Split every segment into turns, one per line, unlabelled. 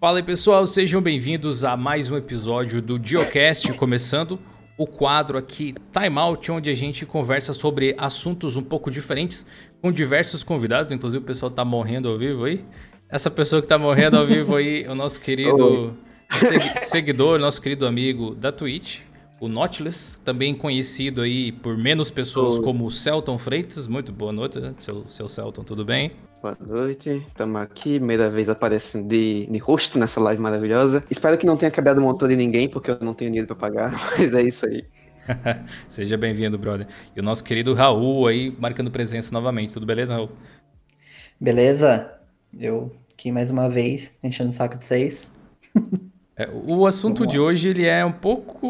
Fala aí pessoal, sejam bem-vindos a mais um episódio do Geocast, começando o quadro aqui Time Out, onde a gente conversa sobre assuntos um pouco diferentes com diversos convidados, inclusive o pessoal tá morrendo ao vivo aí. Essa pessoa que tá morrendo ao vivo aí, o nosso querido seguidor, nosso querido amigo da Twitch, o Nautilus, também conhecido aí por menos pessoas Oi. como o Celton Freitas. Muito boa noite, né? seu, seu Celton, tudo bem?
Boa noite, estamos aqui, primeira vez aparecendo de, de rosto nessa live maravilhosa. Espero que não tenha quebrado o motor de ninguém, porque eu não tenho dinheiro para pagar, mas é isso aí.
Seja bem-vindo, brother. E o nosso querido Raul aí, marcando presença novamente. Tudo beleza, Raul?
Beleza. Eu aqui mais uma vez, enchendo o saco de vocês.
É, o assunto de hoje ele é um pouco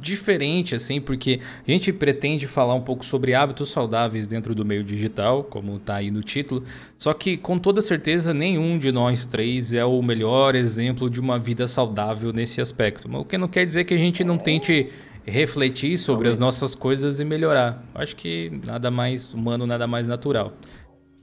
diferente, assim, porque a gente pretende falar um pouco sobre hábitos saudáveis dentro do meio digital, como está aí no título. Só que, com toda certeza, nenhum de nós três é o melhor exemplo de uma vida saudável nesse aspecto. O que não quer dizer que a gente não tente refletir sobre as nossas coisas e melhorar. Acho que nada mais humano, nada mais natural.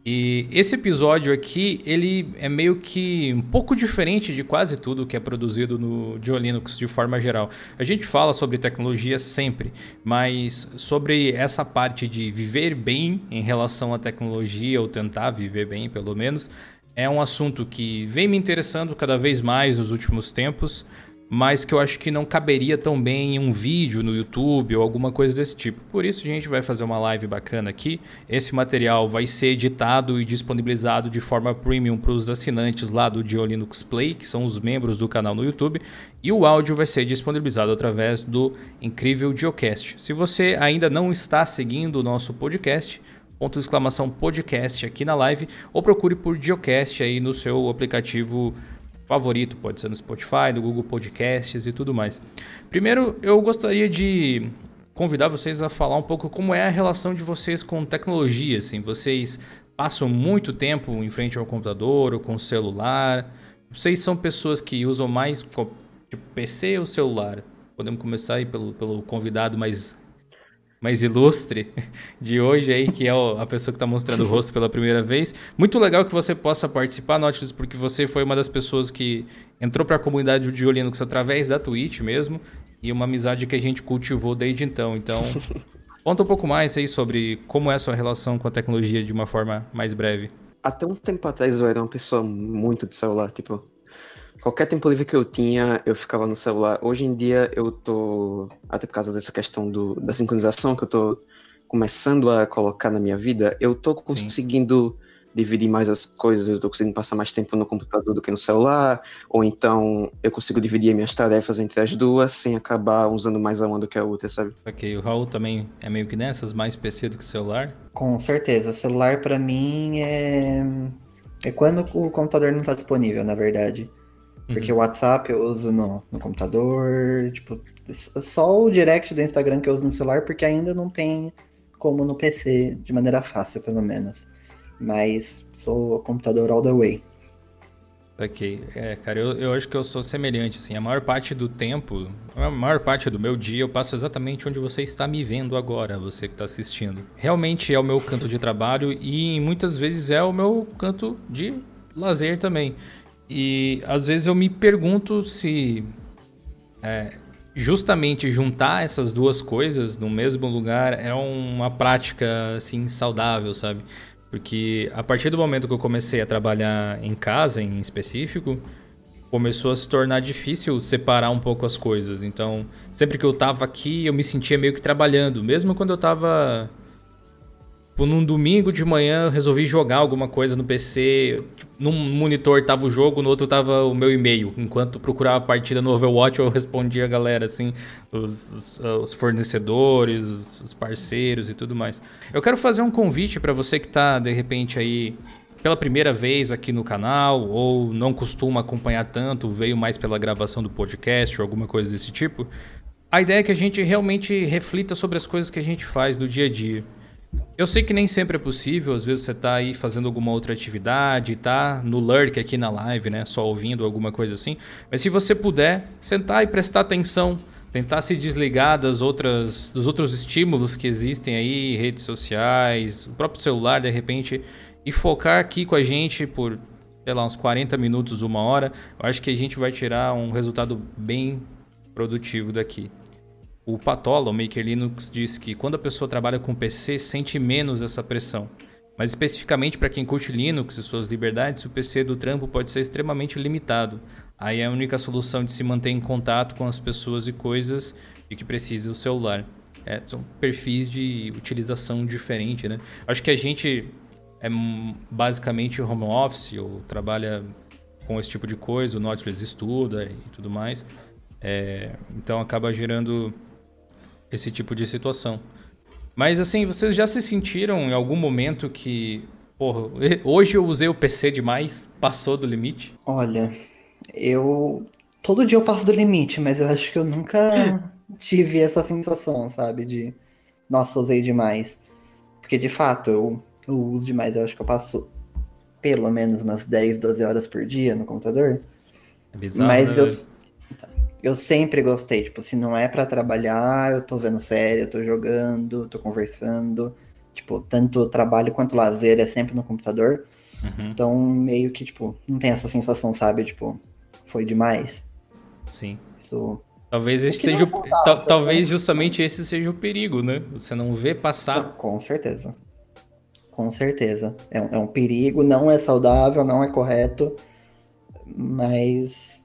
E esse episódio aqui, ele é meio que um pouco diferente de quase tudo que é produzido no Linux de forma geral. A gente fala sobre tecnologia sempre, mas sobre essa parte de viver bem em relação à tecnologia, ou tentar viver bem pelo menos, é um assunto que vem me interessando cada vez mais nos últimos tempos mas que eu acho que não caberia tão bem em um vídeo no YouTube ou alguma coisa desse tipo. Por isso a gente vai fazer uma live bacana aqui. Esse material vai ser editado e disponibilizado de forma premium para os assinantes lá do Linux Play, que são os membros do canal no YouTube, e o áudio vai ser disponibilizado através do incrível Geocast. Se você ainda não está seguindo o nosso podcast, ponto de exclamação podcast aqui na live, ou procure por Geocast aí no seu aplicativo favorito, pode ser no Spotify, no Google Podcasts e tudo mais. Primeiro, eu gostaria de convidar vocês a falar um pouco como é a relação de vocês com tecnologia, assim, vocês passam muito tempo em frente ao computador ou com o celular? Vocês são pessoas que usam mais tipo, PC ou celular? Podemos começar aí pelo, pelo convidado mais mais ilustre de hoje aí, que é a pessoa que está mostrando o rosto pela primeira vez. Muito legal que você possa participar, Nautilus, porque você foi uma das pessoas que entrou para a comunidade de Linux através da Twitch mesmo, e uma amizade que a gente cultivou desde então. Então, conta um pouco mais aí sobre como é a sua relação com a tecnologia de uma forma mais breve.
Até um tempo atrás eu era uma pessoa muito de celular, tipo, Qualquer tempo livre que eu tinha, eu ficava no celular. Hoje em dia eu tô, até por causa dessa questão do, da sincronização que eu tô começando a colocar na minha vida, eu tô conseguindo Sim. dividir mais as coisas, eu tô conseguindo passar mais tempo no computador do que no celular, ou então eu consigo dividir minhas tarefas entre as duas sem acabar usando mais a uma do que a outra, sabe?
Ok, o Raul também é meio que nessas, mais PC do que celular?
Com certeza, celular para mim é é quando o computador não tá disponível, na verdade. Porque uhum. o WhatsApp eu uso no, no computador, tipo, só o direct do Instagram que eu uso no celular, porque ainda não tem como no PC, de maneira fácil, pelo menos. Mas sou computador all the way.
Ok, é, cara, eu, eu acho que eu sou semelhante, assim, a maior parte do tempo, a maior parte do meu dia eu passo exatamente onde você está me vendo agora, você que está assistindo. Realmente é o meu canto de trabalho e muitas vezes é o meu canto de lazer também. E às vezes eu me pergunto se é, justamente juntar essas duas coisas no mesmo lugar é uma prática assim saudável, sabe? Porque a partir do momento que eu comecei a trabalhar em casa, em específico, começou a se tornar difícil separar um pouco as coisas. Então, sempre que eu tava aqui, eu me sentia meio que trabalhando, mesmo quando eu tava Tipo, num domingo de manhã eu resolvi jogar alguma coisa no PC. Num monitor tava o jogo, no outro tava o meu e-mail. Enquanto procurava a partida no Overwatch, eu respondia a galera, assim, os, os fornecedores, os parceiros e tudo mais. Eu quero fazer um convite para você que tá, de repente, aí pela primeira vez aqui no canal ou não costuma acompanhar tanto, veio mais pela gravação do podcast ou alguma coisa desse tipo. A ideia é que a gente realmente reflita sobre as coisas que a gente faz no dia a dia. Eu sei que nem sempre é possível, às vezes você está aí fazendo alguma outra atividade, tá no lurk aqui na live, né, só ouvindo alguma coisa assim. Mas se você puder sentar e prestar atenção, tentar se desligar das outras, dos outros estímulos que existem aí, redes sociais, o próprio celular de repente, e focar aqui com a gente por sei lá, uns 40 minutos, uma hora, eu acho que a gente vai tirar um resultado bem produtivo daqui. O Patola, o Maker Linux, diz que quando a pessoa trabalha com PC, sente menos essa pressão. Mas especificamente para quem curte Linux e suas liberdades, o PC do trampo pode ser extremamente limitado. Aí é a única solução de se manter em contato com as pessoas e coisas e que precisa o celular. É, são perfis de utilização diferente, né? Acho que a gente é basicamente home office ou trabalha com esse tipo de coisa, o Nautilus estuda e tudo mais. É, então acaba gerando esse tipo de situação. Mas assim, vocês já se sentiram em algum momento que, porra, hoje eu usei o PC demais, passou do limite?
Olha, eu todo dia eu passo do limite, mas eu acho que eu nunca tive essa sensação, sabe, de nossa, usei demais. Porque de fato, eu, eu uso demais, eu acho que eu passo pelo menos umas 10, 12 horas por dia no computador. É bizarro, mas né? eu eu sempre gostei, tipo, se não é para trabalhar, eu tô vendo série, eu tô jogando, tô conversando. Tipo, tanto trabalho quanto lazer é sempre no computador. Uhum. Então, meio que, tipo, não tem essa sensação, sabe? Tipo, foi demais.
Sim.
Isso.
Talvez esse seja o... saudável, talvez né? justamente esse seja o perigo, né? Você não vê passar. Não,
com certeza. Com certeza. É um, é um perigo, não é saudável, não é correto. Mas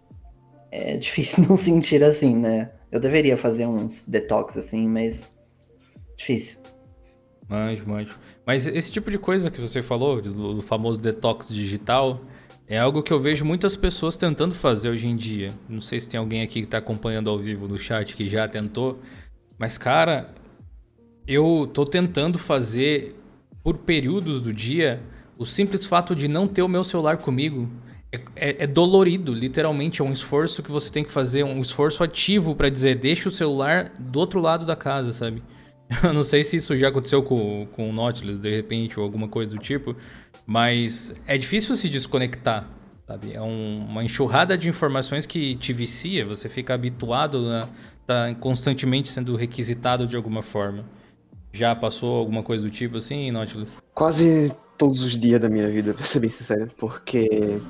é difícil não sentir assim, né? Eu deveria fazer uns detox assim, mas difícil.
Manjo, manjo. Mas esse tipo de coisa que você falou, do, famoso detox digital, é algo que eu vejo muitas pessoas tentando fazer hoje em dia. Não sei se tem alguém aqui que está acompanhando ao vivo no chat que já tentou, mas cara, eu tô tentando fazer por períodos do dia o simples fato de não ter o meu celular comigo é, é, dolorido, literalmente. É um esforço que você tem que fazer, um esforço ativo para dizer, deixa o celular do outro lado da casa, sabe? Eu não sei se isso já aconteceu com, com o Nautilus, de repente, ou alguma coisa do tipo, mas é difícil se desconectar, sabe? É um, uma enxurrada de informações que te vicia, você fica habituado a estar tá constantemente sendo requisitado de alguma forma. Já passou alguma coisa do tipo assim, Nautilus?
Quase todos os dias da minha vida, pra ser bem sincero, porque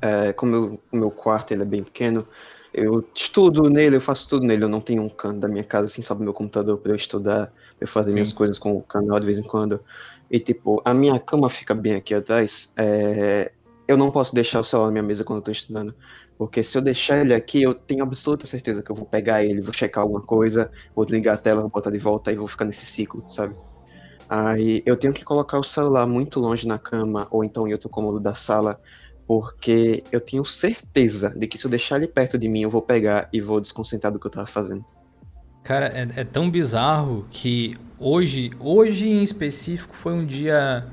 é, como eu, o meu quarto ele é bem pequeno, eu estudo nele, eu faço tudo nele. Eu não tenho um canto da minha casa assim, só do meu computador para eu estudar, pra eu fazer Sim. minhas coisas com o canal de vez em quando. E tipo, a minha cama fica bem aqui atrás. É, eu não posso deixar o celular na minha mesa quando eu tô estudando. Porque se eu deixar ele aqui, eu tenho absoluta certeza que eu vou pegar ele, vou checar alguma coisa, vou ligar a tela, vou botar de volta e vou ficar nesse ciclo, sabe? Aí eu tenho que colocar o celular muito longe na cama, ou então em outro cômodo da sala, porque eu tenho certeza de que se eu deixar ele perto de mim, eu vou pegar e vou desconcentrar do que eu tava fazendo.
Cara, é, é tão bizarro que hoje, hoje em específico, foi um dia,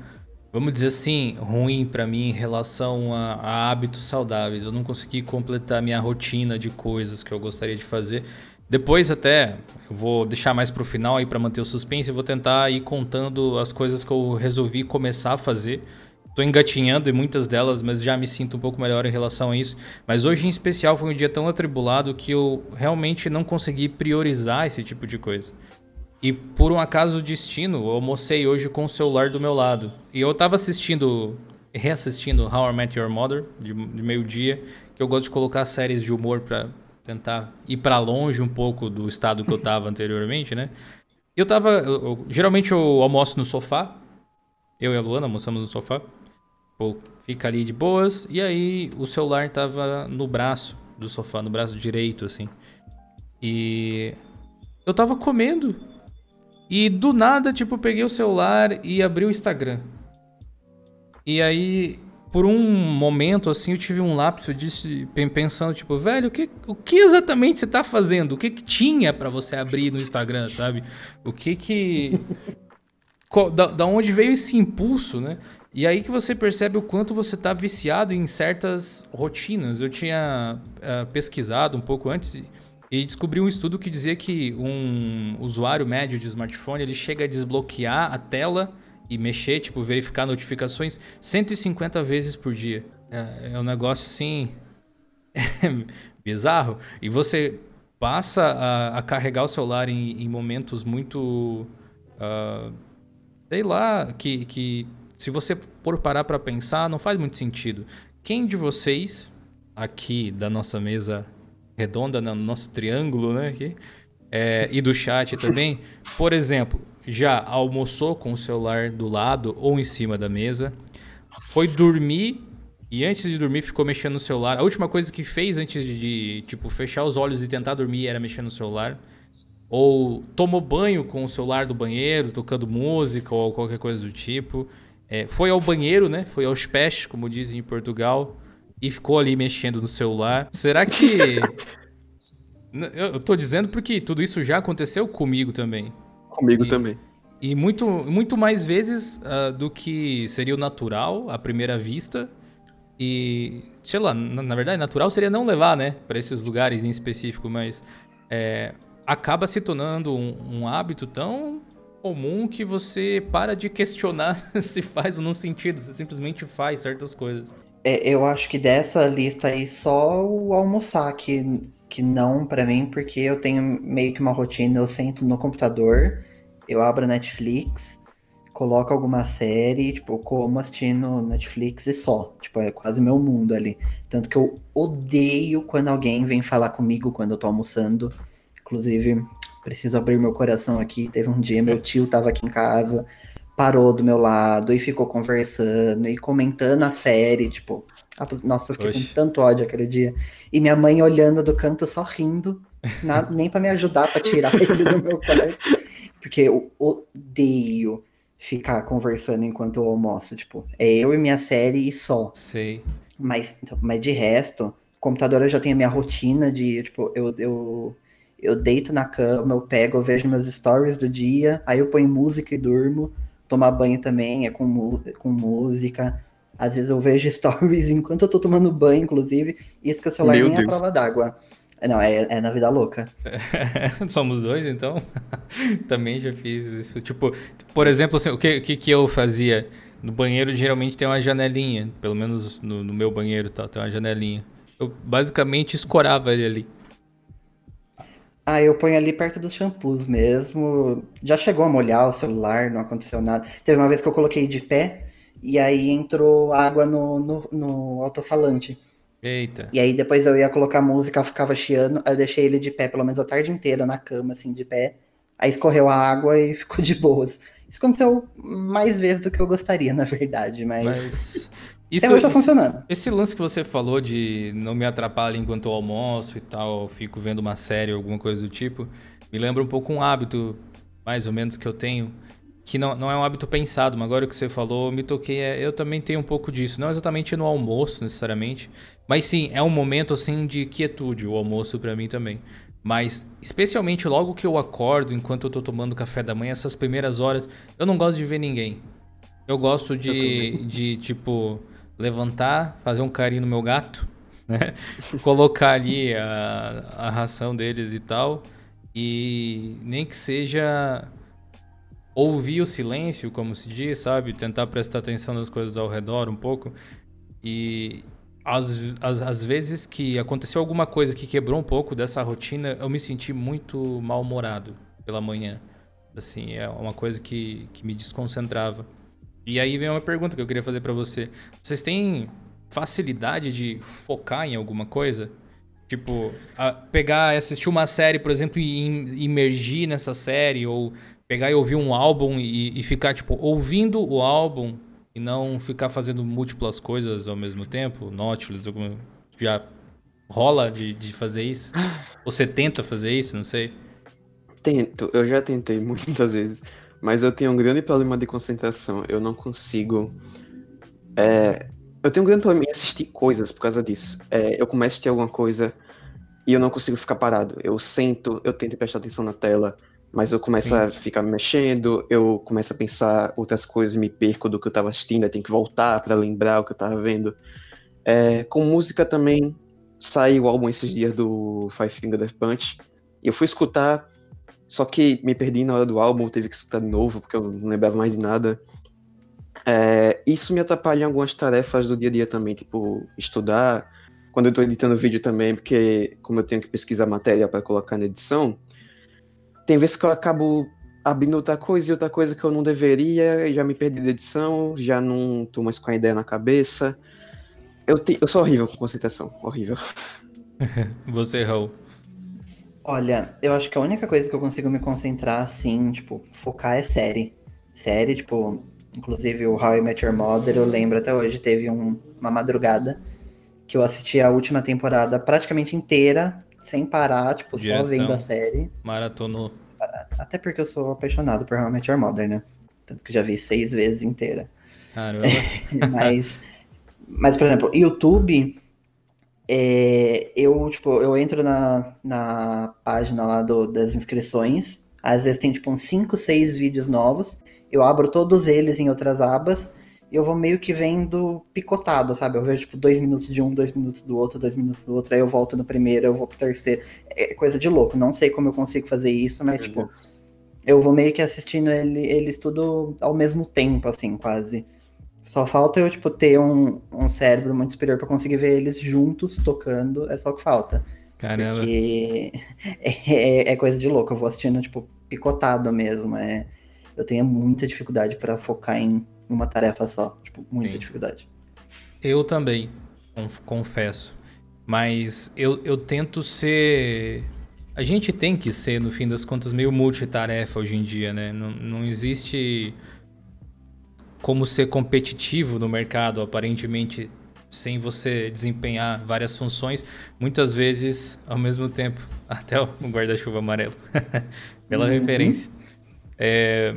vamos dizer assim, ruim para mim em relação a, a hábitos saudáveis. Eu não consegui completar minha rotina de coisas que eu gostaria de fazer. Depois até eu vou deixar mais pro final aí para manter o suspense, eu vou tentar ir contando as coisas que eu resolvi começar a fazer Tô engatinhando em muitas delas, mas já me sinto um pouco melhor em relação a isso. Mas hoje em especial foi um dia tão atribulado que eu realmente não consegui priorizar esse tipo de coisa. E por um acaso destino, eu almocei hoje com o celular do meu lado. E eu tava assistindo, reassistindo How I Met Your Mother, de, de meio-dia, que eu gosto de colocar séries de humor para tentar ir para longe um pouco do estado que eu tava anteriormente, né? Eu tava. Eu, eu, geralmente eu almoço no sofá. Eu e a Luana almoçamos no sofá. Pô, fica ali de boas. E aí o celular tava no braço do sofá, no braço direito, assim. E eu tava comendo. E do nada, tipo, peguei o celular e abri o Instagram. E aí, por um momento, assim, eu tive um lapso de pensando, tipo, velho, o que, o que exatamente você tá fazendo? O que que tinha para você abrir no Instagram, sabe? O que que... da, da onde veio esse impulso, né? E aí que você percebe o quanto você está viciado em certas rotinas. Eu tinha uh, pesquisado um pouco antes e descobri um estudo que dizia que um usuário médio de smartphone ele chega a desbloquear a tela e mexer, tipo, verificar notificações 150 vezes por dia. É, é um negócio assim bizarro. E você passa a, a carregar o celular em, em momentos muito. Uh, sei lá, que, que se você for parar para pensar, não faz muito sentido. Quem de vocês, aqui da nossa mesa redonda, no nosso triângulo, né? Aqui, é, e do chat também, por exemplo, já almoçou com o celular do lado ou em cima da mesa, foi dormir e antes de dormir ficou mexendo no celular. A última coisa que fez antes de, tipo, fechar os olhos e tentar dormir era mexer no celular. Ou tomou banho com o celular do banheiro, tocando música ou qualquer coisa do tipo. É, foi ao banheiro, né? Foi aos pés, como dizem em Portugal, e ficou ali mexendo no celular. Será que. Eu tô dizendo porque tudo isso já aconteceu comigo também.
Comigo e, também.
E muito, muito mais vezes uh, do que seria o natural à primeira vista. E, sei lá, na, na verdade, natural seria não levar, né, para esses lugares em específico, mas é, acaba se tornando um, um, hábito tão comum que você para de questionar se faz ou não sentido, você simplesmente faz certas coisas.
É, eu acho que dessa lista aí só o almoçar que, que não para mim, porque eu tenho meio que uma rotina, eu sento no computador, eu abro Netflix coloco alguma série, tipo, como assistindo Netflix e só. Tipo, é quase meu mundo ali. Tanto que eu odeio quando alguém vem falar comigo quando eu tô almoçando. Inclusive, preciso abrir meu coração aqui. Teve um dia, meu tio tava aqui em casa, parou do meu lado e ficou conversando e comentando a série, tipo. Nossa, eu fiquei Oxi. com tanto ódio aquele dia. E minha mãe olhando do canto só rindo, nada, nem para me ajudar para tirar ele do meu quarto. Porque eu odeio ficar conversando enquanto eu almoço. Tipo, é eu e minha série e só.
Sei.
Mas, então, mas de resto, computador eu já tenho a minha rotina de, tipo, eu, eu, eu deito na cama, eu pego, eu vejo meus stories do dia, aí eu ponho música e durmo. Tomar banho também é com, com música. Às vezes eu vejo stories enquanto eu tô tomando banho, inclusive. Isso que o celular Meu nem é a prova d'água. Não, é, é na vida louca.
Somos dois, então. Também já fiz isso. Tipo, por exemplo, assim, o que, que, que, eu fazia? No banheiro geralmente tem uma janelinha. Pelo menos no, no meu banheiro tá, tem uma janelinha. Eu basicamente escorava ele ali.
Ah, eu ponho ali perto dos shampoos mesmo. Já chegou a molhar o celular, não aconteceu nada. Teve uma vez que eu coloquei de pé e aí entrou água no, no, no alto-falante.
Eita.
E aí depois eu ia colocar música, ficava chiando, aí eu deixei ele de pé pelo menos a tarde inteira na cama, assim, de pé. Aí escorreu a água e ficou de boas. Isso aconteceu mais vezes do que eu gostaria, na verdade, mas. mas... Isso, é, tá funcionando.
Esse lance que você falou de não me atrapalhar enquanto eu almoço e tal, fico vendo uma série ou alguma coisa do tipo, me lembra um pouco um hábito, mais ou menos, que eu tenho, que não, não é um hábito pensado, mas agora o que você falou, me toquei, é, eu também tenho um pouco disso. Não exatamente no almoço, necessariamente, mas sim, é um momento assim de quietude, o almoço para mim também. Mas, especialmente logo que eu acordo, enquanto eu tô tomando café da manhã, essas primeiras horas, eu não gosto de ver ninguém. Eu gosto de, eu de tipo, levantar, fazer um carinho no meu gato, né? Colocar ali a, a ração deles e tal. E nem que seja ouvir o silêncio, como se diz, sabe? Tentar prestar atenção nas coisas ao redor um pouco. E, às, vezes que aconteceu alguma coisa que quebrou um pouco dessa rotina, eu me senti muito mal-humorado pela manhã. Assim, é uma coisa que, que me desconcentrava. E aí vem uma pergunta que eu queria fazer para você. Vocês têm facilidade de focar em alguma coisa? Tipo, pegar, assistir uma série, por exemplo, e imergir nessa série, ou pegar e ouvir um álbum e, e ficar, tipo, ouvindo o álbum e não ficar fazendo múltiplas coisas ao mesmo tempo? Nautilus, alguma... já rola de, de fazer isso? Ou você tenta fazer isso? Não sei.
Tento, eu já tentei muitas vezes, mas eu tenho um grande problema de concentração. Eu não consigo. É... Eu tenho um grande problema em assistir coisas por causa disso. É, eu começo a assistir alguma coisa e eu não consigo ficar parado. Eu sento, eu tento prestar atenção na tela, mas eu começo Sim. a ficar me mexendo, eu começo a pensar outras coisas, me perco do que eu estava assistindo, aí tenho que voltar para lembrar o que eu estava vendo. É, com música também, saiu o álbum esses dias do Five Finger Death Punch, e eu fui escutar, só que me perdi na hora do álbum, teve que escutar de novo, porque eu não lembrava mais de nada. É, isso me atrapalha em algumas tarefas do dia a dia também, tipo, estudar, quando eu estou editando vídeo também, porque como eu tenho que pesquisar matéria para colocar na edição, tem vezes que eu acabo abrindo outra coisa e outra coisa que eu não deveria, já me perdi de edição, já não tô mais com a ideia na cabeça. Eu, te, eu sou horrível com concentração, horrível.
Você errou.
Olha, eu acho que a única coisa que eu consigo me concentrar, assim, tipo, focar é série. Série, tipo, inclusive o How I Met Your Mother, eu lembro até hoje, teve um, uma madrugada que eu assisti a última temporada praticamente inteira, sem parar, tipo, Diretão. só vendo a série.
Maratonou.
Até porque eu sou apaixonado por How I Met Your Mother, né? Tanto que já vi seis vezes inteira.
Caramba.
mas, mas, por exemplo, YouTube, é, eu, tipo, eu entro na, na página lá do, das inscrições, às vezes tem, tipo, uns 5, 6 vídeos novos, eu abro todos eles em outras abas, e eu vou meio que vendo picotado, sabe? Eu vejo, tipo, dois minutos de um, dois minutos do outro, dois minutos do outro, aí eu volto no primeiro, eu vou pro terceiro. É coisa de louco, não sei como eu consigo fazer isso, mas, uhum. tipo, eu vou meio que assistindo ele, eles tudo ao mesmo tempo, assim, quase. Só falta eu, tipo, ter um, um cérebro muito superior para conseguir ver eles juntos tocando, é só o que falta.
Caramba.
Porque é, é, coisa de louco, eu vou assistindo, tipo, picotado mesmo. É, eu tenho muita dificuldade para focar em uma tarefa só. Tipo, muita Sim. dificuldade.
Eu também, confesso. Mas eu, eu tento ser. A gente tem que ser, no fim das contas, meio multitarefa hoje em dia, né? Não, não existe como ser competitivo no mercado, aparentemente, sem você desempenhar várias funções, muitas vezes ao mesmo tempo. Até o guarda-chuva amarelo, pela uhum. referência. É,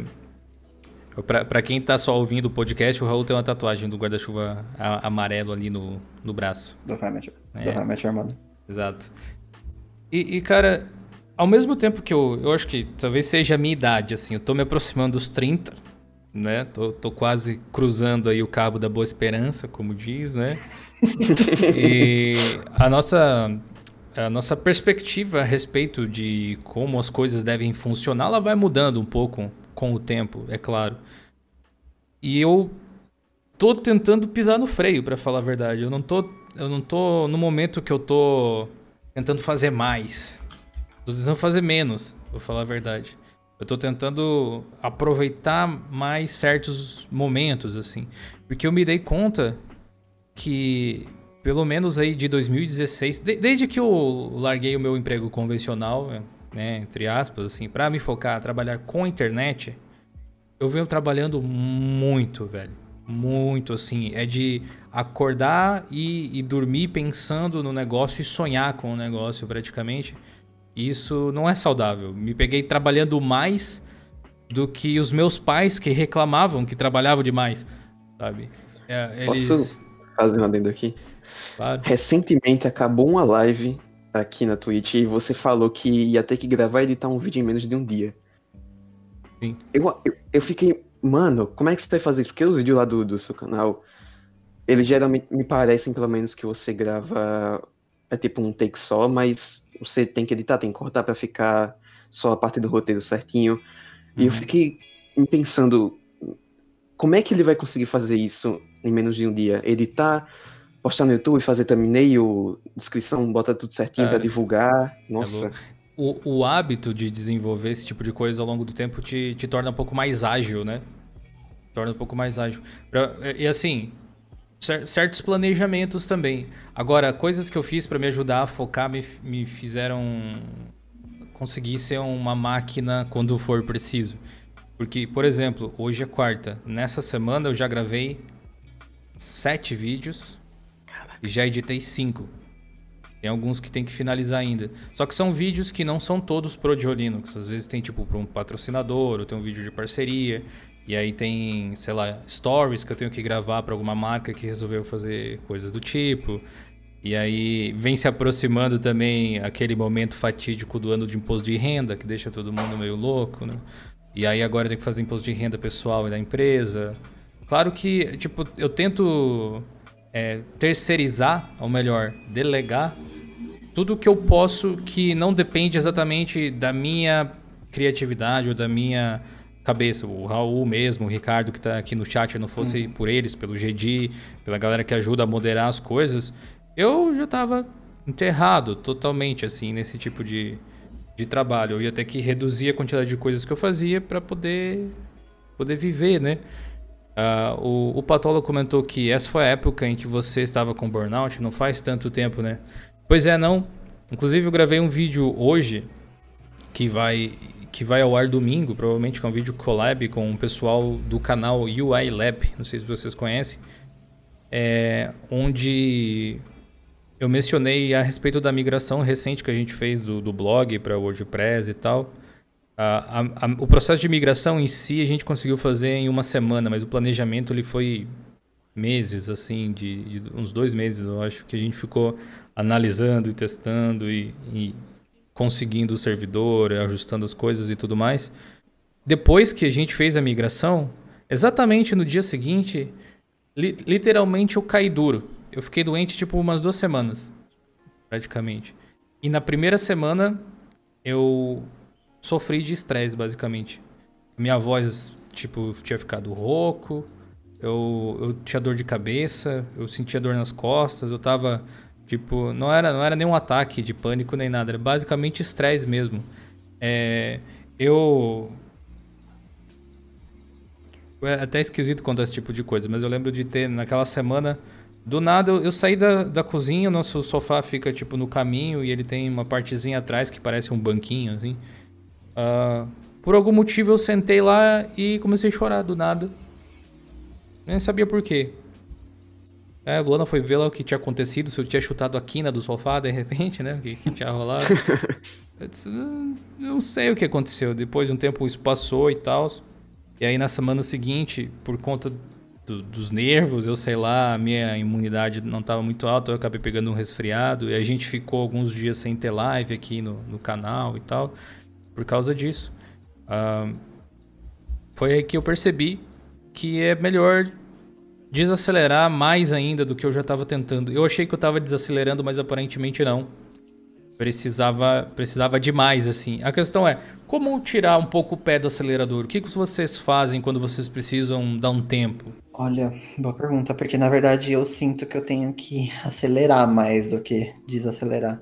para quem tá só ouvindo o podcast, o Raul tem uma tatuagem do guarda-chuva amarelo ali no, no braço.
Do Hammett, é. do Armado.
Exato. E, e, cara, ao mesmo tempo que eu, eu acho que talvez seja a minha idade, assim, eu tô me aproximando dos 30, né? Tô, tô quase cruzando aí o cabo da boa esperança, como diz, né? e a nossa a nossa perspectiva a respeito de como as coisas devem funcionar, ela vai mudando um pouco com o tempo, é claro. E eu tô tentando pisar no freio, para falar a verdade. Eu não tô eu não tô no momento que eu tô tentando fazer mais. Tô tentando fazer menos, vou falar a verdade. Eu tô tentando aproveitar mais certos momentos, assim. Porque eu me dei conta que, pelo menos aí de 2016, de, desde que eu larguei o meu emprego convencional, né, entre aspas, assim, para me focar a trabalhar com a internet, eu venho trabalhando muito, velho. Muito, assim. É de acordar e, e dormir pensando no negócio e sonhar com o negócio, praticamente. Isso não é saudável. Me peguei trabalhando mais do que os meus pais que reclamavam que trabalhavam demais, sabe?
É, eles... Posso fazer um adendo aqui? Claro. Recentemente acabou uma live aqui na Twitch e você falou que ia ter que gravar e editar um vídeo em menos de um dia.
Sim.
Eu, eu, eu fiquei, mano, como é que você vai fazer isso? Porque os vídeos lá do, do seu canal, eles geralmente me parecem, pelo menos, que você grava é tipo um take só, mas você tem que editar, tem que cortar para ficar só a parte do roteiro certinho. Uhum. E eu uhum. fiquei pensando, como é que ele vai conseguir fazer isso em menos de um dia? Editar, postar no YouTube, fazer thumbnail, descrição, botar tudo certinho para divulgar. É Nossa. É
o, o hábito de desenvolver esse tipo de coisa ao longo do tempo te, te torna um pouco mais ágil, né? Torna um pouco mais ágil. E assim, certos planejamentos também. Agora, coisas que eu fiz para me ajudar a focar me, me fizeram conseguir ser uma máquina quando for preciso. Porque, por exemplo, hoje é quarta. Nessa semana eu já gravei sete vídeos Caraca. e já editei cinco. Tem alguns que tem que finalizar ainda. Só que são vídeos que não são todos pro Linux. Às vezes tem tipo para um patrocinador, ou tem um vídeo de parceria. E aí tem, sei lá, stories que eu tenho que gravar para alguma marca que resolveu fazer coisas do tipo. E aí vem se aproximando também aquele momento fatídico do ano de imposto de renda, que deixa todo mundo meio louco, né? E aí agora tem que fazer imposto de renda pessoal e da empresa. Claro que, tipo, eu tento é, terceirizar, ou melhor, delegar tudo que eu posso que não depende exatamente da minha criatividade ou da minha cabeça. O Raul mesmo, o Ricardo que está aqui no chat, não fosse uhum. por eles, pelo GD, pela galera que ajuda a moderar as coisas, eu já estava enterrado totalmente, assim, nesse tipo de, de trabalho. Eu ia ter que reduzir a quantidade de coisas que eu fazia para poder, poder viver, né? Uh, o, o Patólogo comentou que essa foi a época em que você estava com burnout, não faz tanto tempo, né? Pois é, não. Inclusive eu gravei um vídeo hoje que vai que vai ao ar domingo, provavelmente com é um vídeo collab com o pessoal do canal UI Lab, não sei se vocês conhecem, é, onde eu mencionei a respeito da migração recente que a gente fez do, do blog para WordPress e tal. A, a, a, o processo de migração em si a gente conseguiu fazer em uma semana, mas o planejamento ele foi meses, assim, de, de uns dois meses, eu acho, que a gente ficou analisando e testando e, e conseguindo o servidor, ajustando as coisas e tudo mais. Depois que a gente fez a migração, exatamente no dia seguinte, li, literalmente eu caí duro. Eu fiquei doente tipo umas duas semanas, praticamente. E na primeira semana eu sofri de estresse, basicamente. Minha voz, tipo, tinha ficado rouco, eu, eu tinha dor de cabeça, eu sentia dor nas costas, eu tava, tipo, não era, não era nenhum ataque de pânico nem nada, era basicamente estresse mesmo. É, eu. É até esquisito contar esse tipo de coisa, mas eu lembro de ter naquela semana do nada, eu, eu saí da, da cozinha, o nosso sofá fica, tipo, no caminho e ele tem uma partezinha atrás que parece um banquinho, assim. Uh, por algum motivo eu sentei lá e comecei a chorar do nada. Nem sabia por quê. É, a Luana foi ver lá o que tinha acontecido, se eu tinha chutado a quina do sofá de repente, né? O que, que tinha rolado. eu disse, não sei o que aconteceu. Depois de um tempo isso passou e tal. E aí na semana seguinte, por conta do, dos nervos, eu sei lá, a minha imunidade não estava muito alta, eu acabei pegando um resfriado e a gente ficou alguns dias sem ter live aqui no, no canal e tal, por causa disso. Uh, foi aí que eu percebi que é melhor desacelerar mais ainda do que eu já estava tentando. Eu achei que eu estava desacelerando, mas aparentemente não precisava precisava demais assim. A questão é como tirar um pouco o pé do acelerador. O que, que vocês fazem quando vocês precisam dar um tempo?
Olha, boa pergunta, porque na verdade eu sinto que eu tenho que acelerar mais do que desacelerar.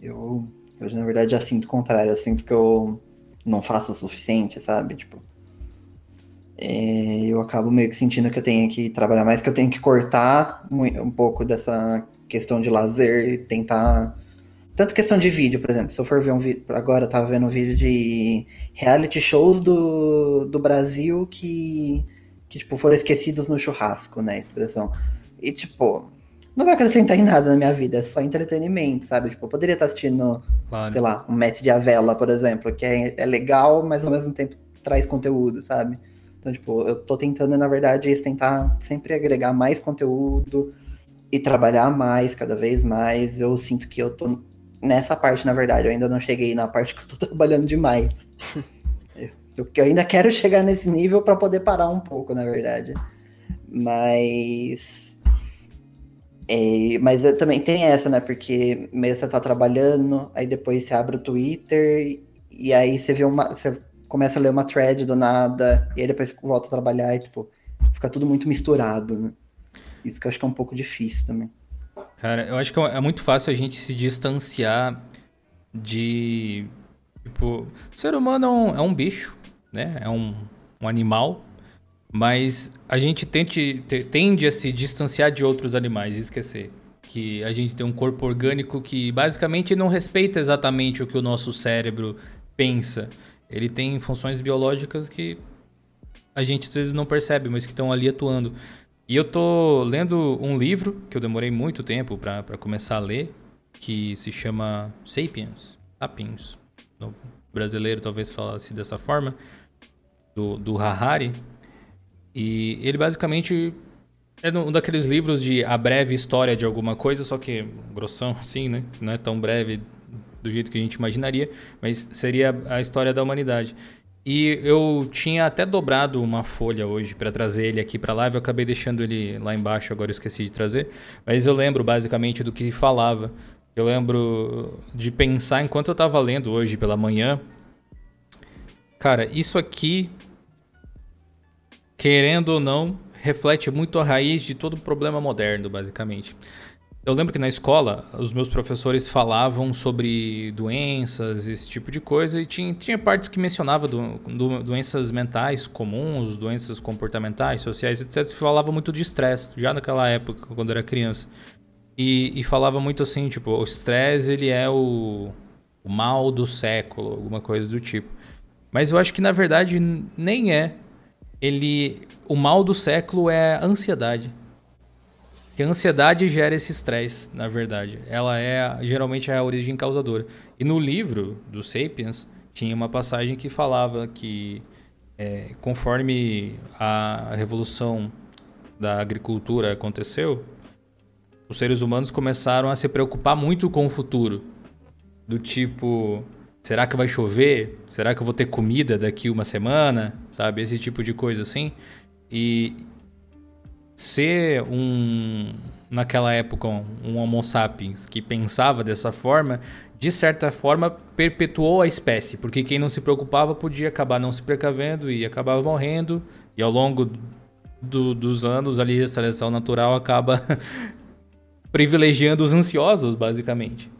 Eu, eu na verdade já sinto o contrário. Eu sinto que eu não faço o suficiente, sabe? Tipo, é, eu acabo meio que sentindo que eu tenho que trabalhar mais, que eu tenho que cortar um pouco dessa questão de lazer e tentar tanto questão de vídeo, por exemplo, se eu for ver um vídeo, agora eu tava vendo um vídeo de reality shows do, do Brasil que, que, tipo, foram esquecidos no churrasco, né, expressão. E, tipo, não vai acrescentar em nada na minha vida, é só entretenimento, sabe? Tipo, eu poderia estar assistindo, claro. sei lá, um match de Avela, por exemplo, que é, é legal, mas ao mesmo tempo traz conteúdo, sabe? Então, tipo, eu tô tentando, na verdade, tentar sempre agregar mais conteúdo e trabalhar mais, cada vez mais. Eu sinto que eu tô nessa parte, na verdade. Eu ainda não cheguei na parte que eu tô trabalhando demais. Porque eu ainda quero chegar nesse nível para poder parar um pouco, na verdade. Mas. É, mas também tem essa, né? Porque meio você tá trabalhando, aí depois você abre o Twitter e aí você vê uma. Você começa a ler uma thread do nada, e aí depois volta a trabalhar e, tipo, fica tudo muito misturado, né? Isso que eu acho que é um pouco difícil também.
Cara, eu acho que é muito fácil a gente se distanciar de. Tipo, o ser humano é um, é um bicho, né? É um, um animal. Mas a gente tente, tende a se distanciar de outros animais e esquecer que a gente tem um corpo orgânico que basicamente não respeita exatamente o que o nosso cérebro pensa. Ele tem funções biológicas que a gente às vezes não percebe, mas que estão ali atuando. E eu tô lendo um livro que eu demorei muito tempo para começar a ler, que se chama Sapiens, Sapiens, no brasileiro talvez falasse dessa forma, do, do Harari. E ele basicamente é um daqueles livros de a breve história de alguma coisa, só que grossão assim, né? Não é tão breve do jeito que a gente imaginaria, mas seria a história da humanidade. E eu tinha até dobrado uma folha hoje para trazer ele aqui para live. Eu acabei deixando ele lá embaixo, agora eu esqueci de trazer. Mas eu lembro basicamente do que falava. Eu lembro de pensar enquanto eu estava lendo hoje pela manhã. Cara, isso aqui, querendo ou não, reflete muito a raiz de todo o problema moderno, basicamente. Eu lembro que na escola os meus professores falavam sobre doenças, esse tipo de coisa, e tinha, tinha partes que mencionava do, do, doenças mentais comuns, doenças comportamentais, sociais, etc. Se falava muito de estresse, já naquela época, quando era criança. E, e falava muito assim, tipo, o estresse ele é o, o mal do século, alguma coisa do tipo. Mas eu acho que na verdade nem é. Ele, o mal do século é a ansiedade. Que a ansiedade gera esse estresse, na verdade. Ela é geralmente é a origem causadora. E no livro do Sapiens tinha uma passagem que falava que é, conforme a revolução da agricultura aconteceu, os seres humanos começaram a se preocupar muito com o futuro. Do tipo, será que vai chover? Será que eu vou ter comida daqui uma semana? Sabe? Esse tipo de coisa assim. E ser um naquela época um Homo sapiens que pensava dessa forma, de certa forma perpetuou a espécie, porque quem não se preocupava podia acabar não se precavendo e acabava morrendo, e ao longo do, dos anos ali a seleção natural acaba privilegiando os ansiosos, basicamente.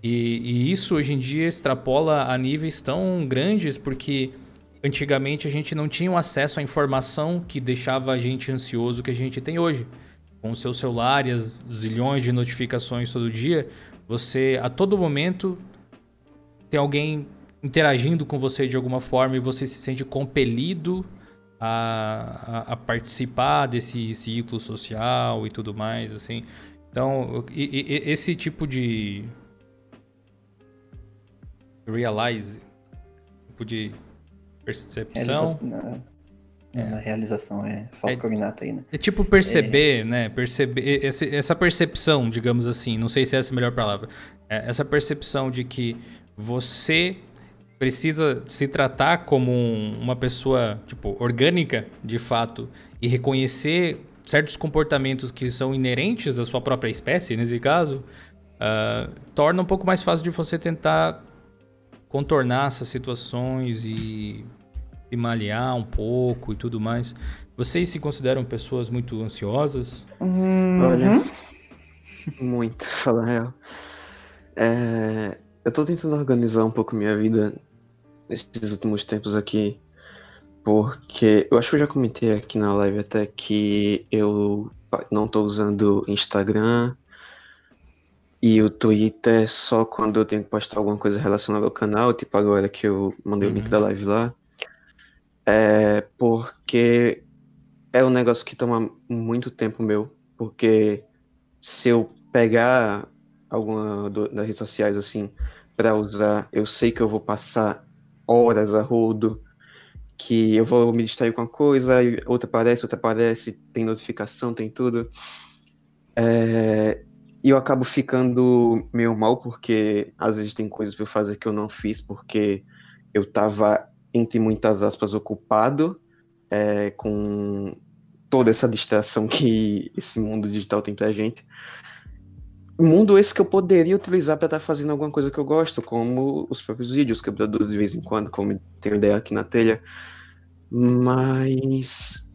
E, e isso hoje em dia extrapola a níveis tão grandes porque Antigamente a gente não tinha um acesso à informação que deixava a gente ansioso que a gente tem hoje. Com o seu celular e as zilhões de notificações todo dia, você a todo momento tem alguém interagindo com você de alguma forma e você se sente compelido a, a, a participar desse ciclo social e tudo mais, assim. Então, e, e, esse tipo de realize, tipo de Percepção.
Na, é. na, realização, é falso é, cognato aí, né?
É tipo perceber, é. né? Perceber. Esse, essa percepção, digamos assim, não sei se é essa a melhor palavra. É essa percepção de que você precisa se tratar como um, uma pessoa, tipo, orgânica, de fato, e reconhecer certos comportamentos que são inerentes da sua própria espécie, nesse caso, uh, torna um pouco mais fácil de você tentar contornar essas situações e se malhar um pouco e tudo mais. Vocês se consideram pessoas muito ansiosas?
Uhum. Olha, muito, falar a real. É, eu tô tentando organizar um pouco minha vida nesses últimos tempos aqui, porque eu acho que eu já comentei aqui na live até que eu não tô usando Instagram, e o Twitter só quando eu tenho que postar alguma coisa relacionada ao canal, tipo agora que eu mandei uhum. o link da uhum. live lá. É porque é um negócio que toma muito tempo meu, porque se eu pegar alguma do, das redes sociais assim para usar, eu sei que eu vou passar horas a rodo, que eu vou me distrair com uma coisa, outra aparece, outra aparece, tem notificação, tem tudo. É, e eu acabo ficando meio mal porque às vezes tem coisas para eu fazer que eu não fiz porque eu tava, entre muitas aspas, ocupado é, com toda essa distração que esse mundo digital tem pra gente. Mundo esse que eu poderia utilizar para estar tá fazendo alguma coisa que eu gosto, como os próprios vídeos que eu produzo de vez em quando, como tenho ideia aqui na telha. Mas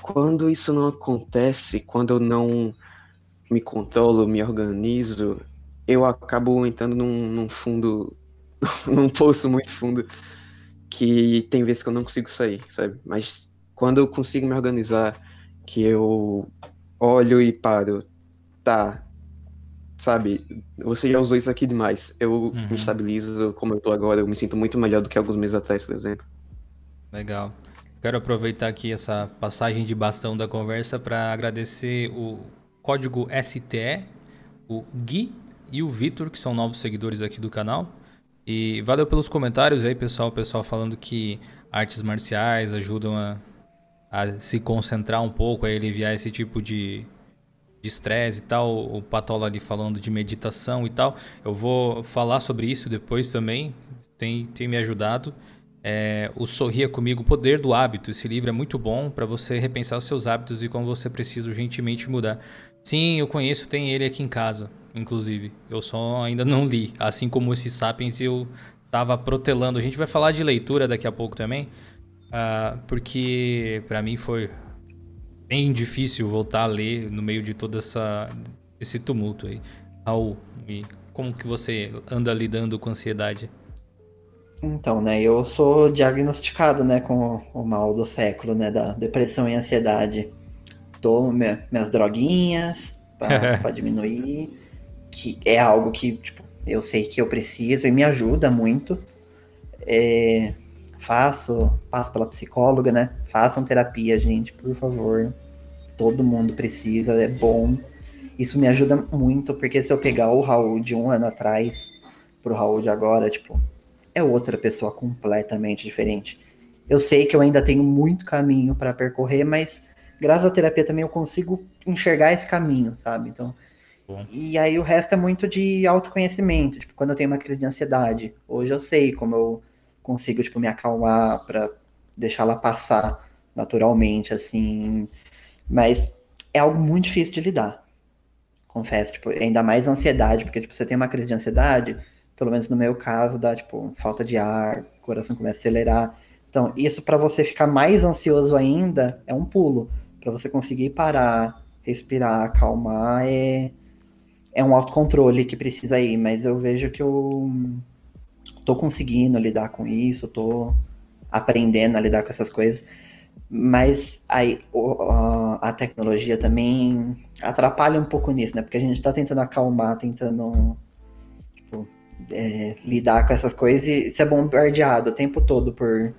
quando isso não acontece, quando eu não me controlo, me organizo, eu acabo entrando num, num fundo, num poço muito fundo, que tem vezes que eu não consigo sair, sabe? Mas quando eu consigo me organizar, que eu olho e paro, tá, sabe? Você já usou isso aqui demais. Eu uhum. me estabilizo como eu tô agora, eu me sinto muito melhor do que alguns meses atrás, por exemplo.
Legal. Quero aproveitar aqui essa passagem de bastão da conversa para agradecer o código STE, o Gui e o Vitor, que são novos seguidores aqui do canal. E valeu pelos comentários aí, pessoal. Pessoal falando que artes marciais ajudam a, a se concentrar um pouco, a aliviar esse tipo de estresse e tal. O Patola ali falando de meditação e tal. Eu vou falar sobre isso depois também. Tem, tem me ajudado. É, o Sorria Comigo, o Poder do Hábito. Esse livro é muito bom para você repensar os seus hábitos e como você precisa urgentemente mudar. Sim, eu conheço, tem ele aqui em casa, inclusive. Eu só ainda não li. Assim como esse Sapiens, eu tava protelando. A gente vai falar de leitura daqui a pouco também, uh, porque para mim foi bem difícil voltar a ler no meio de toda essa esse tumulto aí. Raul, e como que você anda lidando com ansiedade?
Então, né, eu sou diagnosticado, né, com o mal do século, né, da depressão e ansiedade. Tomo minhas droguinhas para diminuir, que é algo que, tipo, eu sei que eu preciso e me ajuda muito. É, faço, passo pela psicóloga, né, façam terapia, gente, por favor. Todo mundo precisa, é bom. Isso me ajuda muito, porque se eu pegar o Raul de um ano atrás pro Raul de agora, tipo, é outra pessoa completamente diferente. Eu sei que eu ainda tenho muito caminho para percorrer, mas graças à terapia também eu consigo enxergar esse caminho, sabe? Então, Bom. e aí o resto é muito de autoconhecimento. Tipo, quando eu tenho uma crise de ansiedade, hoje eu sei como eu consigo tipo me acalmar para deixar ela passar naturalmente, assim. Mas é algo muito difícil de lidar confesso, tipo, ainda mais ansiedade, porque, tipo, você tem uma crise de ansiedade, pelo menos no meu caso, dá, tipo, falta de ar, o coração começa a acelerar. Então, isso para você ficar mais ansioso ainda é um pulo. para você conseguir parar, respirar, acalmar, é, é um autocontrole que precisa ir, mas eu vejo que eu tô conseguindo lidar com isso, tô aprendendo a lidar com essas coisas. Mas aí a tecnologia também atrapalha um pouco nisso, né? Porque a gente está tentando acalmar, tentando tipo, é, lidar com essas coisas e ser bombardeado o tempo todo por,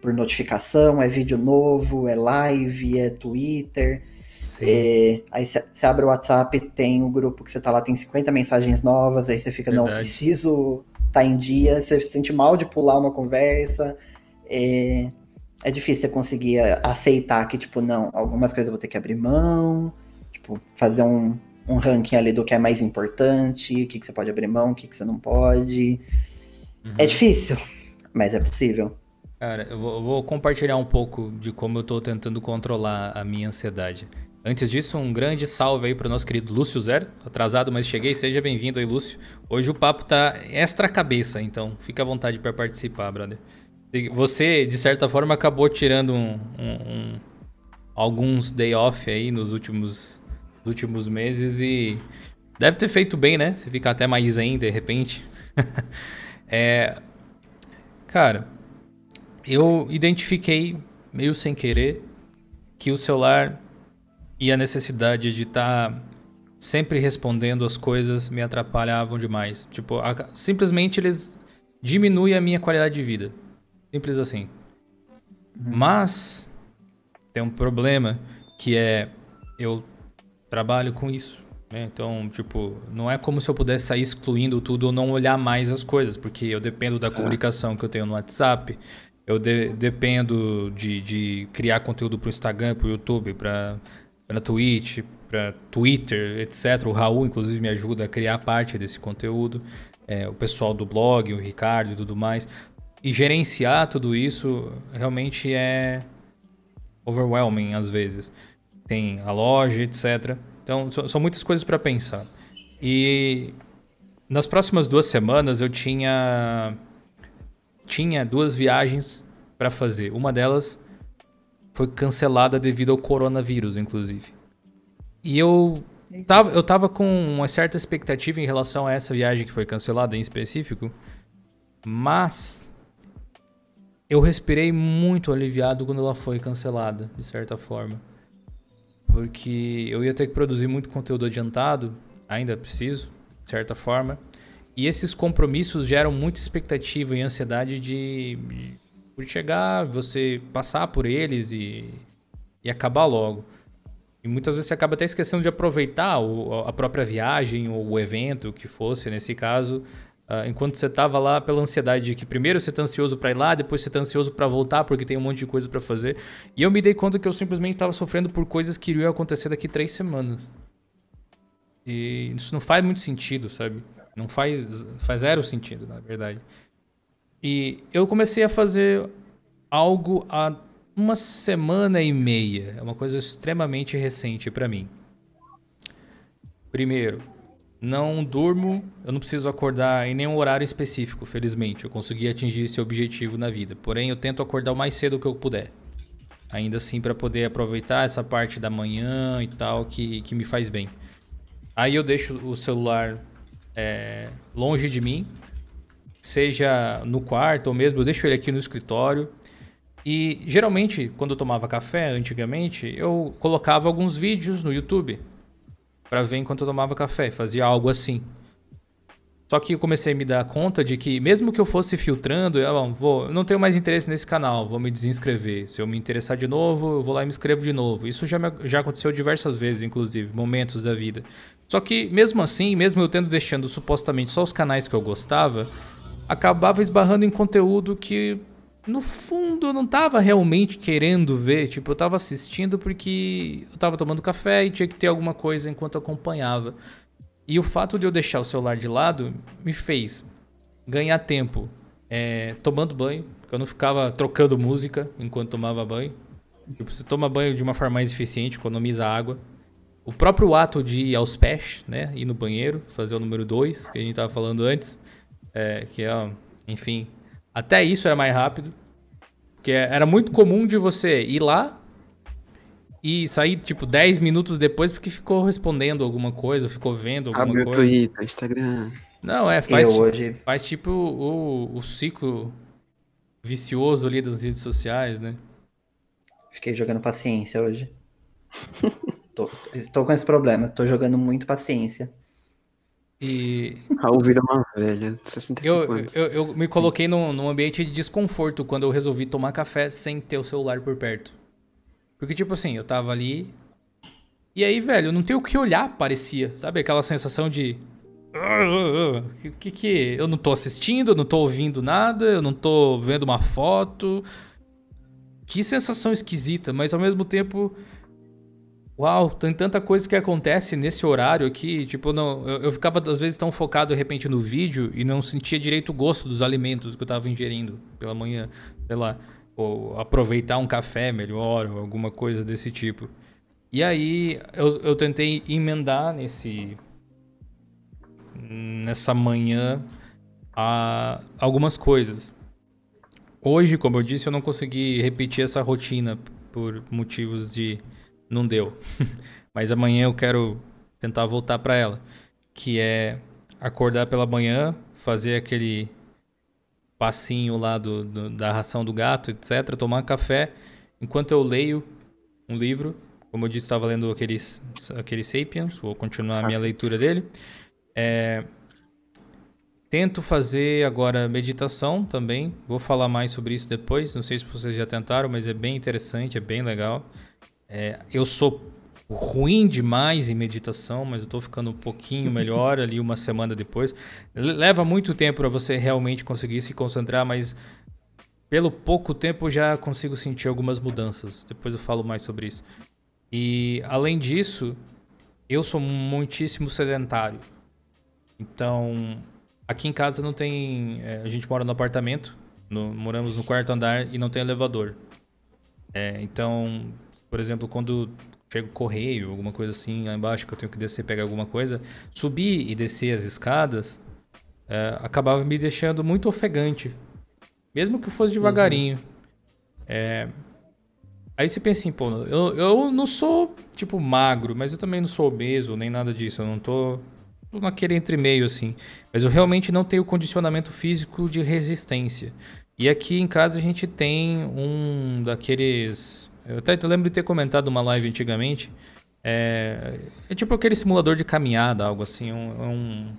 por notificação, é vídeo novo, é live, é Twitter. É, aí você abre o WhatsApp, tem o um grupo que você tá lá, tem 50 mensagens novas, aí você fica, Verdade. não, preciso estar tá em dia, você se sente mal de pular uma conversa. É, é difícil você conseguir aceitar que, tipo, não, algumas coisas eu vou ter que abrir mão, tipo, fazer um, um ranking ali do que é mais importante, o que, que você pode abrir mão, o que, que você não pode. É uhum. É difícil, mas é possível.
Cara, eu vou, eu vou, compartilhar um pouco de como eu tô tentando controlar a minha ansiedade. Antes disso, um grande salve aí pro nosso querido Lúcio Zero. Atrasado, mas cheguei. Seja bem-vindo aí, Lúcio. Hoje o papo tá extra cabeça, então fica à vontade para participar, brother. Você, de certa forma, acabou tirando um, um, um, alguns day off aí nos últimos, últimos meses e deve ter feito bem, né? Você fica até mais zen de repente. é, cara, eu identifiquei, meio sem querer, que o celular e a necessidade de estar tá sempre respondendo as coisas me atrapalhavam demais. Tipo, a, simplesmente eles diminuem a minha qualidade de vida. Simples assim. Uhum. Mas tem um problema que é eu trabalho com isso. Né? Então, tipo, não é como se eu pudesse sair excluindo tudo ou não olhar mais as coisas, porque eu dependo da é. comunicação que eu tenho no WhatsApp, eu de, dependo de, de, criar conteúdo para o Instagram, para o YouTube, para Twitch, para Twitter, etc. O Raul, inclusive, me ajuda a criar parte desse conteúdo. É, o pessoal do blog, o Ricardo e tudo mais. E gerenciar tudo isso realmente é overwhelming às vezes. Tem a loja, etc. Então, são muitas coisas para pensar. E nas próximas duas semanas eu tinha tinha duas viagens para fazer. Uma delas foi cancelada devido ao coronavírus, inclusive. E eu tava, eu tava com uma certa expectativa em relação a essa viagem que foi cancelada em específico, mas eu respirei muito aliviado quando ela foi cancelada, de certa forma. Porque eu ia ter que produzir muito conteúdo adiantado, ainda preciso, de certa forma. E esses compromissos geram muita expectativa e ansiedade de, de chegar, você passar por eles e, e acabar logo. E muitas vezes você acaba até esquecendo de aproveitar o, a própria viagem ou o evento, o que fosse nesse caso, Uh, enquanto você estava lá pela ansiedade de que primeiro você está ansioso para ir lá, depois você está ansioso para voltar porque tem um monte de coisa para fazer. E eu me dei conta que eu simplesmente estava sofrendo por coisas que iriam acontecer daqui três semanas. E isso não faz muito sentido, sabe? Não faz, faz zero sentido, na verdade. E eu comecei a fazer algo há uma semana e meia. É uma coisa extremamente recente para mim. Primeiro, não durmo, eu não preciso acordar em nenhum horário específico, felizmente. Eu consegui atingir esse objetivo na vida. Porém, eu tento acordar o mais cedo que eu puder. Ainda assim, para poder aproveitar essa parte da manhã e tal que, que me faz bem. Aí eu deixo o celular é, longe de mim, seja no quarto ou mesmo eu deixo ele aqui no escritório. E geralmente, quando eu tomava café antigamente, eu colocava alguns vídeos no YouTube para ver enquanto eu tomava café, fazia algo assim. Só que eu comecei a me dar conta de que, mesmo que eu fosse filtrando, eu ah, vou, não tenho mais interesse nesse canal, vou me desinscrever. Se eu me interessar de novo, eu vou lá e me inscrevo de novo. Isso já, me, já aconteceu diversas vezes, inclusive, momentos da vida. Só que, mesmo assim, mesmo eu tendo deixando supostamente só os canais que eu gostava, acabava esbarrando em conteúdo que, no fundo, eu não estava realmente querendo ver. Tipo, eu estava assistindo porque eu estava tomando café e tinha que ter alguma coisa enquanto acompanhava. E o fato de eu deixar o celular de lado me fez ganhar tempo é, tomando banho, porque eu não ficava trocando música enquanto tomava banho. Tipo, você toma banho de uma forma mais eficiente, economiza água. O próprio ato de ir aos pés, né? Ir no banheiro, fazer o número 2, que a gente tava falando antes. É, que é, enfim. Até isso era mais rápido. Porque era muito comum de você ir lá, e sair, tipo, 10 minutos depois porque ficou respondendo alguma coisa, ficou vendo alguma Abre coisa.
Twitter, Instagram.
Não, é, faz, hoje... faz tipo o, o ciclo vicioso ali das redes sociais, né?
Fiquei jogando paciência hoje. tô, estou com esse problema, tô jogando muito paciência.
E.
Raul vira uma velha, 65
eu, anos. Eu, eu me coloquei num, num ambiente de desconforto quando eu resolvi tomar café sem ter o celular por perto. Porque, tipo assim, eu tava ali. E aí, velho, não tem o que olhar, parecia. Sabe? Aquela sensação de. O que que. Eu não tô assistindo, eu não tô ouvindo nada, eu não tô vendo uma foto. Que sensação esquisita, mas ao mesmo tempo. Uau, tem tanta coisa que acontece nesse horário aqui. Tipo, não, eu, eu, ficava às vezes tão focado de repente no vídeo e não sentia direito o gosto dos alimentos que eu tava ingerindo pela manhã. Sei lá ou aproveitar um café melhor, ou alguma coisa desse tipo. E aí eu, eu tentei emendar nesse nessa manhã a, algumas coisas. Hoje, como eu disse, eu não consegui repetir essa rotina por motivos de não deu. Mas amanhã eu quero tentar voltar para ela, que é acordar pela manhã, fazer aquele passinho lá do, do, da ração do gato, etc. Tomar café enquanto eu leio um livro. Como eu disse, estava lendo aquele, aquele Sapiens, vou continuar a minha leitura dele. É, tento fazer agora meditação também. Vou falar mais sobre isso depois. Não sei se vocês já tentaram, mas é bem interessante, é bem legal. É, eu sou ruim demais em meditação, mas eu tô ficando um pouquinho melhor ali uma semana depois. Leva muito tempo para você realmente conseguir se concentrar, mas pelo pouco tempo eu já consigo sentir algumas mudanças. Depois eu falo mais sobre isso. E além disso, eu sou muitíssimo sedentário. Então, aqui em casa não tem. É, a gente mora no apartamento, no, moramos no quarto andar e não tem elevador. É, então, por exemplo, quando chego correio, alguma coisa assim, lá embaixo que eu tenho que descer pegar alguma coisa, subir e descer as escadas é, acabava me deixando muito ofegante, mesmo que fosse devagarinho. Uhum. É... Aí você pensa assim, pô, eu, eu não sou, tipo, magro, mas eu também não sou obeso, nem nada disso, eu não tô, tô naquele entre meio, assim. Mas eu realmente não tenho condicionamento físico de resistência. E aqui em casa a gente tem um daqueles eu até lembro de ter comentado uma live antigamente. É, é tipo aquele simulador de caminhada, algo assim. Um, um,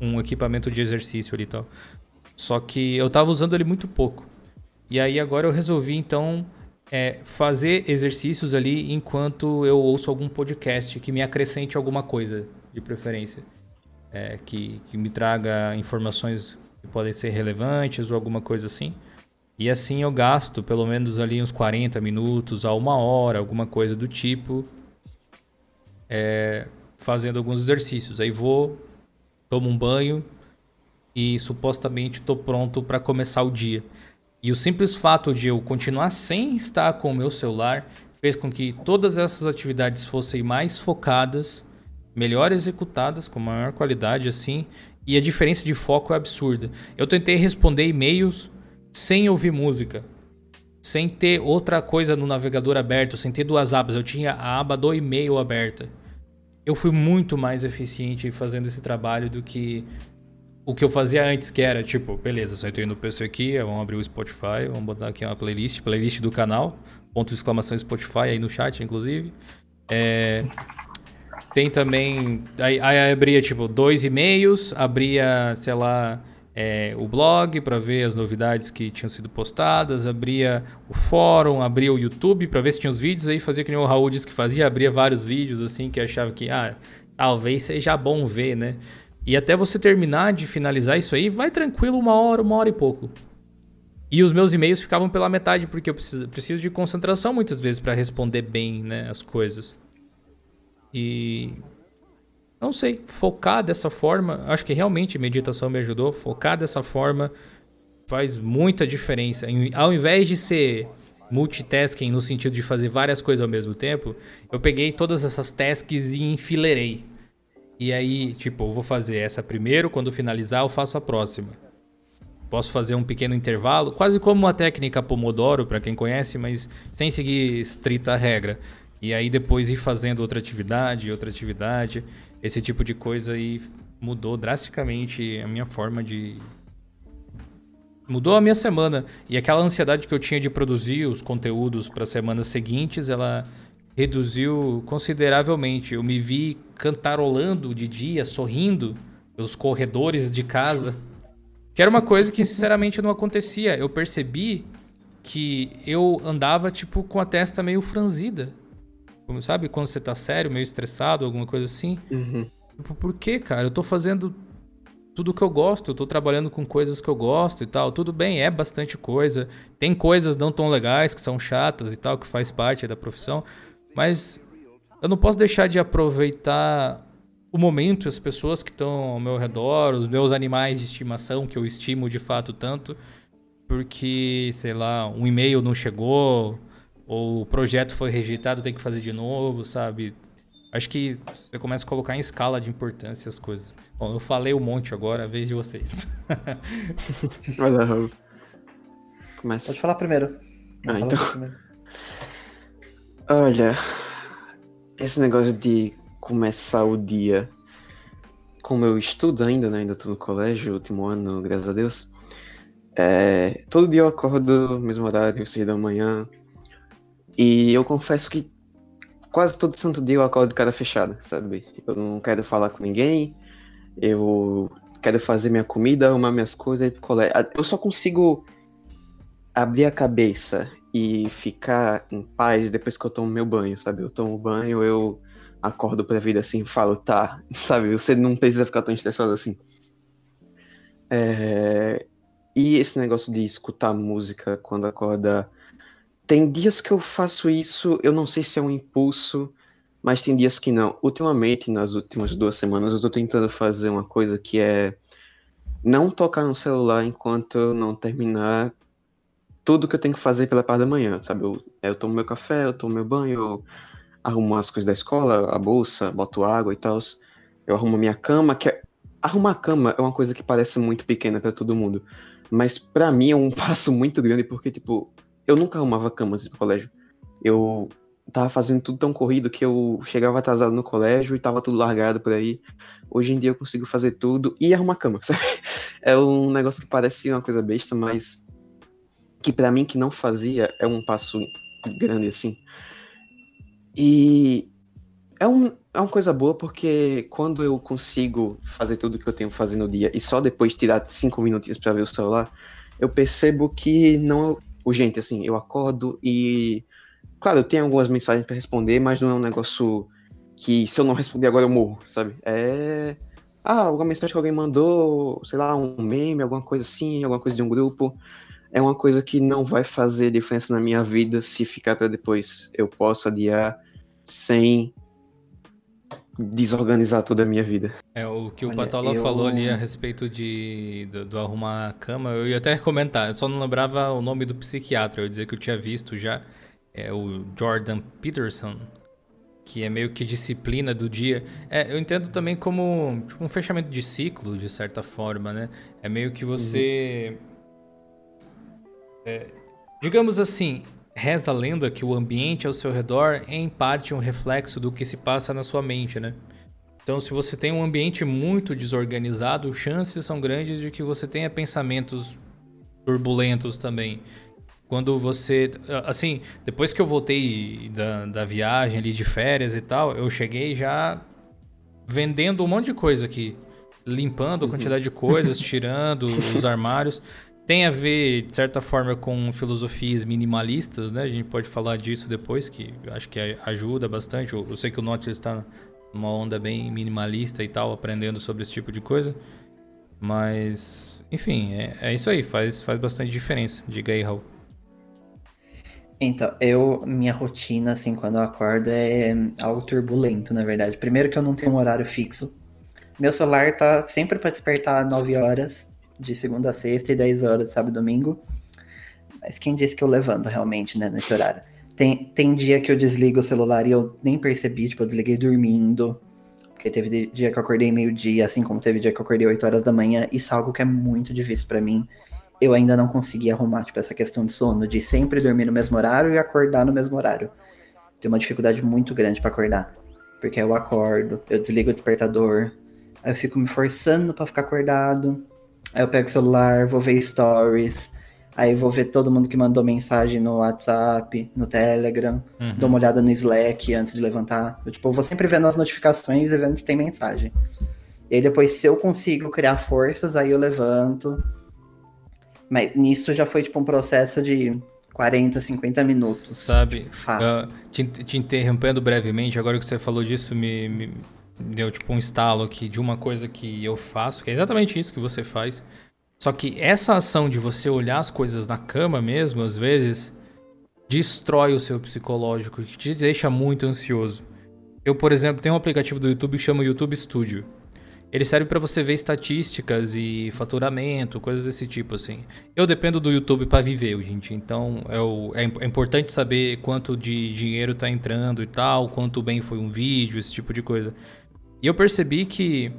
um equipamento de exercício ali e tal. Só que eu tava usando ele muito pouco. E aí agora eu resolvi então é, fazer exercícios ali enquanto eu ouço algum podcast que me acrescente alguma coisa, de preferência. É, que, que me traga informações que podem ser relevantes ou alguma coisa assim. E assim eu gasto pelo menos ali uns 40 minutos a uma hora, alguma coisa do tipo, é, fazendo alguns exercícios. Aí vou, tomo um banho e supostamente estou pronto para começar o dia. E o simples fato de eu continuar sem estar com o meu celular fez com que todas essas atividades fossem mais focadas, melhor executadas, com maior qualidade assim, e a diferença de foco é absurda. Eu tentei responder e-mails sem ouvir música, sem ter outra coisa no navegador aberto, sem ter duas abas. Eu tinha a aba do e-mail aberta. eu fui muito mais eficiente fazendo esse trabalho do que o que eu fazia antes, que era tipo, beleza, só entrei no PC aqui, vamos abrir o Spotify, vamos botar aqui uma playlist, playlist do canal, ponto de exclamação Spotify aí no chat, inclusive. É, tem também. Aí, aí abria tipo dois e-mails, abria, sei lá, é, o blog para ver as novidades que tinham sido postadas, abria o fórum, abria o YouTube para ver se tinha os vídeos, aí fazia que nem o Raul disse que fazia, abria vários vídeos assim que achava que, ah, talvez seja bom ver, né? E até você terminar de finalizar isso aí, vai tranquilo uma hora, uma hora e pouco. E os meus e-mails ficavam pela metade, porque eu preciso, preciso de concentração muitas vezes para responder bem né, as coisas. E. Não sei, focar dessa forma, acho que realmente meditação me ajudou. Focar dessa forma faz muita diferença. Ao invés de ser multitasking no sentido de fazer várias coisas ao mesmo tempo, eu peguei todas essas tasks e enfileirei. E aí, tipo, eu vou fazer essa primeiro, quando finalizar, eu faço a próxima. Posso fazer um pequeno intervalo, quase como uma técnica Pomodoro, para quem conhece, mas sem seguir estrita regra. E aí depois ir fazendo outra atividade, outra atividade, esse tipo de coisa aí mudou drasticamente a minha forma de mudou a minha semana e aquela ansiedade que eu tinha de produzir os conteúdos para semanas seguintes, ela reduziu consideravelmente. Eu me vi cantarolando de dia, sorrindo pelos corredores de casa, que era uma coisa que sinceramente não acontecia. Eu percebi que eu andava tipo com a testa meio franzida. Como, sabe quando você tá sério, meio estressado, alguma coisa assim?
Uhum.
Tipo, por que, cara? Eu tô fazendo tudo que eu gosto, eu tô trabalhando com coisas que eu gosto e tal. Tudo bem, é bastante coisa. Tem coisas não tão legais, que são chatas e tal, que faz parte da profissão. Mas eu não posso deixar de aproveitar o momento, as pessoas que estão ao meu redor, os meus animais de estimação, que eu estimo de fato tanto, porque, sei lá, um e-mail não chegou, ou o projeto foi rejeitado, tem que fazer de novo, sabe? Acho que você começa a colocar em escala de importância as coisas. Bom, eu falei um monte agora, a vez de vocês.
Olha, Raul. Começa.
Pode falar primeiro.
Ah, então. Primeiro. Olha, esse negócio de começar o dia, como eu estudo ainda, né? Ainda tô no colégio, último ano, graças a Deus. É, todo dia eu acordo no mesmo horário, seis da manhã, e eu confesso que quase todo santo dia eu acordo de cara fechada, sabe? Eu não quero falar com ninguém, eu quero fazer minha comida, arrumar minhas coisas e colégio. Eu só consigo abrir a cabeça e ficar em paz depois que eu tomo meu banho, sabe? Eu tomo banho, eu acordo pra vida assim falo, tá, sabe? Você não precisa ficar tão estressado assim. É... E esse negócio de escutar música quando acorda tem dias que eu faço isso, eu não sei se é um impulso, mas tem dias que não. Ultimamente, nas últimas duas semanas, eu tô tentando fazer uma coisa que é não tocar no celular enquanto eu não terminar tudo que eu tenho que fazer pela parte da manhã, sabe? Eu, eu tomo meu café, eu tomo meu banho, eu arrumo as coisas da escola, a bolsa, boto água e tal. Eu arrumo minha cama, que é... Arrumar a cama é uma coisa que parece muito pequena para todo mundo. Mas para mim é um passo muito grande, porque, tipo, eu nunca arrumava cama antes colégio. Eu tava fazendo tudo tão corrido que eu chegava atrasado no colégio e tava tudo largado por aí. Hoje em dia eu consigo fazer tudo e arrumar cama, sabe? É um negócio que parece uma coisa besta, mas que para mim que não fazia é um passo grande assim. E é, um, é uma coisa boa porque quando eu consigo fazer tudo que eu tenho que fazer no dia e só depois tirar cinco minutinhos para ver o celular, eu percebo que não urgente, assim. Eu acordo e. Claro, eu tenho algumas mensagens para responder, mas não é um negócio que se eu não responder agora eu morro, sabe? É. Ah, alguma mensagem que alguém mandou, sei lá, um meme, alguma coisa assim, alguma coisa de um grupo. É uma coisa que não vai fazer diferença na minha vida se ficar para depois. Eu posso adiar sem desorganizar toda a minha vida.
É, o que o Olha, Patola eu... falou ali a respeito de, do, do, arrumar a cama, eu ia até comentar, eu só não lembrava o nome do psiquiatra, eu ia dizer que eu tinha visto já, é o Jordan Peterson, que é meio que disciplina do dia. É, eu entendo também como tipo, um fechamento de ciclo, de certa forma, né? É meio que você... Uhum. É, digamos assim, Reza a lenda que o ambiente ao seu redor é em parte um reflexo do que se passa na sua mente, né? Então, se você tem um ambiente muito desorganizado, chances são grandes de que você tenha pensamentos turbulentos também. Quando você. Assim, depois que eu voltei da, da viagem ali de férias e tal, eu cheguei já vendendo um monte de coisa aqui. Limpando a quantidade de coisas, tirando os armários. Tem a ver, de certa forma, com filosofias minimalistas, né? A gente pode falar disso depois, que acho que ajuda bastante. Eu, eu sei que o Nautilus está uma onda bem minimalista e tal, aprendendo sobre esse tipo de coisa. Mas, enfim, é, é isso aí, faz, faz bastante diferença. Diga aí, Raul.
Então, eu, minha rotina, assim, quando eu acordo é algo turbulento, na verdade. Primeiro que eu não tenho um horário fixo. Meu celular tá sempre para despertar 9 horas, de segunda a sexta, e 10 horas, sábado e domingo. Mas quem disse que eu levanto realmente, né, nesse horário? Tem, tem dia que eu desligo o celular e eu nem percebi, tipo, eu desliguei dormindo. Porque teve dia que eu acordei meio-dia, assim como teve dia que eu acordei 8 horas da manhã. Isso é algo que é muito difícil para mim. Eu ainda não consegui arrumar, tipo, essa questão de sono, de sempre dormir no mesmo horário e acordar no mesmo horário. Tenho uma dificuldade muito grande para acordar. Porque eu acordo, eu desligo o despertador, aí eu fico me forçando para ficar acordado. Aí eu pego o celular, vou ver stories, Aí vou ver todo mundo que mandou mensagem no WhatsApp, no Telegram, uhum. dou uma olhada no Slack antes de levantar. Eu, tipo, eu vou sempre vendo as notificações e vendo se tem mensagem. E aí depois, se eu consigo criar forças, aí eu levanto. Mas nisso já foi tipo um processo de 40, 50 minutos.
Sabe? Fácil. Uh, te, te, interrompendo brevemente, agora que você falou disso, me, me deu tipo um estalo aqui de uma coisa que eu faço, que é exatamente isso que você faz só que essa ação de você olhar as coisas na cama mesmo, às vezes, destrói o seu psicológico, que te deixa muito ansioso. Eu, por exemplo, tenho um aplicativo do YouTube que chama YouTube Studio. Ele serve para você ver estatísticas e faturamento, coisas desse tipo, assim. Eu dependo do YouTube para viver, gente. Então é, é, é, importante saber quanto de dinheiro tá entrando e tal, quanto bem foi um vídeo, esse tipo de coisa. E eu percebi que,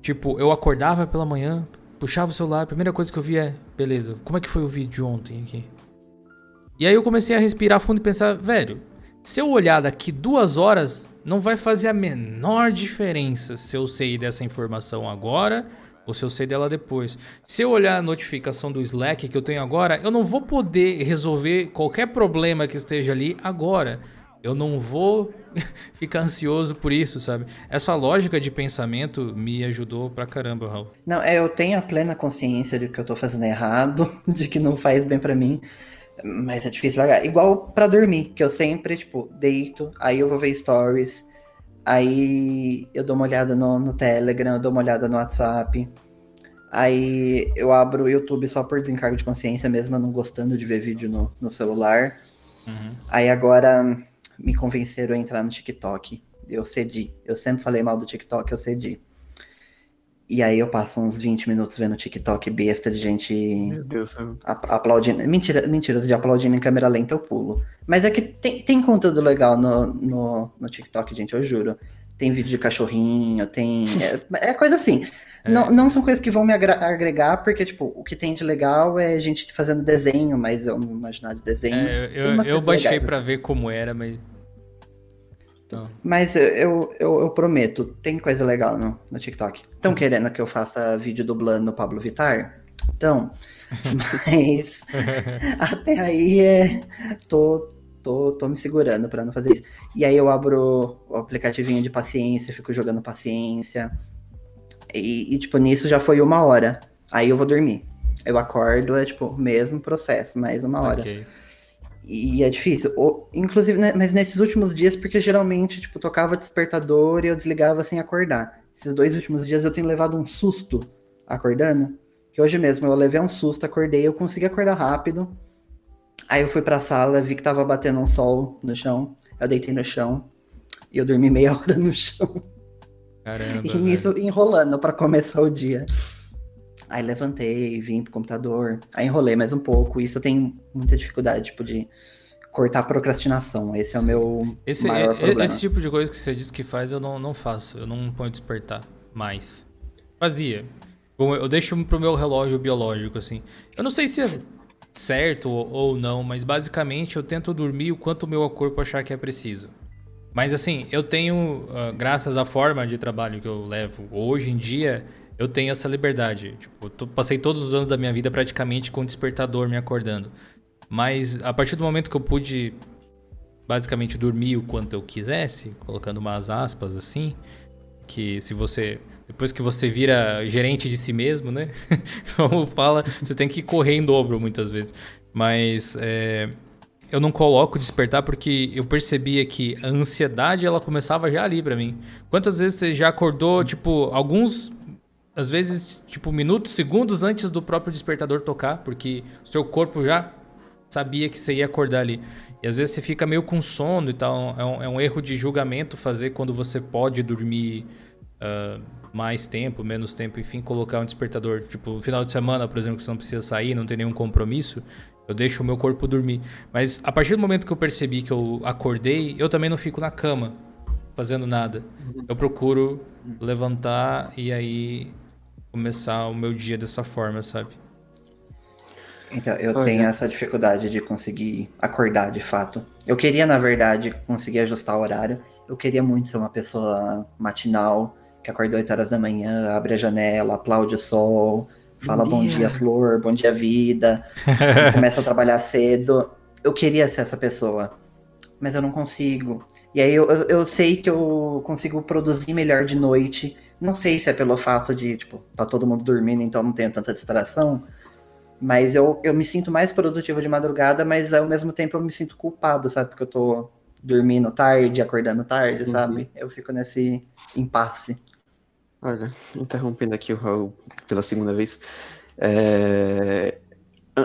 tipo, eu acordava pela manhã, puxava o celular, a primeira coisa que eu via é, beleza, como é que foi o vídeo de ontem aqui? E aí eu comecei a respirar fundo e pensar, velho, se eu olhar daqui duas horas, não vai fazer a menor diferença se eu sei dessa informação agora ou se eu sei dela depois. Se eu olhar a notificação do Slack que eu tenho agora, eu não vou poder resolver qualquer problema que esteja ali agora. Eu não vou ficar ansioso por isso, sabe? Essa lógica de pensamento me ajudou pra caramba, Raul.
Não, é, eu tenho a plena consciência de que eu tô fazendo errado, de que não faz bem para mim. Mas é difícil largar. Igual para dormir, que eu sempre, tipo, deito, aí eu vou ver stories, aí eu dou uma olhada no, no Telegram, eu dou uma olhada no WhatsApp. Aí eu abro o YouTube só por desencargo de consciência, mesmo eu não gostando de ver vídeo no, no celular. Uhum. Aí agora me convenceram a entrar no TikTok. Eu cedi. Eu sempre falei mal do TikTok, eu cedi. E aí eu passo uns 20 minutos vendo TikTok besta de gente aplaudindo. Mentira, mentiras, de aplaudindo em câmera lenta eu pulo. Mas é que tem, tem conteúdo legal no, no, no TikTok, gente, eu juro. Tem vídeo de cachorrinho, tem. É, é coisa assim. É. Não, não são coisas que vão me agregar, porque, tipo, o que tem de legal é gente fazendo desenho, mas eu não imaginar de desenho.
É, eu, eu baixei para assim. ver como era, mas.
Então. Mas eu, eu, eu, prometo, tem coisa legal no, no TikTok. Estão uhum. querendo que eu faça vídeo dublando Pablo Vittar? Então. Mas. até aí é. Tô, tô, tô me segurando para não fazer isso. E aí eu abro o aplicativinho de paciência, fico jogando paciência. E, e, tipo, nisso já foi uma hora. Aí eu vou dormir. Eu acordo, é tipo, mesmo processo, mais uma hora. Okay. E é difícil. Ou, inclusive, né, mas nesses últimos dias, porque geralmente, tipo, tocava despertador e eu desligava sem acordar. Esses dois últimos dias eu tenho levado um susto acordando. Que hoje mesmo eu levei um susto, acordei, eu consegui acordar rápido. Aí eu fui pra sala, vi que tava batendo um sol no chão. Eu deitei no chão. E eu dormi meia hora no chão.
Caramba.
E nisso enrolando para começar o dia. Aí levantei, vim pro computador, aí enrolei mais um pouco. Isso eu tenho muita dificuldade, tipo, de cortar procrastinação. Esse Sim. é o meu esse, maior é, problema.
Esse tipo de coisa que você diz que faz, eu não, não faço. Eu não ponho despertar mais. Fazia. Bom, eu deixo pro meu relógio biológico, assim. Eu não sei se é certo ou não, mas basicamente eu tento dormir o quanto o meu corpo achar que é preciso. Mas assim, eu tenho, uh, graças à forma de trabalho que eu levo hoje em dia, eu tenho essa liberdade. Tipo, tô, passei todos os anos da minha vida praticamente com despertador me acordando. Mas a partir do momento que eu pude basicamente dormir o quanto eu quisesse, colocando umas aspas assim, que se você depois que você vira gerente de si mesmo, né? Como fala, você tem que correr em dobro muitas vezes. Mas é, eu não coloco despertar porque eu percebia que a ansiedade ela começava já ali para mim. Quantas vezes você já acordou, tipo, alguns às vezes, tipo, minutos, segundos antes do próprio despertador tocar, porque o seu corpo já sabia que você ia acordar ali. E às vezes você fica meio com sono e tal. É um, é um erro de julgamento fazer quando você pode dormir uh, mais tempo, menos tempo, enfim, colocar um despertador. Tipo, no final de semana, por exemplo, que você não precisa sair, não tem nenhum compromisso, eu deixo o meu corpo dormir. Mas a partir do momento que eu percebi que eu acordei, eu também não fico na cama fazendo nada. Eu procuro levantar e aí começar o meu dia dessa forma, sabe?
Então, eu Olha. tenho essa dificuldade de conseguir acordar de fato. Eu queria, na verdade, conseguir ajustar o horário. Eu queria muito ser uma pessoa matinal, que acorda 8 horas da manhã, abre a janela, aplaude o sol, fala bom dia, bom dia flor, bom dia vida, começa a trabalhar cedo. Eu queria ser essa pessoa, mas eu não consigo. E aí eu, eu sei que eu consigo produzir melhor de noite. Não sei se é pelo fato de, tipo, tá todo mundo dormindo, então não tenho tanta distração. Mas eu, eu me sinto mais produtivo de madrugada, mas ao mesmo tempo eu me sinto culpado, sabe? Porque eu tô dormindo tarde, acordando tarde, uhum. sabe? Eu fico nesse impasse.
Olha, interrompendo aqui o Raul pela segunda vez. É...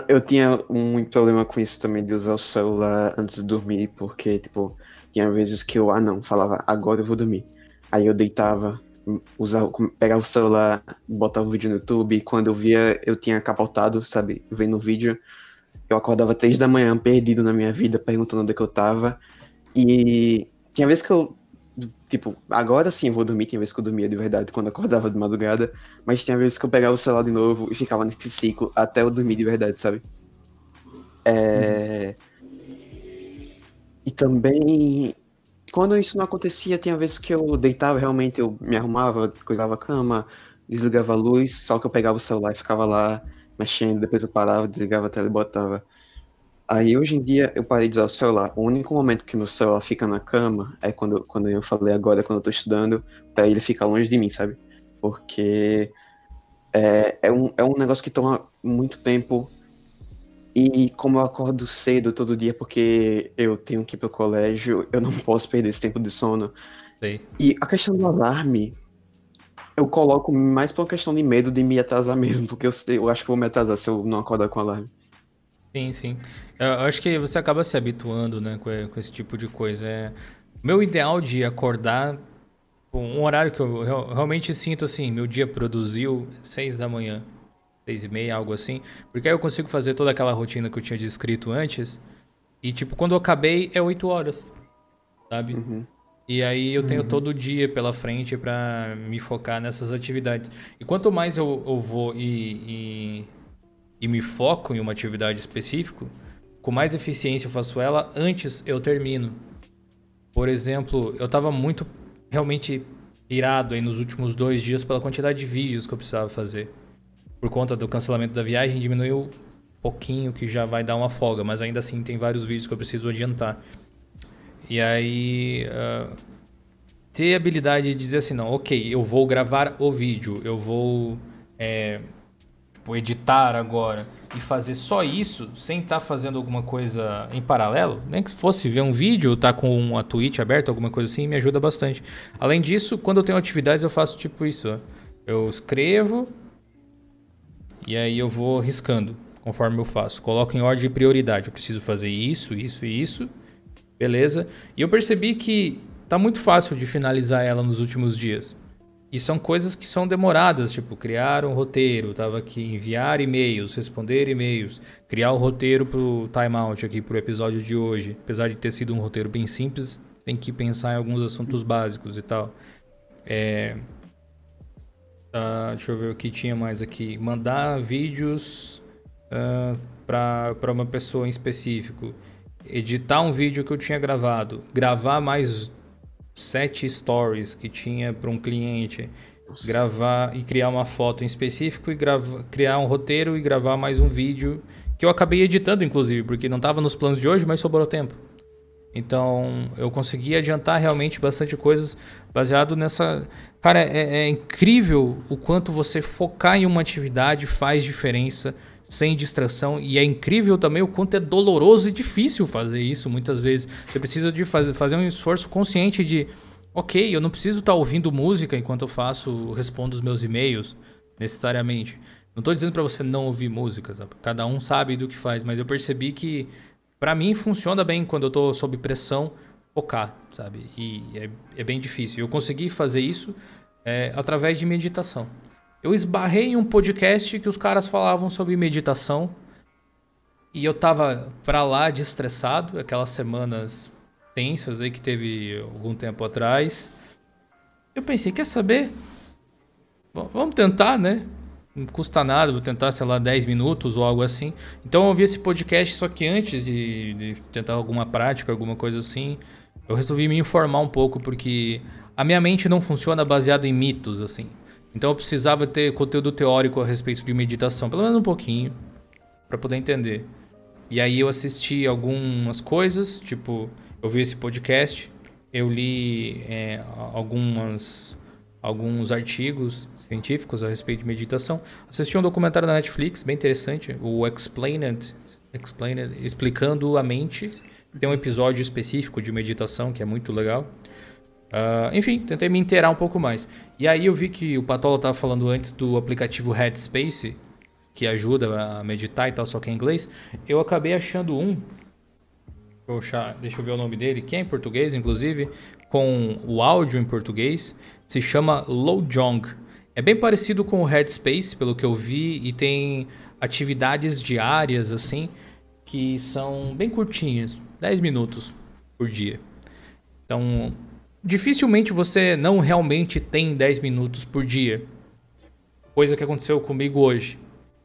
Eu tinha muito problema com isso também de usar o celular antes de dormir, porque, tipo, tinha vezes que eu, ah não, falava, agora eu vou dormir. Aí eu deitava, usava, pegava o celular, botava o vídeo no YouTube, e quando eu via, eu tinha capotado, sabe, vendo o vídeo. Eu acordava três da manhã, perdido na minha vida, perguntando onde é que eu tava. E tinha vezes que eu Tipo, agora sim eu vou dormir, tinha vezes que eu dormia de verdade quando acordava de madrugada, mas tinha vezes que eu pegava o celular de novo e ficava nesse ciclo até eu dormir de verdade, sabe? É... E também, quando isso não acontecia, tinha vezes que eu deitava realmente, eu me arrumava, cuidava a cama, desligava a luz, só que eu pegava o celular e ficava lá mexendo, depois eu parava, desligava a tela e botava. Aí hoje em dia eu parei de usar o celular. O único momento que meu celular fica na cama é quando, quando eu falei agora, quando eu tô estudando, pra ele ficar longe de mim, sabe? Porque é, é, um, é um negócio que toma muito tempo. E como eu acordo cedo todo dia porque eu tenho que ir pro colégio, eu não posso perder esse tempo de sono.
Sim.
E a questão do alarme, eu coloco mais por uma questão de medo de me atrasar mesmo, porque eu, eu acho que vou me atrasar se eu não acordar com o alarme.
Sim, sim. Eu acho que você acaba se habituando, né, com, esse tipo de coisa. É... Meu ideal de acordar, um horário que eu realmente sinto assim, meu dia produziu seis da manhã, seis e meia, algo assim, porque aí eu consigo fazer toda aquela rotina que eu tinha descrito antes, e tipo, quando eu acabei é oito horas, sabe? Uhum. E aí eu tenho uhum. todo o dia pela frente para me focar nessas atividades. E quanto mais eu, eu vou e, e e me foco em uma atividade específica, com mais eficiência eu faço ela antes eu termino. Por exemplo, eu estava muito realmente irado aí nos últimos dois dias pela quantidade de vídeos que eu precisava fazer. Por conta do cancelamento da viagem, diminuiu um pouquinho, que já vai dar uma folga, mas ainda assim tem vários vídeos que eu preciso adiantar. E aí. Uh, ter a habilidade de dizer assim, não, ok, eu vou gravar o vídeo, eu vou. É, tipo, editar agora e fazer só isso, sem estar tá fazendo alguma coisa em paralelo, nem que fosse ver um vídeo, tá com uma Twitch aberta, alguma coisa assim, me ajuda bastante. Além disso, quando eu tenho atividades, eu faço tipo isso, ó. Eu escrevo e aí eu vou riscando conforme eu faço. Coloco em ordem de prioridade. Eu preciso fazer isso, isso e isso. Beleza? E eu percebi que tá muito fácil de finalizar ela nos últimos dias. E são coisas que são demoradas, tipo, criar um roteiro, tava aqui, enviar e-mails, responder e-mails, criar um roteiro pro timeout aqui pro episódio de hoje. Apesar de ter sido um roteiro bem simples, tem que pensar em alguns assuntos básicos e tal. É... Uh, deixa eu ver o que tinha mais aqui. Mandar vídeos uh, ah, para uma pessoa em específico. Editar um vídeo que eu tinha gravado. Gravar mais sete stories que tinha para um cliente, Nossa. gravar e criar uma foto em específico e gravar, criar um roteiro e gravar mais um vídeo que eu acabei editando, inclusive, porque não estava nos planos de hoje, mas sobrou tempo. Então eu consegui adiantar realmente bastante coisas baseado nessa. Cara, é, é incrível o quanto você focar em uma atividade faz diferença sem distração. E é incrível também o quanto é doloroso e difícil fazer isso muitas vezes. Você precisa de fazer, fazer um esforço consciente de, ok, eu não preciso estar tá ouvindo música enquanto eu faço, respondo os meus e-mails, necessariamente. Não estou dizendo para você não ouvir música, sabe? cada um sabe do que faz, mas eu percebi que para mim funciona bem quando eu estou sob pressão focar, sabe? E é, é, bem difícil. Eu consegui fazer isso é, através de meditação. Eu esbarrei em um podcast que os caras falavam sobre meditação e eu tava pra lá de estressado, aquelas semanas tensas aí que teve algum tempo atrás. Eu pensei, quer saber? Bom, vamos tentar, né? Não custa nada, vou tentar, sei lá, 10 minutos ou algo assim. Então eu ouvi esse podcast, só que antes de, de tentar alguma prática, alguma coisa assim, eu resolvi me informar um pouco, porque a minha mente não funciona baseada em mitos, assim. Então eu precisava ter conteúdo teórico a respeito de meditação, pelo menos um pouquinho, para poder entender. E aí eu assisti algumas coisas, tipo, eu vi esse podcast, eu li é, algumas, alguns artigos científicos a respeito de meditação, assisti um documentário da Netflix, bem interessante, o Explained, Explained explicando a mente. Tem um episódio específico de meditação que é muito legal. Uh, enfim, tentei me inteirar um pouco mais. E aí eu vi que o Patola estava falando antes do aplicativo Headspace, que ajuda a meditar e tal, só que é em inglês. Eu acabei achando um. Poxa, deixa eu ver o nome dele, que é em português, inclusive, com o áudio em português. Se chama Lojong. É bem parecido com o Headspace, pelo que eu vi, e tem atividades diárias, assim, que são bem curtinhas 10 minutos por dia. Então, dificilmente você não realmente tem 10 minutos por dia. Coisa que aconteceu comigo hoje,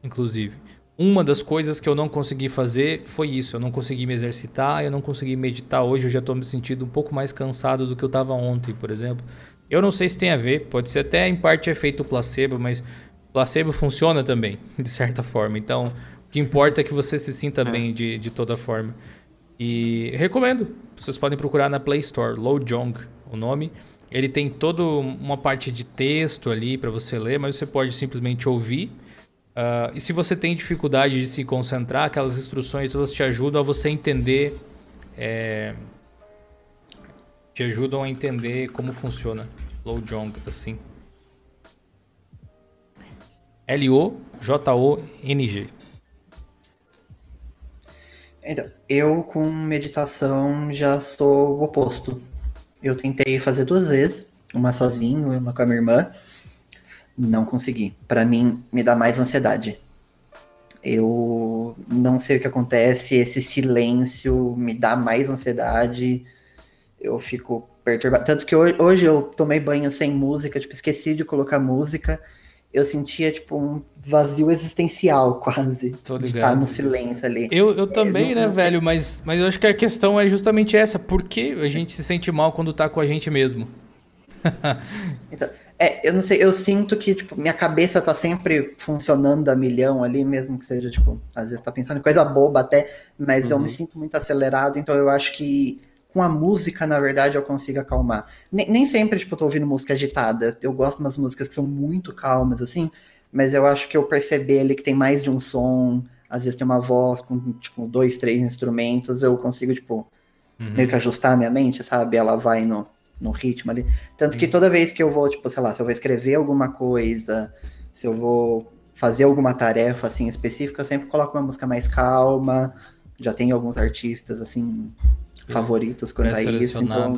inclusive. Uma das coisas que eu não consegui fazer foi isso. Eu não consegui me exercitar, eu não consegui meditar. Hoje eu já estou me sentindo um pouco mais cansado do que eu estava ontem, por exemplo. Eu não sei se tem a ver, pode ser até em parte efeito placebo, mas placebo funciona também, de certa forma. Então, o que importa é que você se sinta é. bem de, de toda forma. E recomendo. Vocês podem procurar na Play Store, Lojong, o nome. Ele tem toda uma parte de texto ali para você ler, mas você pode simplesmente ouvir. Uh, e se você tem dificuldade de se concentrar, aquelas instruções elas te ajudam a você entender. É, te ajudam a entender como funciona Lojong assim. L-O-J-O-N-G.
Então, eu com meditação já sou o oposto. Eu tentei fazer duas vezes, uma sozinho e uma com a minha irmã. Não consegui. Para mim, me dá mais ansiedade. Eu não sei o que acontece, esse silêncio me dá mais ansiedade. Eu fico perturbado. Tanto que hoje, hoje eu tomei banho sem música, tipo, esqueci de colocar música eu sentia, tipo, um vazio existencial, quase. Tô de estar no silêncio ali.
Eu, eu também, é, né, velho? Mas, mas eu acho que a questão é justamente essa. Por que a gente se sente mal quando tá com a gente mesmo?
então, é, eu não sei, eu sinto que, tipo, minha cabeça tá sempre funcionando a milhão ali, mesmo que seja, tipo, às vezes tá pensando em coisa boba até, mas uhum. eu me uhum. sinto muito acelerado, então eu acho que com a música, na verdade, eu consigo acalmar. Nem, nem sempre, tipo, eu tô ouvindo música agitada. Eu gosto de umas músicas que são muito calmas, assim, mas eu acho que eu perceber ali que tem mais de um som, às vezes tem uma voz com, tipo, dois, três instrumentos, eu consigo, tipo, uhum. meio que ajustar a minha mente, sabe? Ela vai no, no ritmo ali. Tanto uhum. que toda vez que eu vou, tipo, sei lá, se eu vou escrever alguma coisa, se eu vou fazer alguma tarefa, assim, específica, eu sempre coloco uma música mais calma. Já tem alguns artistas, assim, favoritos quanto a isso. Então,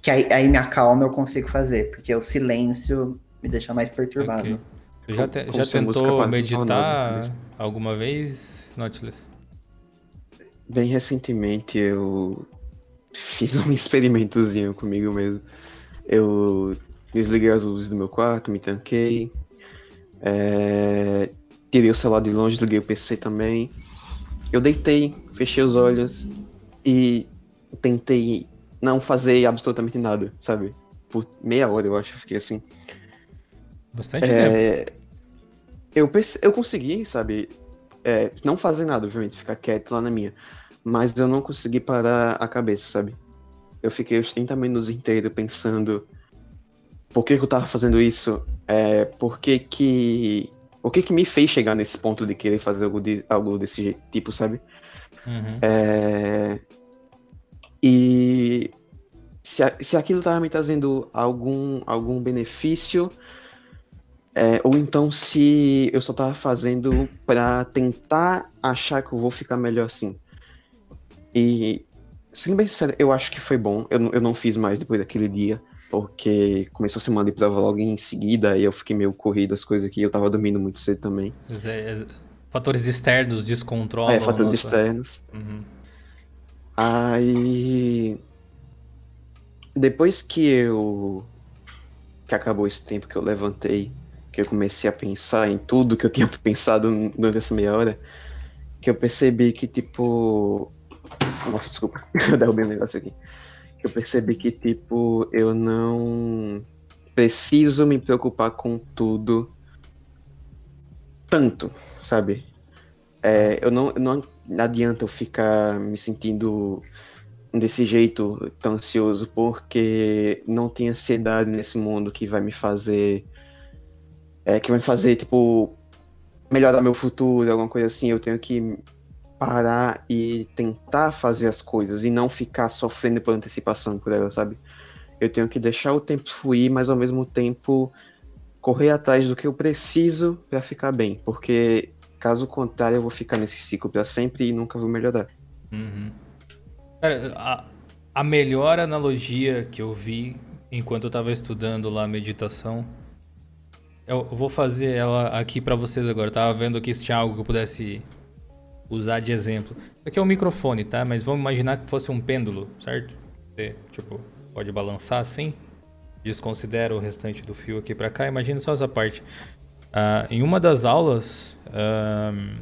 que aí, aí me acalma eu consigo fazer, porque o silêncio me deixa mais perturbado. Okay.
Já, te, já tentou meditar alguma vez, Nautilus?
Bem recentemente eu fiz um experimentozinho comigo mesmo. Eu desliguei as luzes do meu quarto, me tanquei, é... tirei o celular de longe, desliguei o PC também. Eu deitei, fechei os olhos e tentei não fazer absolutamente nada, sabe? Por meia hora, eu acho, eu fiquei assim.
Bastante é,
tempo. Eu, eu consegui, sabe? É, não fazer nada, obviamente, ficar quieto lá na minha. Mas eu não consegui parar a cabeça, sabe? Eu fiquei os 30 minutos inteiros pensando por que, que eu tava fazendo isso? É, por que que... O que que me fez chegar nesse ponto de querer fazer algo, de, algo desse tipo, sabe? Uhum. É... E se, se aquilo tava me trazendo algum, algum benefício, é, ou então se eu só tava fazendo para tentar achar que eu vou ficar melhor assim. E, sendo bem sincero, eu acho que foi bom. Eu, eu não fiz mais depois daquele dia porque começou a semana de prova logo em seguida e eu fiquei meio corrido as coisas aqui, eu tava dormindo muito cedo também.
É, fatores externos descontrolam.
É, fatores nossa... externos. Uhum. Aí. Depois que eu. que acabou esse tempo que eu levantei, que eu comecei a pensar em tudo que eu tinha pensado durante essa meia hora, que eu percebi que, tipo. Nossa, desculpa, eu derrubei um negócio aqui eu percebi que, tipo, eu não preciso me preocupar com tudo tanto, sabe? É, eu não, não adianta eu ficar me sentindo desse jeito tão ansioso, porque não tem ansiedade nesse mundo que vai me fazer. É, que vai me fazer, tipo, melhorar meu futuro, alguma coisa assim. Eu tenho que parar e tentar fazer as coisas e não ficar sofrendo por antecipação por ela, sabe? Eu tenho que deixar o tempo fluir, mas ao mesmo tempo correr atrás do que eu preciso para ficar bem, porque caso contrário eu vou ficar nesse ciclo para sempre e nunca vou melhorar.
Uhum. Cara, a, a melhor analogia que eu vi enquanto eu estava estudando lá a meditação eu vou fazer ela aqui para vocês agora. Eu tava vendo aqui se tinha algo que eu pudesse usar de exemplo. Aqui é um microfone, tá? Mas vamos imaginar que fosse um pêndulo, certo? Você, tipo, pode balançar assim. Desconsidera o restante do fio aqui para cá. Imagina só essa parte. Uh, em uma das aulas, uh,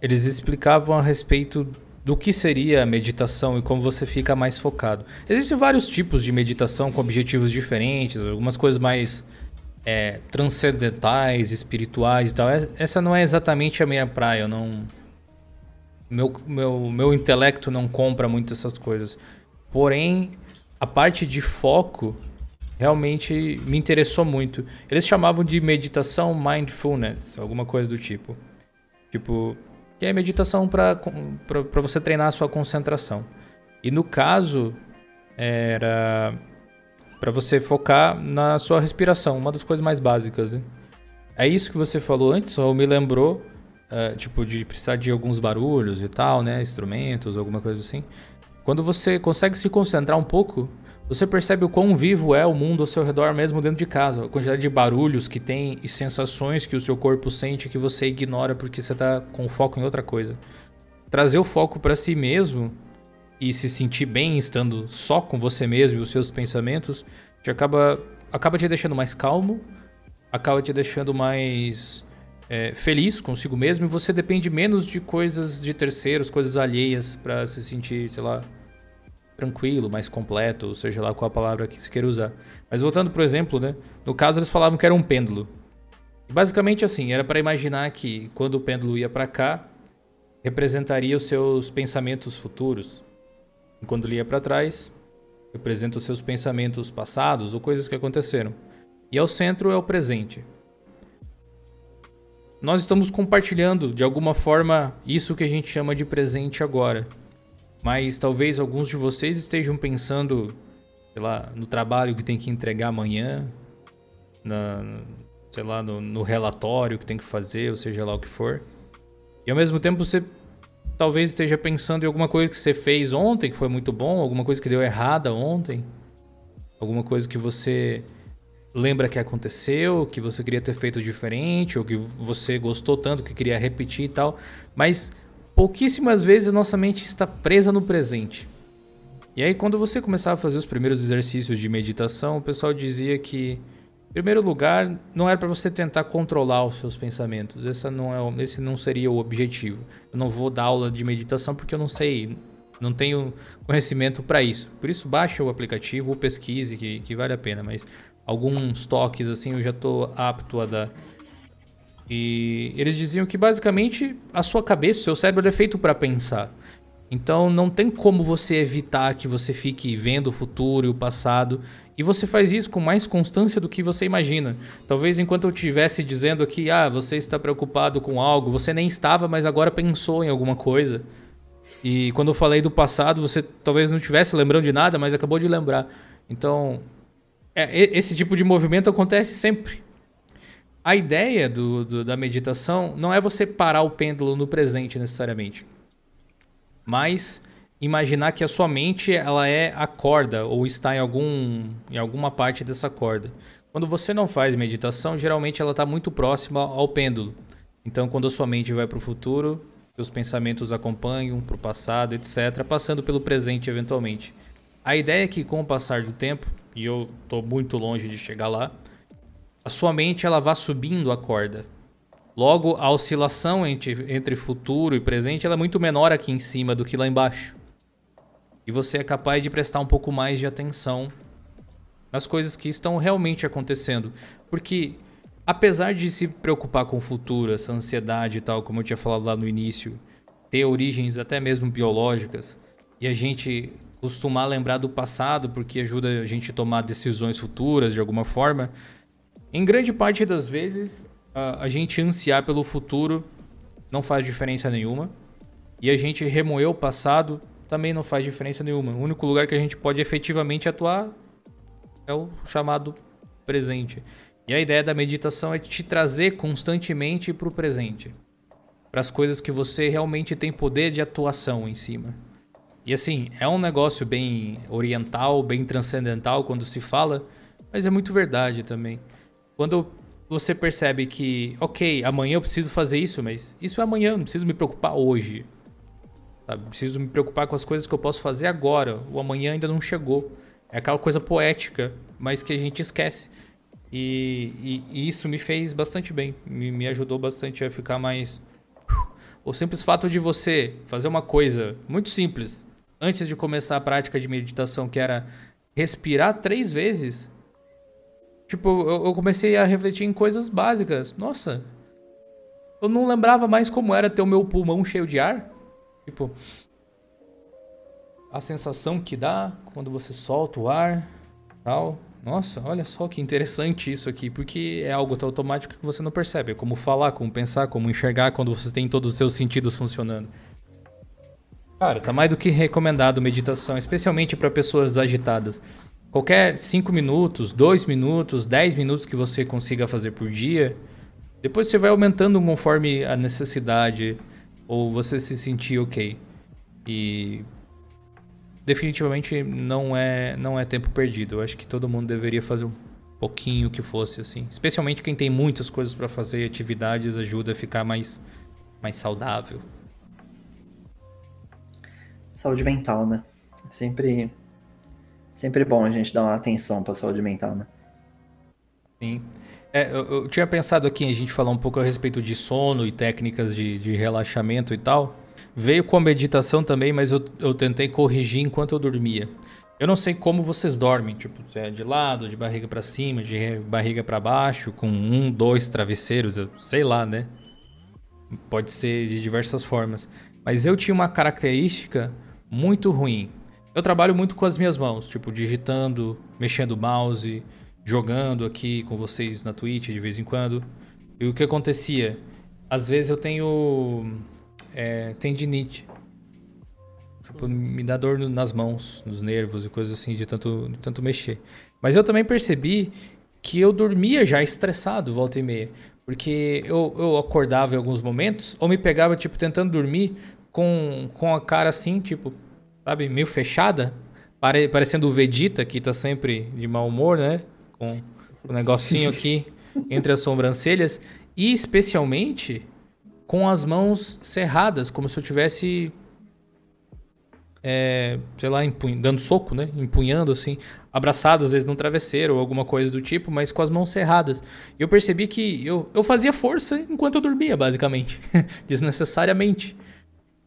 eles explicavam a respeito do que seria a meditação e como você fica mais focado. Existem vários tipos de meditação com objetivos diferentes, algumas coisas mais é, transcendentais, espirituais e tal. É, essa não é exatamente a minha praia. Eu não. Meu, meu, meu intelecto não compra muito essas coisas. Porém, a parte de foco realmente me interessou muito. Eles chamavam de meditação mindfulness, alguma coisa do tipo. Tipo, que é meditação para você treinar a sua concentração. E no caso, era para você focar na sua respiração, uma das coisas mais básicas. Né? É isso que você falou antes, só me lembrou, uh, tipo, de precisar de alguns barulhos e tal, né? Instrumentos, alguma coisa assim. Quando você consegue se concentrar um pouco, você percebe o quão vivo é o mundo ao seu redor, mesmo dentro de casa. A quantidade de barulhos que tem e sensações que o seu corpo sente que você ignora porque você está com foco em outra coisa. Trazer o foco para si mesmo e se sentir bem estando só com você mesmo e os seus pensamentos, te acaba, acaba te deixando mais calmo, acaba te deixando mais é, feliz consigo mesmo e você depende menos de coisas de terceiros, coisas alheias para se sentir, sei lá, tranquilo, mais completo, seja lá qual a palavra que se queira usar. Mas voltando pro exemplo, né? No caso eles falavam que era um pêndulo. Basicamente assim, era para imaginar que quando o pêndulo ia para cá, representaria os seus pensamentos futuros. E quando ele ia para trás, representa os seus pensamentos passados ou coisas que aconteceram. E ao centro é o presente. Nós estamos compartilhando de alguma forma isso que a gente chama de presente agora. Mas talvez alguns de vocês estejam pensando, sei lá, no trabalho que tem que entregar amanhã, na, sei lá, no, no relatório que tem que fazer, ou seja lá o que for. E ao mesmo tempo você talvez esteja pensando em alguma coisa que você fez ontem que foi muito bom, alguma coisa que deu errada ontem, alguma coisa que você lembra que aconteceu, que você queria ter feito diferente, ou que você gostou tanto que queria repetir e tal, mas pouquíssimas vezes nossa mente está presa no presente. E aí quando você começava a fazer os primeiros exercícios de meditação, o pessoal dizia que em primeiro lugar, não era para você tentar controlar os seus pensamentos. Essa não é, esse não seria o objetivo. Eu não vou dar aula de meditação porque eu não sei Não tenho conhecimento para isso. Por isso, baixa o aplicativo ou pesquise, que, que vale a pena. Mas alguns toques assim eu já estou apto a dar. E eles diziam que basicamente a sua cabeça, o seu cérebro é feito para pensar. Então não tem como você evitar que você fique vendo o futuro e o passado. E você faz isso com mais constância do que você imagina. Talvez enquanto eu estivesse dizendo aqui, ah, você está preocupado com algo, você nem estava, mas agora pensou em alguma coisa. E quando eu falei do passado, você talvez não estivesse lembrando de nada, mas acabou de lembrar. Então, é, esse tipo de movimento acontece sempre. A ideia do, do, da meditação não é você parar o pêndulo no presente necessariamente mas imaginar que a sua mente ela é a corda ou está em, algum, em alguma parte dessa corda. Quando você não faz meditação, geralmente ela está muito próxima ao pêndulo. Então, quando a sua mente vai para o futuro, seus pensamentos acompanham para o passado, etc., passando pelo presente eventualmente. A ideia é que, com o passar do tempo, e eu estou muito longe de chegar lá, a sua mente ela vá subindo a corda. Logo, a oscilação entre, entre futuro e presente é muito menor aqui em cima do que lá embaixo. E você é capaz de prestar um pouco mais de atenção nas coisas que estão realmente acontecendo. Porque, apesar de se preocupar com o futuro, essa ansiedade e tal, como eu tinha falado lá no início, ter origens até mesmo biológicas, e a gente costumar lembrar do passado porque ajuda a gente a tomar decisões futuras de alguma forma, em grande parte das vezes a, a gente ansiar pelo futuro não faz diferença nenhuma. E a gente remoer o passado também não faz diferença nenhuma. O único lugar que a gente pode efetivamente atuar é o chamado presente. E a ideia da meditação é te trazer constantemente para o presente. Para as coisas que você realmente tem poder de atuação em cima. E assim, é um negócio bem oriental, bem transcendental quando se fala, mas é muito verdade também. Quando você percebe que, ok, amanhã eu preciso fazer isso, mas isso é amanhã, não preciso me preocupar hoje. Sabe? Preciso me preocupar com as coisas que eu posso fazer agora. O amanhã ainda não chegou. É aquela coisa poética, mas que a gente esquece. E, e, e isso me fez bastante bem. Me, me ajudou bastante a ficar mais. O simples fato de você fazer uma coisa muito simples antes de começar a prática de meditação, que era respirar três vezes, Tipo, eu, eu comecei a refletir em coisas básicas. Nossa, eu não lembrava mais como era ter o meu pulmão cheio de ar. Tipo, a sensação que dá quando você solta o ar, tal. Nossa, olha só que interessante isso aqui, porque é algo tão automático que você não percebe. É como falar, como pensar, como enxergar quando você tem todos os seus sentidos funcionando. Cara, tá mais do que recomendado meditação, especialmente para pessoas agitadas. Qualquer 5 minutos, 2 minutos, 10 minutos que você consiga fazer por dia, depois você vai aumentando conforme a necessidade ou você se sentir ok. E definitivamente não é não é tempo perdido. Eu acho que todo mundo deveria fazer um pouquinho que fosse assim, especialmente quem tem muitas coisas para fazer, atividades ajuda a ficar mais mais saudável.
Saúde mental, né? Sempre Sempre bom a gente dar uma atenção para a saúde mental, né?
Sim. É, eu, eu, tinha pensado aqui a gente falar um pouco a respeito de sono e técnicas de, de relaxamento e tal. Veio com a meditação também, mas eu, eu tentei corrigir enquanto eu dormia. Eu não sei como vocês dormem, tipo, se é de lado, de barriga para cima, de barriga para baixo, com um, dois travesseiros, eu sei lá, né? Pode ser de diversas formas. Mas eu tinha uma característica muito ruim. Eu trabalho muito com as minhas mãos, tipo, digitando, mexendo o mouse, jogando aqui com vocês na Twitch de vez em quando. E o que acontecia? Às vezes eu tenho é, tendinite. Tipo, me dá dor nas mãos, nos nervos e coisas assim, de tanto, de tanto mexer. Mas eu também percebi que eu dormia já estressado volta e meia. Porque eu, eu acordava em alguns momentos, ou me pegava, tipo, tentando dormir com, com a cara assim, tipo, sabe, meio fechada, pare, parecendo o Vegeta, que tá sempre de mau humor, né? Com o um negocinho aqui entre as sobrancelhas. E especialmente com as mãos cerradas, como se eu tivesse. É, sei lá, dando soco, né? Empunhando assim, abraçado às vezes num travesseiro ou alguma coisa do tipo, mas com as mãos cerradas. E eu percebi que eu, eu fazia força enquanto eu dormia, basicamente, desnecessariamente.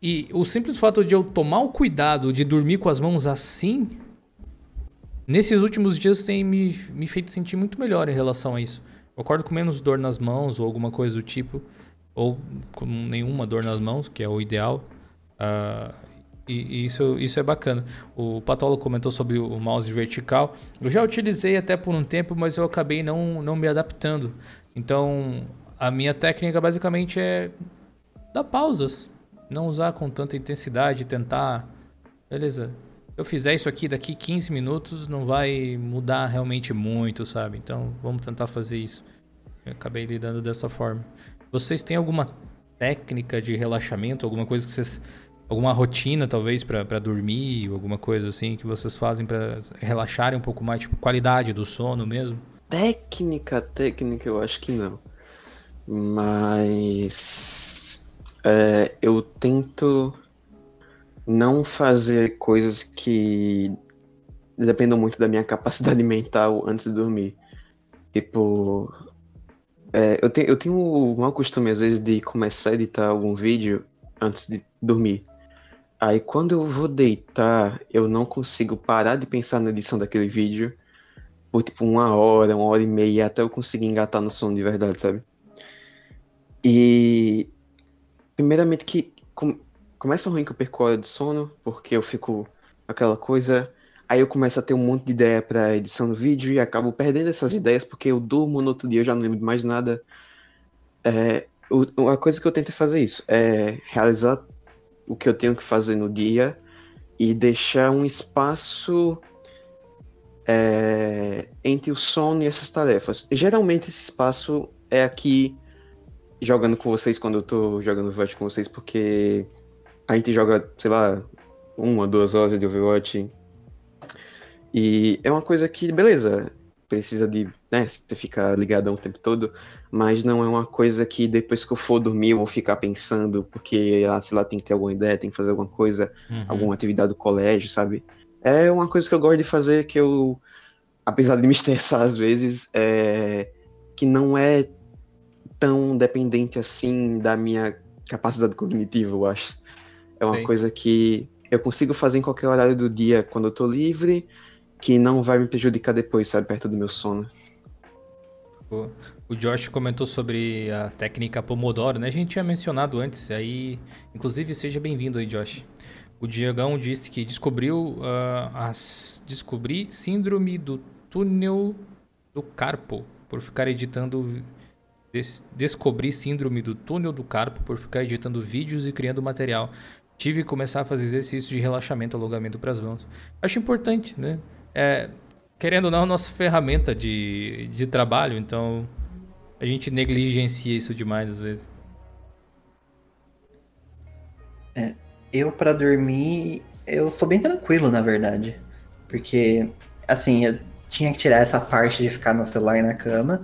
E o simples fato de eu tomar o cuidado de dormir com as mãos assim, nesses últimos dias tem me, me feito sentir muito melhor em relação a isso. Eu acordo com menos dor nas mãos ou alguma coisa do tipo, ou com nenhuma dor nas mãos, que é o ideal. Uh, e, isso, isso é bacana. O Patolo comentou sobre o mouse vertical. Eu já utilizei até por um tempo, mas eu acabei não, não me adaptando. Então, a minha técnica basicamente é dar pausas não usar com tanta intensidade, tentar. Beleza. Eu fizer isso aqui daqui 15 minutos, não vai mudar realmente muito, sabe? Então vamos tentar fazer isso. Eu acabei lidando dessa forma. Vocês têm alguma técnica de relaxamento, alguma coisa que vocês. Alguma rotina, talvez, para dormir, alguma coisa assim que vocês fazem para relaxarem um pouco mais, tipo, qualidade do sono mesmo?
Técnica, técnica, eu acho que não. Mas é, eu tento não fazer coisas que dependam muito da minha capacidade mental antes de dormir. Tipo, é, eu, tenho, eu tenho o mau costume, às vezes, de começar a editar algum vídeo antes de dormir. Aí, quando eu vou deitar, eu não consigo parar de pensar na edição daquele vídeo por, tipo, uma hora, uma hora e meia, até eu conseguir engatar no sono de verdade, sabe? E Primeiramente que com, começa ruim que eu perco a hora de sono, porque eu fico aquela coisa. Aí eu começo a ter um monte de ideia para edição do vídeo e acabo perdendo essas ideias porque eu durmo no outro dia, eu já não lembro de mais nada. É, o, a coisa que eu tento é fazer isso, é realizar o que eu tenho que fazer no dia e deixar um espaço é, entre o sono e essas tarefas. Geralmente esse espaço é aqui jogando com vocês quando eu tô jogando Overwatch com vocês, porque a gente joga, sei lá, uma, duas horas de Overwatch. E é uma coisa que, beleza, precisa de, né, você ficar ligadão o tempo todo, mas não é uma coisa que depois que eu for dormir eu vou ficar pensando, porque, ah, sei lá, tem que ter alguma ideia, tem que fazer alguma coisa, uhum. alguma atividade do colégio, sabe? É uma coisa que eu gosto de fazer que eu, apesar de me estressar às vezes, é que não é tão dependente assim da minha capacidade cognitiva, eu acho. É uma Sim. coisa que eu consigo fazer em qualquer horário do dia quando eu tô livre, que não vai me prejudicar depois, sabe, perto do meu sono.
O Josh comentou sobre a técnica Pomodoro, né? A gente tinha mencionado antes, aí, inclusive seja bem-vindo aí, Josh. O Diagão disse que descobriu uh, as descobri síndrome do túnel do carpo por ficar editando Des descobri síndrome do túnel do carpo por ficar editando vídeos e criando material. Tive que começar a fazer exercício de relaxamento, alongamento para as mãos. Acho importante, né? É, querendo ou não, é nossa ferramenta de, de trabalho, então a gente negligencia isso demais às vezes.
É, eu para dormir, eu sou bem tranquilo, na verdade. Porque, assim, eu tinha que tirar essa parte de ficar no celular e na cama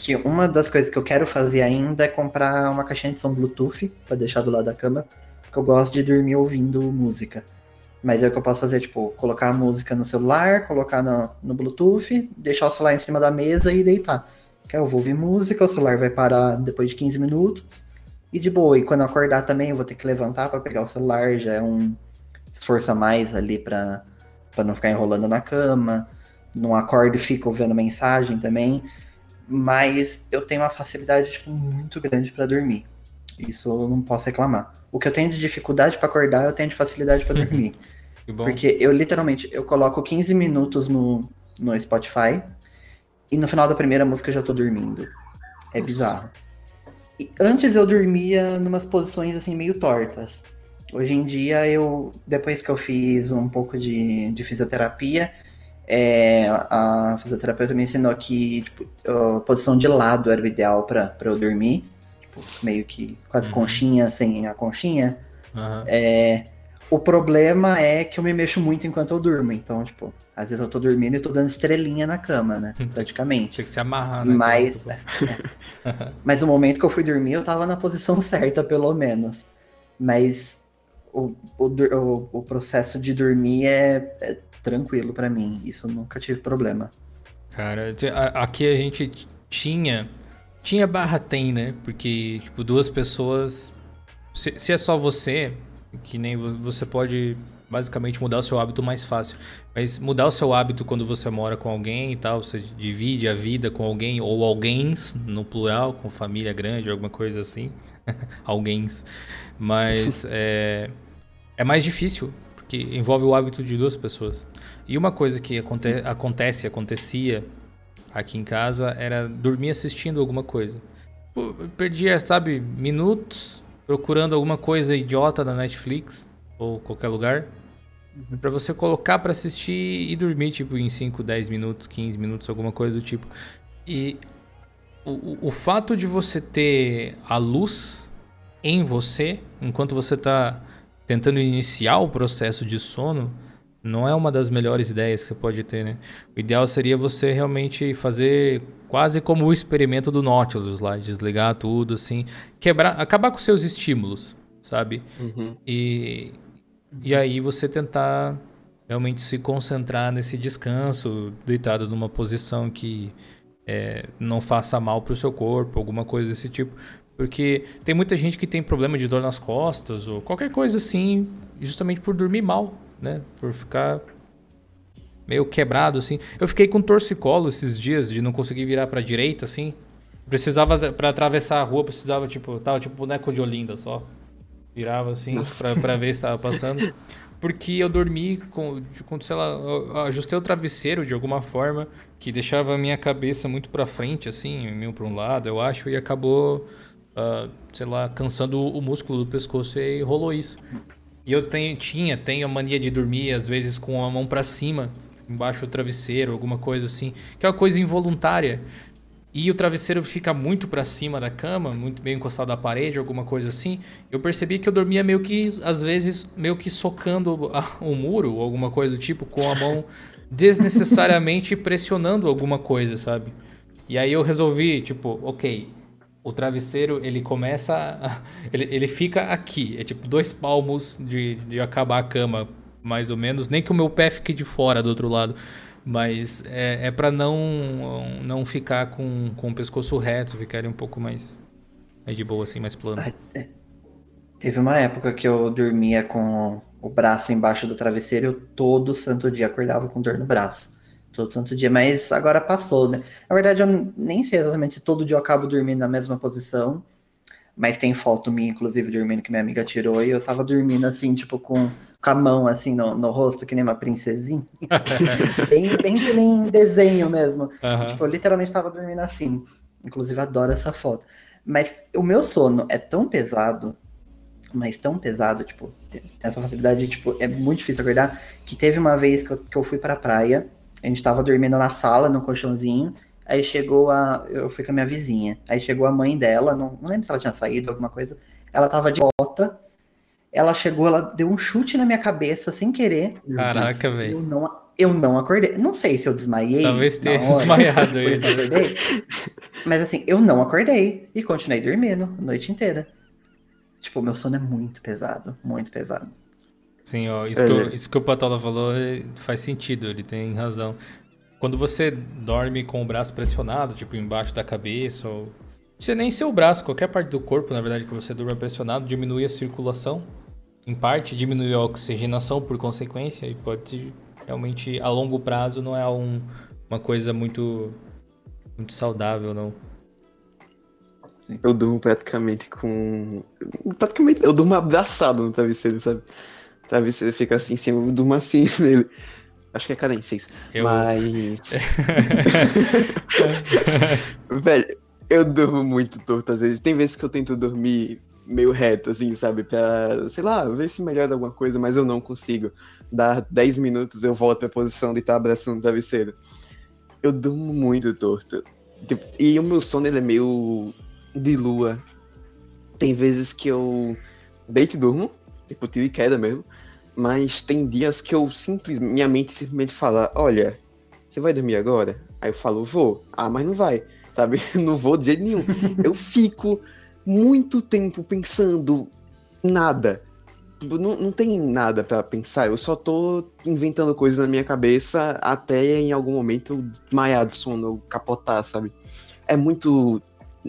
que uma das coisas que eu quero fazer ainda é comprar uma caixinha de som Bluetooth para deixar do lado da cama, porque eu gosto de dormir ouvindo música. Mas é o que eu posso fazer, tipo, colocar a música no celular, colocar no, no Bluetooth, deixar o celular em cima da mesa e deitar. Que eu vou ouvir música, o celular vai parar depois de 15 minutos e de boa. E quando eu acordar também, eu vou ter que levantar para pegar o celular, já é um esforço a mais ali para não ficar enrolando na cama. Não acordo e fico vendo mensagem também mas eu tenho uma facilidade tipo, muito grande para dormir. Isso eu não posso reclamar. O que eu tenho de dificuldade para acordar, eu tenho de facilidade para dormir. Porque eu literalmente eu coloco 15 minutos no, no Spotify e no final da primeira música eu já tô dormindo. É Nossa. bizarro. E antes eu dormia numas posições assim meio tortas. Hoje em dia eu, depois que eu fiz um pouco de, de fisioterapia, é, a fisioterapeuta me ensinou que tipo, a posição de lado era o ideal para eu dormir. Tipo, meio que as uhum. conchinhas, sem a conchinha. Uhum. É, o problema é que eu me mexo muito enquanto eu durmo. Então, tipo, às vezes eu tô dormindo e tô dando estrelinha na cama, né? Praticamente.
Tinha que se amarrar, né?
Mas, é, mas no momento que eu fui dormir, eu tava na posição certa, pelo menos. Mas o, o, o, o processo de dormir é, é tranquilo para mim. Isso eu nunca tive problema.
Cara, aqui a gente tinha. Tinha barra tem, né? Porque, tipo, duas pessoas. Se, se é só você, que nem você pode basicamente mudar o seu hábito mais fácil. Mas mudar o seu hábito quando você mora com alguém e tal, você divide a vida com alguém, ou alguém no plural, com família grande, alguma coisa assim. alguém. Mas é, é mais difícil, porque envolve o hábito de duas pessoas. E uma coisa que aconte acontece, acontecia aqui em casa, era dormir assistindo alguma coisa. perdia, sabe, minutos procurando alguma coisa idiota na Netflix ou qualquer lugar Uhum. para você colocar para assistir e dormir, tipo, em 5, 10 minutos, 15 minutos, alguma coisa do tipo. E o, o fato de você ter a luz em você, enquanto você está tentando iniciar o processo de sono, não é uma das melhores ideias que você pode ter, né? O ideal seria você realmente fazer quase como o experimento do Nautilus lá, desligar tudo, assim, quebrar, acabar com seus estímulos, sabe? Uhum. E e aí você tentar realmente se concentrar nesse descanso, deitado numa posição que é, não faça mal para o seu corpo, alguma coisa desse tipo. Porque tem muita gente que tem problema de dor nas costas ou qualquer coisa assim, justamente por dormir mal, né? Por ficar meio quebrado assim. Eu fiquei com torcicolo esses dias de não conseguir virar para direita assim. Precisava para atravessar a rua, precisava tipo, tava tipo boneco de Olinda só. Virava assim pra, pra, ver se estava passando. Porque eu dormi com, com, sei lá, ajustei o travesseiro de alguma forma que deixava a minha cabeça muito para frente, assim, meio para um lado, eu acho, e acabou, uh, sei lá, cansando o músculo do pescoço e rolou isso. E eu tenho, tinha, tenho a mania de dormir, às vezes, com a mão para cima, embaixo do travesseiro, alguma coisa assim, que é uma coisa involuntária e o travesseiro fica muito para cima da cama, muito bem encostado à parede, alguma coisa assim, eu percebi que eu dormia meio que, às vezes, meio que socando o muro, alguma coisa do tipo, com a mão desnecessariamente pressionando alguma coisa, sabe? E aí eu resolvi, tipo, ok, o travesseiro ele começa. Ele, ele fica aqui, é tipo dois palmos de, de acabar a cama, mais ou menos, nem que o meu pé fique de fora do outro lado. Mas é, é para não, não ficar com, com o pescoço reto, ficar um pouco mais, mais de boa, assim, mais plano.
É. Teve uma época que eu dormia com o braço embaixo do travesseiro, eu todo santo dia acordava com dor no braço. Todo santo dia, mas agora passou, né? Na verdade, eu nem sei exatamente se todo dia eu acabo dormindo na mesma posição, mas tem foto minha, inclusive, dormindo que minha amiga tirou, e eu tava dormindo assim, tipo, com com a mão assim no, no rosto, que nem uma princesinha. bem, bem que nem desenho mesmo. Uhum. Tipo, eu literalmente tava dormindo assim. Inclusive, adoro essa foto. Mas o meu sono é tão pesado, mas tão pesado, tipo, tem essa facilidade, tipo, é muito difícil acordar, que teve uma vez que eu, que eu fui pra praia, a gente tava dormindo na sala, no colchãozinho, aí chegou a. Eu fui com a minha vizinha. Aí chegou a mãe dela, não, não lembro se ela tinha saído, alguma coisa. Ela tava de bota, ela chegou, ela deu um chute na minha cabeça sem querer.
Caraca, velho.
Eu não, eu não acordei. Não sei se eu desmaiei.
Talvez tenha desmaiado aí.
Mas assim, eu não acordei e continuei dormindo a noite inteira. Tipo, meu sono é muito pesado, muito pesado.
Sim, ó, isso, é. que, eu, isso que o Patola falou faz sentido, ele tem razão. Quando você dorme com o braço pressionado, tipo embaixo da cabeça, ou. Não precisa nem ser o braço, qualquer parte do corpo, na verdade, que você durma pressionado, diminui a circulação em parte, diminui a oxigenação por consequência e pode realmente a longo prazo não é um, uma coisa muito muito saudável, não.
Eu durmo praticamente com. Praticamente, eu durmo abraçado no travesseiro, sabe? O travesseiro fica assim em cima, eu durmo assim nele. Acho que é cadência isso. Eu... Mas. Velho, eu durmo muito torto às vezes. Tem vezes que eu tento dormir meio reto, assim, sabe? Pra, sei lá, ver se melhora alguma coisa, mas eu não consigo. Dar 10 minutos eu volto pra posição de estar abraçando o travesseiro. Eu durmo muito torto. Tipo, e o meu sono, ele é meio de lua. Tem vezes que eu deito e durmo, tipo, tiro e queda mesmo. Mas tem dias que eu simplesmente, minha mente simplesmente fala, olha, você vai dormir agora? Aí eu falo, vou. Ah, mas não vai, sabe? Não vou de jeito nenhum. eu fico muito tempo pensando nada. Tipo, não, não tem nada para pensar, eu só tô inventando coisas na minha cabeça até em algum momento eu desmaiar de sono, capotar, sabe? É muito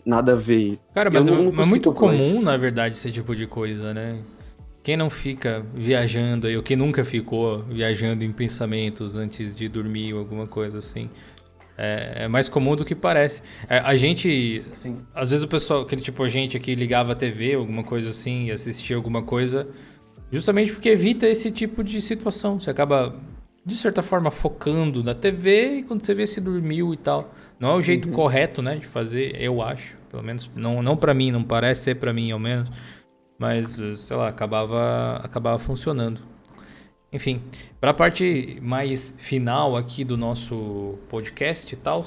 nada a ver.
Cara, mas é, é muito comum, na verdade, esse tipo de coisa, né? Quem não fica viajando aí, ou quem nunca ficou viajando em pensamentos antes de dormir ou alguma coisa assim? É, é mais comum do que parece. É, a gente, Sim. às vezes o pessoal, aquele tipo a gente aqui ligava a TV, alguma coisa assim, e assistia alguma coisa, justamente porque evita esse tipo de situação. Você acaba, de certa forma, focando na TV e quando você vê se dormiu e tal. Não é o jeito uhum. correto, né, de fazer, eu acho. Pelo menos, não, não para mim, não parece ser para mim, ao menos. Mas, sei lá, acabava, acabava funcionando. Enfim, para a parte mais final aqui do nosso podcast e tal,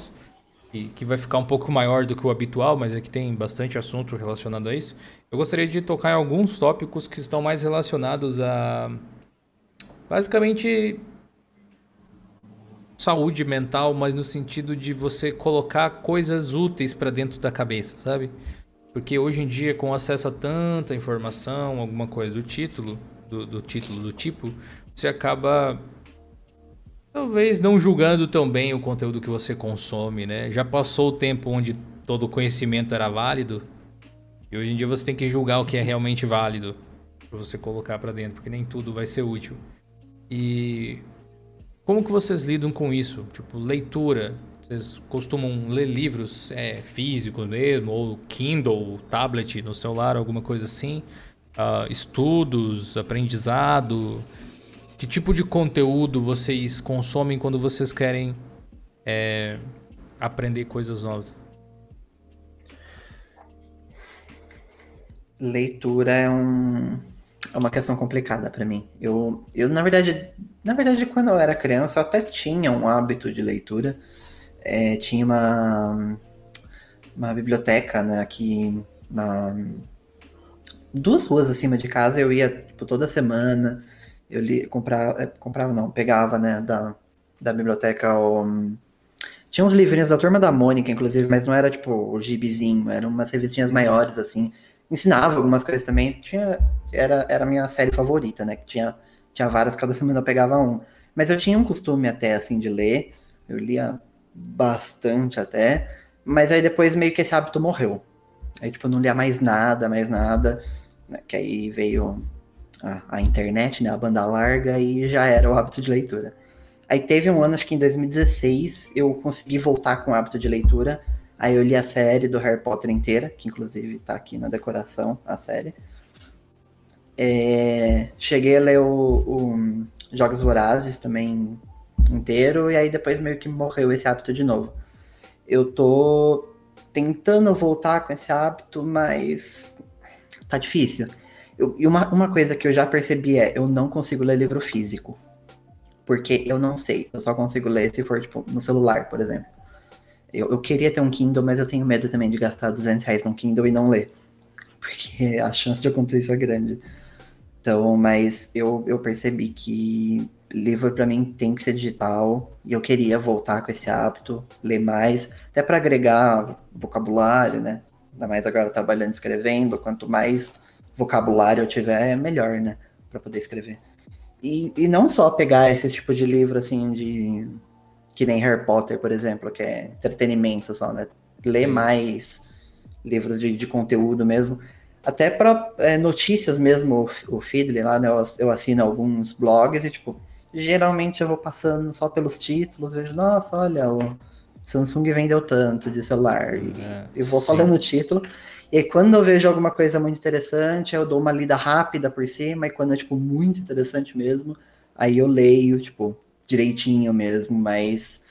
que, vai ficar um pouco maior do que o habitual, mas aqui tem bastante assunto relacionado a isso, eu gostaria de tocar em alguns tópicos que estão mais relacionados a basicamente saúde mental, mas no sentido de você colocar coisas úteis para dentro da cabeça, sabe? Porque hoje em dia, com acesso a tanta informação, alguma coisa do título, do, do título do tipo, você acaba talvez não julgando tão bem o conteúdo que você consome, né? Já passou o tempo onde todo conhecimento era válido e hoje em dia você tem que julgar o que é realmente válido para você colocar para dentro, porque nem tudo vai ser útil. E como que vocês lidam com isso? Tipo, leitura, vocês costumam ler livros é, físicos mesmo, ou Kindle, tablet no celular, alguma coisa assim? Uh, estudos, aprendizado? Que tipo de conteúdo vocês consomem quando vocês querem é, aprender coisas novas?
Leitura é, um, é uma questão complicada para mim. Eu, eu na verdade, na verdade, quando eu era criança, eu até tinha um hábito de leitura é, tinha uma, uma biblioteca né, aqui na duas ruas acima de casa eu ia tipo, toda semana eu li, comprava, é, comprava não, pegava né, da, da biblioteca o, tinha uns livrinhos da Turma da Mônica, inclusive, mas não era tipo o gibizinho, eram umas revistinhas maiores, assim. Ensinava algumas coisas também. Tinha, era, era a minha série favorita, né? Que tinha, tinha várias, cada semana eu pegava um. Mas eu tinha um costume até, assim, de ler. Eu lia bastante até, mas aí depois meio que esse hábito morreu. Aí, tipo, eu não lia mais nada, mais nada, né? que aí veio a, a, internet, né, a banda larga, e já era o hábito de leitura. Aí teve um ano, acho que em 2016, eu consegui voltar com o hábito de leitura, aí eu li a série do Harry Potter inteira, que inclusive tá aqui na decoração, a série. É, cheguei a ler o, o Jogos Vorazes também inteiro, e aí depois meio que morreu esse hábito de novo. Eu tô tentando voltar com esse hábito, mas tá difícil. Eu, e uma, uma coisa que eu já percebi é, eu não consigo ler livro físico. Porque eu não sei, eu só consigo ler se for, tipo, no celular, por exemplo. Eu, eu queria ter um Kindle, mas eu tenho medo também de gastar 200 reais num Kindle e não ler. Porque a chance de acontecer isso é grande. Então, mas eu, eu percebi que livro para mim tem que ser digital e eu queria voltar com esse hábito, ler mais, até para agregar vocabulário, né? Ainda mais agora trabalhando escrevendo, quanto mais vocabulário eu tiver, melhor, né? Para poder escrever. E, e não só pegar esse tipo de livro assim de que nem Harry Potter, por exemplo, que é entretenimento só, né? Ler mais livros de, de conteúdo mesmo. Até para é, notícias mesmo, o, o Feedly lá, né? Eu, eu assino alguns blogs e, tipo, geralmente eu vou passando só pelos títulos, vejo, nossa, olha, o Samsung vendeu tanto de celular. E é, eu vou sim. falando o título. E quando eu vejo alguma coisa muito interessante, eu dou uma lida rápida por cima, e quando é, tipo, muito interessante mesmo, aí eu leio, tipo, direitinho mesmo, mas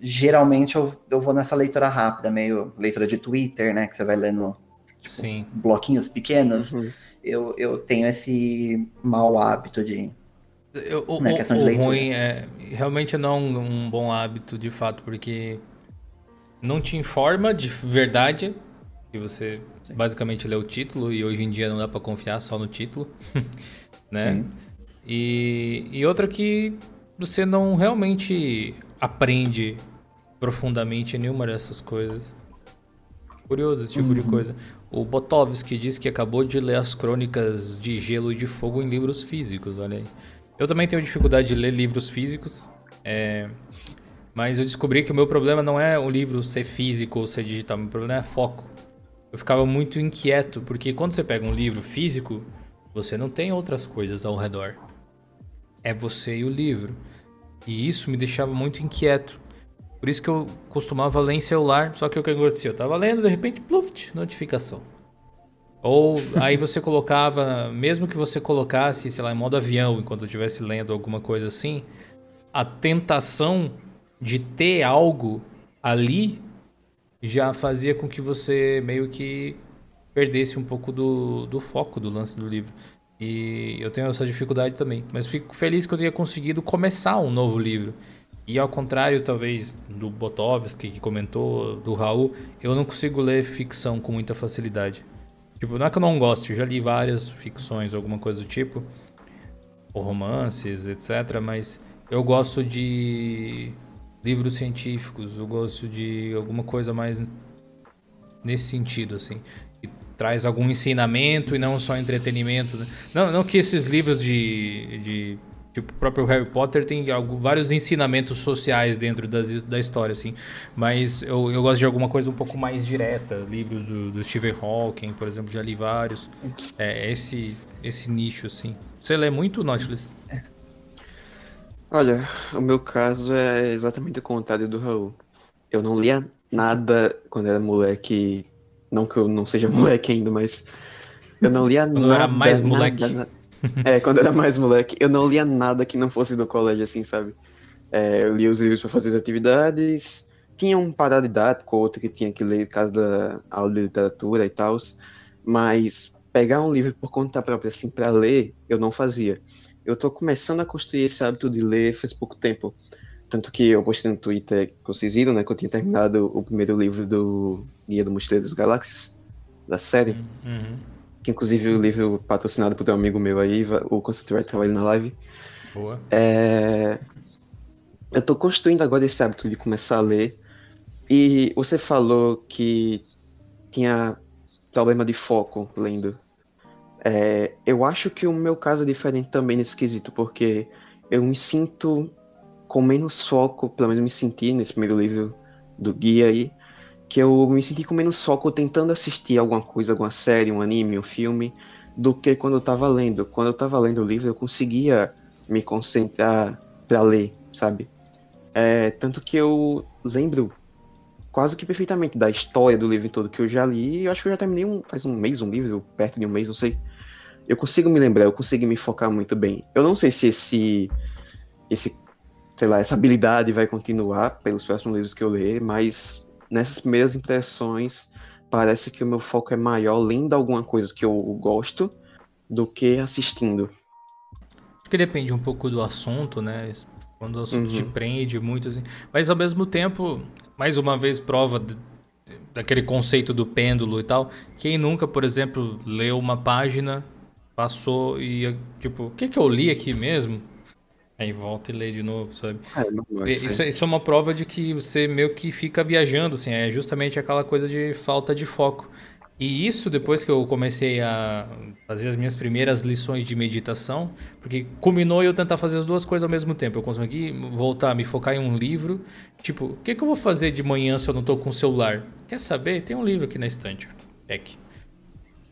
geralmente eu, eu vou nessa leitura rápida, meio leitura de Twitter, né, que você vai lendo tipo, Sim. bloquinhos pequenos. Uhum. Eu, eu tenho esse mau hábito de
eu, o, né, questão o, de leitura. ruim é realmente não um, um bom hábito de fato, porque não te informa de verdade e você Sim. basicamente lê o título e hoje em dia não dá para confiar só no título, né? Sim. E, e outra que você não realmente aprende profundamente nenhuma dessas coisas. Curioso esse tipo uhum. de coisa. O Botovski disse que acabou de ler as crônicas de Gelo e de Fogo em livros físicos, olha aí. Eu também tenho dificuldade de ler livros físicos, é... mas eu descobri que o meu problema não é o livro ser físico ou ser digital, meu problema é foco. Eu ficava muito inquieto, porque quando você pega um livro físico, Você não tem outras coisas ao redor. É você e o livro. E isso me deixava muito inquieto. Por isso que eu costumava ler em celular, só que o que acontecia? Eu tava lendo, de repente, pluft, notificação. Ou aí você colocava, mesmo que você colocasse, sei lá, em modo avião, enquanto eu estivesse lendo alguma coisa assim, a tentação de ter algo ali já fazia com que você meio que perdesse um pouco do, do foco do lance do livro. E eu tenho essa dificuldade também. Mas fico feliz que eu tenha conseguido começar um novo livro. E ao contrário, talvez, do Botovski que comentou, do Raul, eu não consigo ler ficção com muita facilidade. Tipo, não é que eu não goste, eu já li várias ficções, alguma coisa do tipo, ou romances, etc. Mas eu gosto de livros científicos, eu gosto de alguma coisa mais nesse sentido, assim. Que traz algum ensinamento e não só entretenimento. Né? Não, não que esses livros de, de Tipo, o próprio Harry Potter tem vários ensinamentos sociais dentro das, da história, assim. Mas eu, eu gosto de alguma coisa um pouco mais direta. Livros do, do Stephen Hawking, por exemplo, já li vários. É esse, esse nicho, assim. Você lê muito, Nautilus?
Olha, o meu caso é exatamente o contrário do Raul. Eu não lia nada quando era moleque. Não que eu não seja moleque ainda, mas. Eu não lia nada. Quando era mais moleque. Nada, é, quando eu era mais moleque, eu não lia nada que não fosse do colégio, assim, sabe? É, eu lia os livros para fazer as atividades, tinha um paradidático, outro que tinha que ler por causa da aula de literatura e tal, mas pegar um livro por conta própria, assim, para ler, eu não fazia. Eu tô começando a construir esse hábito de ler faz pouco tempo. Tanto que eu postei no Twitter, que vocês viram, né, que eu tinha terminado o primeiro livro do Guia do Mochileiro das Galáxias, da série. Uhum que inclusive o livro patrocinado por um amigo meu aí, o Concept estava na live.
Boa.
É... Eu tô construindo agora esse hábito de começar a ler. E você falou que tinha problema de foco lendo. É... Eu acho que o meu caso é diferente também nesse quesito, porque eu me sinto com menos foco, pelo menos me senti nesse primeiro livro do guia aí, que eu me senti com menos foco tentando assistir alguma coisa, alguma série, um anime, um filme, do que quando eu estava lendo. Quando eu estava lendo o livro, eu conseguia me concentrar para ler, sabe? É, tanto que eu lembro quase que perfeitamente da história do livro todo que eu já li. Eu acho que eu já terminei um, faz um mês um livro, perto de um mês, não sei. Eu consigo me lembrar, eu consigo me focar muito bem. Eu não sei se esse, esse, sei lá, essa habilidade vai continuar pelos próximos livros que eu ler, mas nessas primeiras impressões, parece que o meu foco é maior lendo alguma coisa que eu gosto do que assistindo.
Acho que depende um pouco do assunto, né? Quando o assunto uhum. te prende muito, assim. Mas ao mesmo tempo, mais uma vez, prova daquele conceito do pêndulo e tal. Quem nunca, por exemplo, leu uma página, passou e, tipo, o que, que eu li aqui mesmo? Aí volta e lê de novo, sabe? É, não, isso, isso, é uma prova de que você meio que fica viajando, assim, é justamente aquela coisa de falta de foco. E isso depois que eu comecei a fazer as minhas primeiras lições de meditação, porque culminou eu tentar fazer as duas coisas ao mesmo tempo. Eu consegui voltar a me focar em um livro. Tipo, o que, que eu vou fazer de manhã se eu não tô com o celular? Quer saber? Tem um livro aqui na estante. Peck.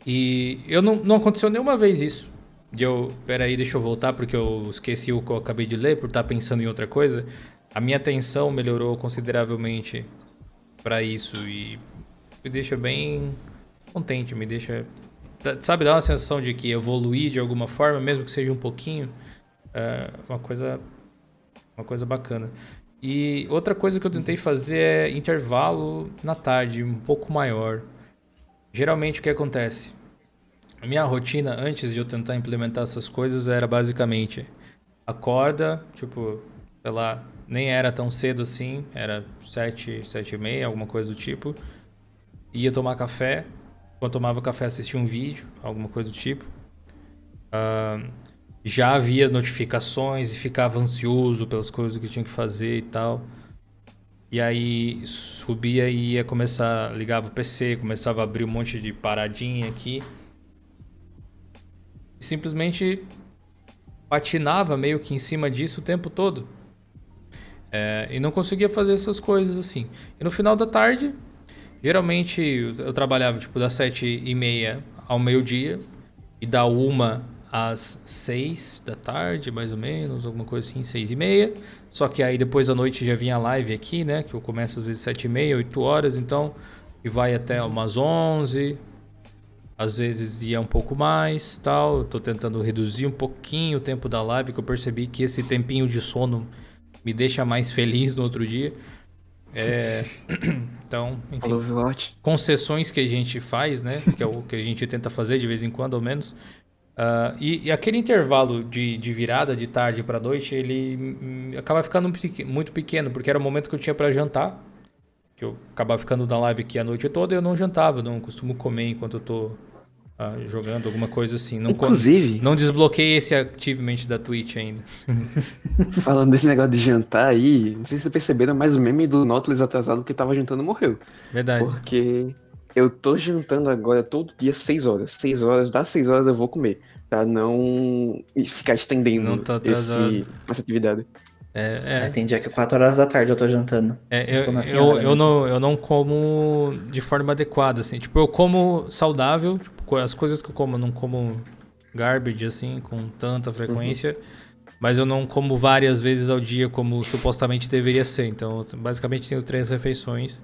E eu não, não aconteceu nenhuma vez isso. E eu, peraí, deixa eu voltar porque eu esqueci o que eu acabei de ler por estar pensando em outra coisa. A minha atenção melhorou consideravelmente para isso e me deixa bem contente, me deixa, sabe, dá uma sensação de que evoluir de alguma forma, mesmo que seja um pouquinho, é uma coisa, uma coisa bacana. E outra coisa que eu tentei fazer é intervalo na tarde, um pouco maior. Geralmente o que acontece? Minha rotina antes de eu tentar implementar essas coisas era basicamente acorda, tipo, sei lá, nem era tão cedo assim, era sete, sete e meia, alguma coisa do tipo. Ia tomar café, quando tomava café assistia um vídeo, alguma coisa do tipo. Uh, já havia notificações e ficava ansioso pelas coisas que tinha que fazer e tal. E aí subia e ia começar, ligava o PC, começava a abrir um monte de paradinha aqui simplesmente patinava meio que em cima disso o tempo todo. É, e não conseguia fazer essas coisas assim. E no final da tarde, geralmente eu trabalhava tipo das sete e meia ao meio-dia e da uma às seis da tarde, mais ou menos, alguma coisa assim, seis e meia. Só que aí depois da noite já vinha a live aqui, né? Que eu começo às vezes sete e meia, oito horas, então e vai até umas onze. Às vezes ia um pouco mais, tal. Eu tô tentando reduzir um pouquinho o tempo da live, que eu percebi que esse tempinho de sono me deixa mais feliz no outro dia. É, então, enfim, concessões que a gente faz, né? Que é o que a gente tenta fazer de vez em quando, ao menos. Uh, e, e, aquele intervalo de, de virada de tarde para noite, ele hum, acaba ficando muito pequeno, porque era o momento que eu tinha para jantar. Que eu acabava ficando na live aqui a noite toda e eu não jantava, não costumo comer enquanto eu tô ah, jogando alguma coisa assim. Não
Inclusive.
Não desbloqueei esse achievement da Twitch ainda.
falando desse negócio de jantar aí, não sei se vocês perceberam, mas o meme do Nautilus atrasado que tava jantando morreu.
Verdade.
Porque eu tô jantando agora todo dia 6 horas. 6 horas, das 6 horas eu vou comer. Pra não ficar estendendo esse, essa atividade.
É, é. é, tem dia que 4 horas da tarde eu tô jantando.
É, eu, eu, eu, não, eu não como de forma adequada, assim. Tipo, eu como saudável, tipo, as coisas que eu como, eu não como garbage, assim, com tanta frequência. Uhum. Mas eu não como várias vezes ao dia como supostamente deveria ser. Então, basicamente tenho três refeições,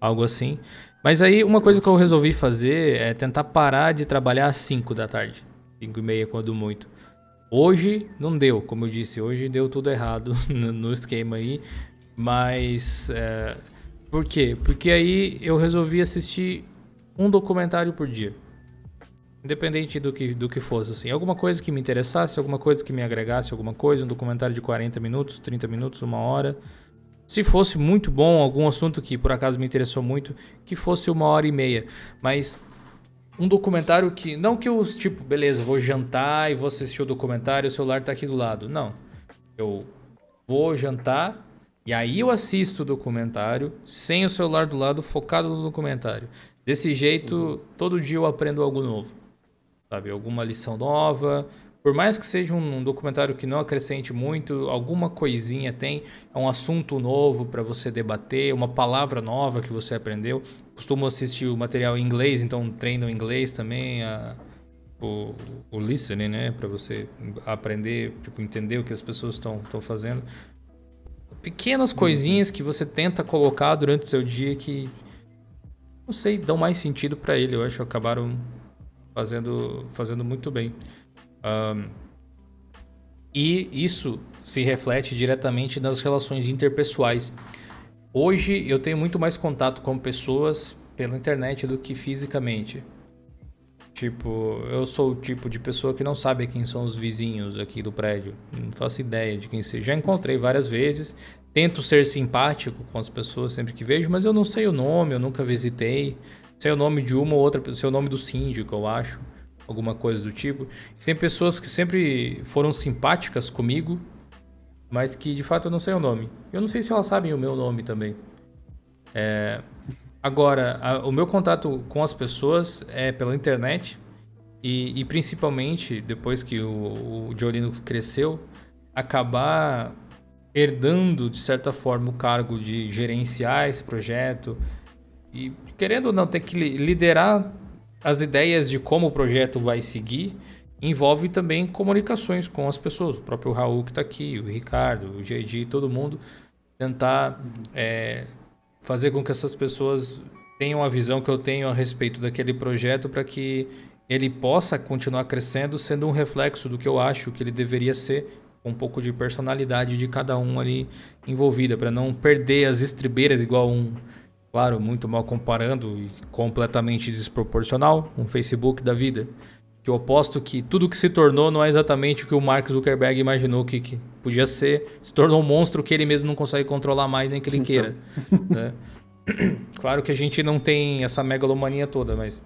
algo assim. Mas aí, uma coisa que eu resolvi fazer é tentar parar de trabalhar às 5 da tarde. 5 e meia, quando muito. Hoje não deu, como eu disse, hoje deu tudo errado no esquema aí. Mas é, por quê? Porque aí eu resolvi assistir um documentário por dia. Independente do que, do que fosse, assim. Alguma coisa que me interessasse, alguma coisa que me agregasse, alguma coisa, um documentário de 40 minutos, 30 minutos, uma hora. Se fosse muito bom, algum assunto que por acaso me interessou muito, que fosse uma hora e meia. Mas um documentário que. Não que eu, tipo, beleza, vou jantar e vou assistir o documentário o celular tá aqui do lado. Não. Eu vou jantar e aí eu assisto o documentário sem o celular do lado, focado no documentário. Desse jeito, uhum. todo dia eu aprendo algo novo. Sabe? Alguma lição nova. Por mais que seja um documentário que não acrescente muito, alguma coisinha tem, é um assunto novo para você debater, uma palavra nova que você aprendeu costumo assistir o material em inglês, então treino inglês também, a, o, o listening, né? Para você aprender, tipo, entender o que as pessoas estão fazendo. Pequenas coisinhas que você tenta colocar durante o seu dia que, não sei, dão mais sentido para ele. Eu acho que acabaram fazendo, fazendo muito bem. Um, e isso se reflete diretamente nas relações interpessoais. Hoje eu tenho muito mais contato com pessoas pela internet do que fisicamente. Tipo, eu sou o tipo de pessoa que não sabe quem são os vizinhos aqui do prédio. Não faço ideia de quem seja. Já encontrei várias vezes. Tento ser simpático com as pessoas sempre que vejo, mas eu não sei o nome, eu nunca visitei. Sei o nome de uma ou outra, sei o nome do síndico, eu acho. Alguma coisa do tipo. Tem pessoas que sempre foram simpáticas comigo, mas que de fato eu não sei o nome. Eu não sei se elas sabem o meu nome também. É... Agora, a, o meu contato com as pessoas é pela internet e, e principalmente depois que o, o Jolino cresceu, acabar herdando de certa forma o cargo de gerenciar esse projeto e querendo ou não ter que liderar as ideias de como o projeto vai seguir envolve também comunicações com as pessoas. O próprio Raul que está aqui, o Ricardo, o JD, todo mundo. Tentar é, fazer com que essas pessoas tenham a visão que eu tenho a respeito daquele projeto para que ele possa continuar crescendo, sendo um reflexo do que eu acho que ele deveria ser, com um pouco de personalidade de cada um ali envolvida, para não perder as estribeiras igual um, claro, muito mal comparando e completamente desproporcional, um Facebook da vida que eu aposto que tudo que se tornou não é exatamente o que o Mark Zuckerberg imaginou que, que podia ser. Se tornou um monstro que ele mesmo não consegue controlar mais nem que ele então. queira. né? Claro que a gente não tem essa megalomania toda, mas.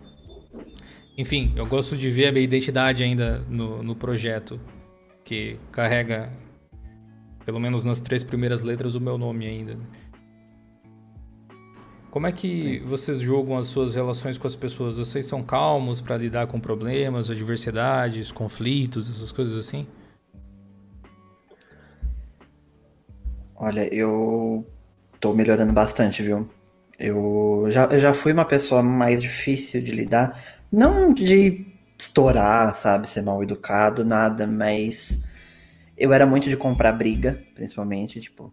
Enfim, eu gosto de ver a minha identidade ainda no, no projeto, que carrega, pelo menos nas três primeiras letras, o meu nome ainda. Né? Como é que Sim. vocês julgam as suas relações com as pessoas? Vocês são calmos para lidar com problemas, adversidades, conflitos, essas coisas assim?
Olha, eu tô melhorando bastante, viu? Eu já, eu já fui uma pessoa mais difícil de lidar. Não de estourar, sabe? Ser mal educado, nada, mas eu era muito de comprar briga, principalmente, tipo,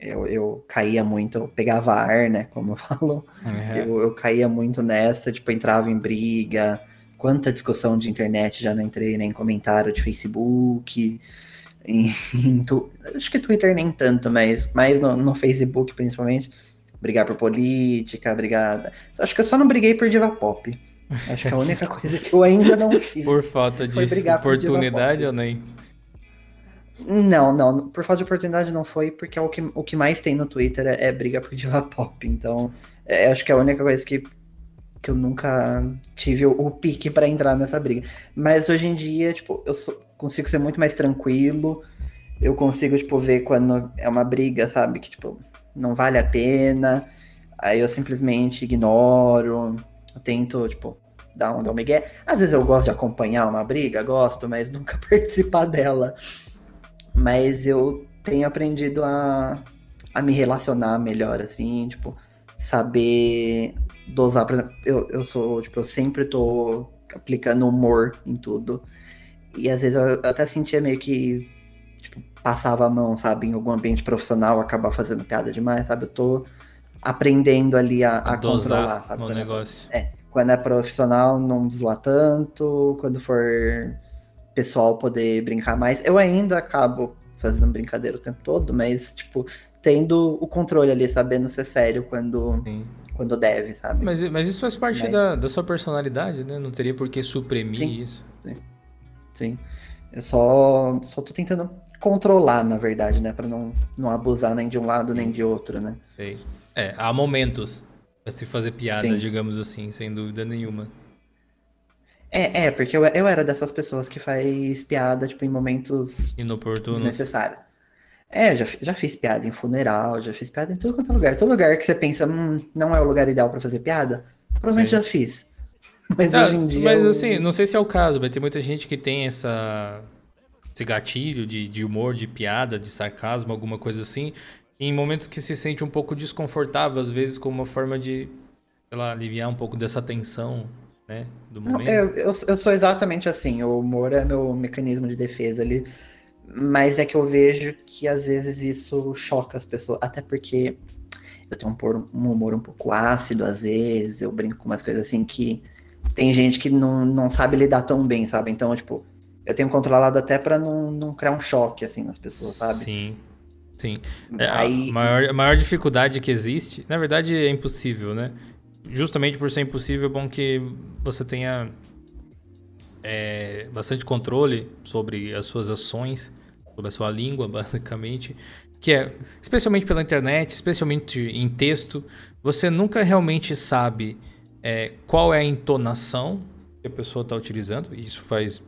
eu, eu caía muito, eu pegava ar, né, como eu falo, uhum. eu, eu caía muito nessa, tipo, entrava em briga, quanta discussão de internet já não entrei, né, em comentário de Facebook, em, em tu, acho que Twitter nem tanto, mas mais no, no, Facebook principalmente, brigar por política, brigar, acho que eu só não briguei por diva pop, acho que a única coisa que eu ainda não fiz.
Por falta de oportunidade ou nem?
Não, não. Por falta de oportunidade não foi, porque é o que, o que mais tem no Twitter é, é briga por diva pop. Então, é, acho que é a única coisa que, que eu nunca tive o, o pique para entrar nessa briga. Mas hoje em dia, tipo, eu sou, consigo ser muito mais tranquilo. Eu consigo, tipo, ver quando é uma briga, sabe? Que, tipo, não vale a pena. Aí eu simplesmente ignoro. tento, tipo, dar um, dar um migué. Às vezes eu gosto de acompanhar uma briga, gosto, mas nunca participar dela. Mas eu tenho aprendido a, a me relacionar melhor, assim, tipo, saber dosar. Por exemplo, eu, eu sou, tipo, eu sempre tô aplicando humor em tudo. E às vezes eu até sentia meio que, tipo, passava a mão, sabe, em algum ambiente profissional, acabar fazendo piada demais, sabe? Eu tô aprendendo ali a, a controlar, sabe?
O negócio.
É, quando é profissional, não zoar tanto, quando for pessoal poder brincar mais. Eu ainda acabo fazendo brincadeira o tempo todo, mas, tipo, tendo o controle ali, sabendo ser sério quando, quando deve, sabe?
Mas, mas isso faz parte mas... da, da sua personalidade, né? Não teria por que suprimir sim, isso.
Sim. sim. Eu só, só tô tentando controlar, na verdade, né? Pra não, não abusar nem de um lado nem de outro, né?
Sei. É, há momentos pra se fazer piada, sim. digamos assim, sem dúvida nenhuma.
É, é, porque eu, eu era dessas pessoas que faz piada, tipo, em momentos
inoportunos.
desnecessários. É, já, já fiz piada em funeral, já fiz piada em tudo quanto é lugar. Todo lugar que você pensa, hum, não é o lugar ideal para fazer piada, provavelmente Sim. já fiz. Mas ah, hoje em dia.
Mas
eu...
assim, não sei se é o caso, vai ter muita gente que tem essa, esse gatilho de, de humor, de piada, de sarcasmo, alguma coisa assim, em momentos que se sente um pouco desconfortável, às vezes, como uma forma de, sei lá, aliviar um pouco dessa tensão né? Do
momento. Não, eu, eu, eu sou exatamente assim. O humor é meu mecanismo de defesa ali. Mas é que eu vejo que às vezes isso choca as pessoas. Até porque eu tenho um, um humor um pouco ácido, às vezes. Eu brinco com umas coisas assim que tem gente que não, não sabe lidar tão bem, sabe? Então, tipo, eu tenho controlado até para não, não criar um choque, assim, nas pessoas, sabe?
Sim. Sim. É, Aí... a, maior, a maior dificuldade que existe, na verdade é impossível, né? Justamente por ser impossível, é bom que você tenha é, bastante controle sobre as suas ações, sobre a sua língua, basicamente. Que é, especialmente pela internet, especialmente em texto, você nunca realmente sabe é, qual é a entonação que a pessoa está utilizando. Isso faz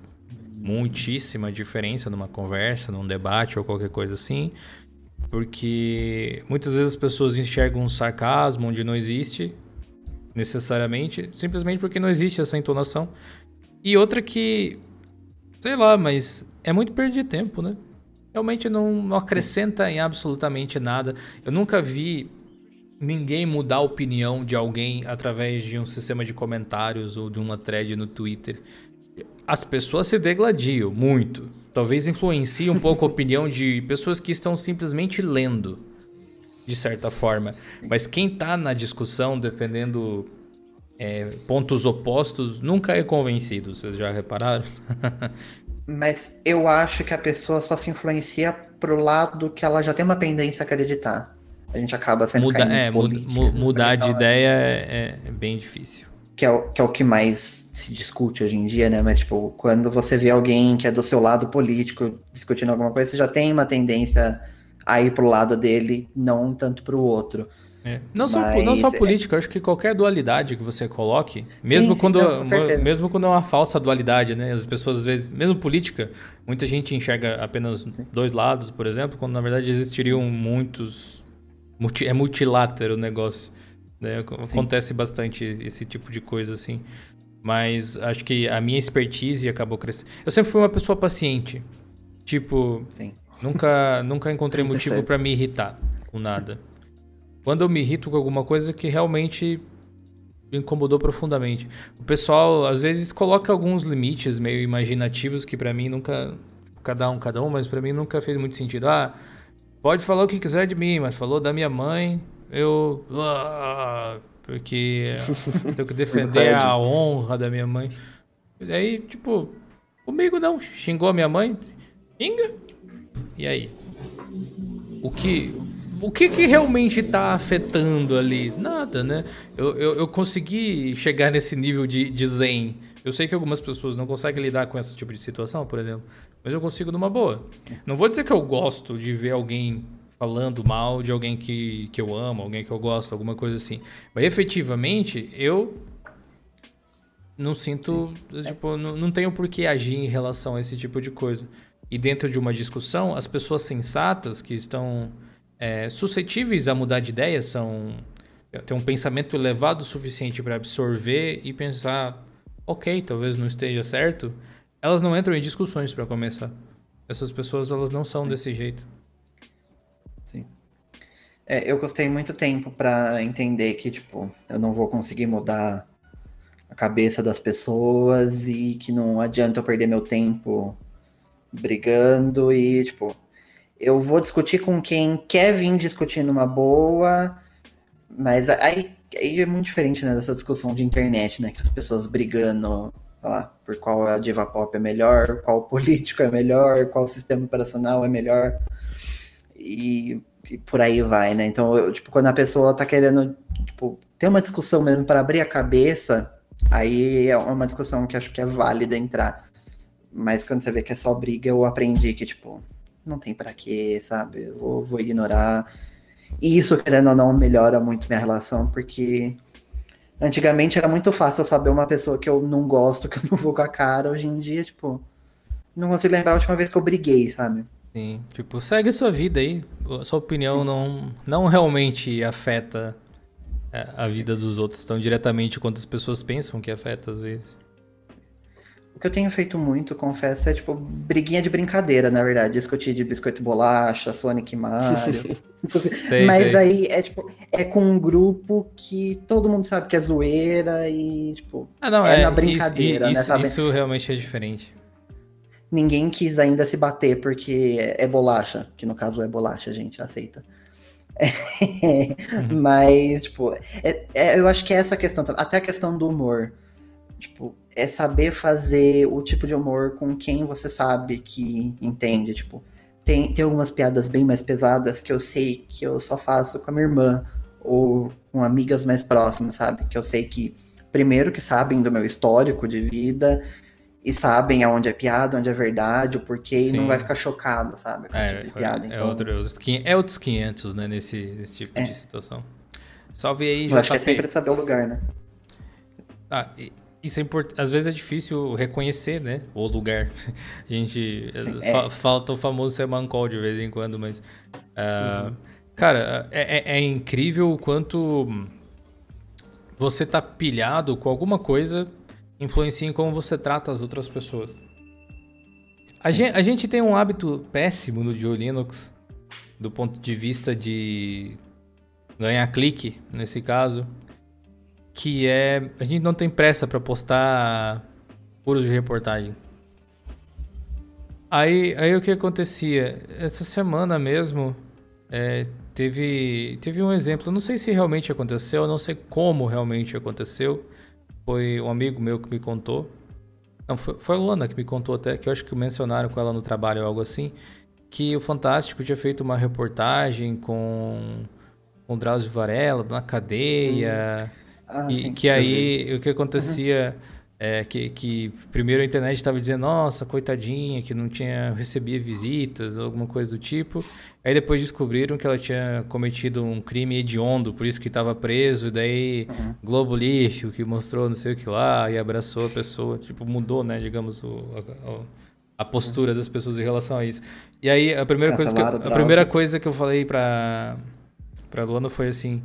muitíssima diferença numa conversa, num debate ou qualquer coisa assim. Porque muitas vezes as pessoas enxergam um sarcasmo onde não existe necessariamente, simplesmente porque não existe essa entonação. E outra que, sei lá, mas é muito perder tempo, né? Realmente não, não acrescenta em absolutamente nada. Eu nunca vi ninguém mudar a opinião de alguém através de um sistema de comentários ou de uma thread no Twitter. As pessoas se degladiam muito. Talvez influencie um pouco a opinião de pessoas que estão simplesmente lendo de certa forma. Mas quem está na discussão defendendo é, pontos opostos nunca é convencido, vocês já repararam?
Mas eu acho que a pessoa só se influencia pro lado que ela já tem uma pendência a acreditar. A gente acaba sendo
Muda, é, política, mudar de ideia é, é, bem difícil.
Que é, o, que é o que mais se discute hoje em dia, né? Mas, tipo, quando você vê alguém que é do seu lado político discutindo alguma coisa, você já tem uma tendência a ir pro lado dele, não tanto pro outro.
É. Não, Mas, só, não só é política, acho que qualquer dualidade que você coloque, mesmo, sim, quando, sim, não, mesmo quando é uma falsa dualidade, né? As pessoas, às vezes, mesmo política, muita gente enxerga apenas sim. dois lados, por exemplo, quando na verdade existiriam muitos. Multi, é multilátero o negócio. Né? Acontece bastante esse tipo de coisa, assim. Mas acho que a minha expertise acabou crescendo. Eu sempre fui uma pessoa paciente. Tipo, Sim. Nunca, nunca encontrei motivo para me irritar com nada. Quando eu me irrito com alguma coisa que realmente incomodou profundamente. O pessoal às vezes coloca alguns limites meio imaginativos que para mim nunca cada um cada um, mas para mim nunca fez muito sentido. Ah, pode falar o que quiser de mim, mas falou da minha mãe, eu ah, porque tenho que defender a honra da minha mãe. E aí, tipo, comigo não, xingou a minha mãe, xinga. E aí? O que o que, que realmente está afetando ali? Nada, né? Eu, eu, eu, consegui chegar nesse nível de, de zen. Eu sei que algumas pessoas não conseguem lidar com esse tipo de situação, por exemplo, mas eu consigo numa boa. Não vou dizer que eu gosto de ver alguém falando mal de alguém que, que eu amo, alguém que eu gosto, alguma coisa assim. Mas efetivamente, eu não sinto, tipo, não, não tenho por que agir em relação a esse tipo de coisa. E dentro de uma discussão, as pessoas sensatas que estão é, suscetíveis a mudar de ideia, são ter um pensamento elevado o suficiente para absorver e pensar, ok, talvez não esteja certo, elas não entram em discussões para começar. Essas pessoas elas não são Sim. desse jeito.
Sim. É, eu gostei muito tempo para entender que tipo eu não vou conseguir mudar a cabeça das pessoas e que não adianta eu perder meu tempo brigando e tipo eu vou discutir com quem quer vir discutir numa boa, mas aí, aí é muito diferente né, dessa discussão de internet, né? Que as pessoas brigando lá, por qual a diva pop é melhor, qual político é melhor, qual sistema operacional é melhor. E, e por aí vai, né? Então, eu, tipo, quando a pessoa tá querendo tipo, ter uma discussão mesmo para abrir a cabeça, aí é uma discussão que acho que é válida entrar. Mas quando você vê que é só briga, eu aprendi que, tipo, não tem para quê, sabe? Eu vou, vou ignorar. E isso, querendo ou não, melhora muito minha relação, porque antigamente era muito fácil saber uma pessoa que eu não gosto, que eu não vou com a cara. Hoje em dia, tipo, não consigo lembrar a última vez que eu briguei, sabe?
Sim, tipo, segue a sua vida aí. A sua opinião não, não realmente afeta é, a vida dos outros tão diretamente quanto as pessoas pensam que afeta às vezes.
O que eu tenho feito muito, confesso, é tipo briguinha de brincadeira, na verdade. Discutir de biscoito e bolacha, Sonic e Mario. sei, Mas sei. aí é tipo, é com um grupo que todo mundo sabe que é zoeira e, tipo,
ah, não, é, é na brincadeira, isso, né? Sabe? Isso realmente é diferente.
Ninguém quis ainda se bater porque é, é bolacha, que no caso é bolacha, gente, aceita. uhum. Mas, tipo, é, é, eu acho que é essa questão, até a questão do humor. Tipo, é saber fazer o tipo de humor com quem você sabe que entende. Tipo, tem, tem algumas piadas bem mais pesadas que eu sei que eu só faço com a minha irmã ou com amigas mais próximas, sabe? Que eu sei que, primeiro, que sabem do meu histórico de vida e sabem aonde é piada, onde é verdade, o porquê, Sim. e não vai ficar chocado, sabe?
É, tipo piada, é, então... outro, é outros 500, né, nesse, nesse tipo é. de situação. Salve aí,
Eu acho que é sempre saber o lugar, né?
Ah, e, isso é importante. Às vezes é difícil reconhecer, né? O lugar. A gente. Sim, fa é. Falta o famoso semancol de vez em quando, mas. Uh, uhum. Cara, é, é, é, incrível o quanto você tá pilhado com alguma coisa influencia em como você trata as outras pessoas. A gente, a gente tem um hábito péssimo no Joe Linux, do ponto de vista de ganhar clique, nesse caso que é a gente não tem pressa para postar furos de reportagem. Aí, aí o que acontecia? Essa semana mesmo é, teve, teve um exemplo, não sei se realmente aconteceu, não sei como realmente aconteceu. Foi um amigo meu que me contou. Não, foi, foi a Luana que me contou até, que eu acho que mencionaram com ela no trabalho ou algo assim, que o Fantástico tinha feito uma reportagem com, com Drauzio Varela na cadeia. Hum. Ah, e sim, que aí o que acontecia uhum. é que, que primeiro a internet estava dizendo, nossa, coitadinha, que não tinha recebia visitas, alguma coisa do tipo. Aí depois descobriram que ela tinha cometido um crime hediondo, por isso que estava preso, e daí uhum. Globo Lixo, que mostrou não sei o que lá, e abraçou a pessoa, tipo, mudou, né, digamos, o, a, a postura das pessoas em relação a isso. E aí a primeira, coisa que, eu, a primeira coisa que eu falei para para Luana foi assim,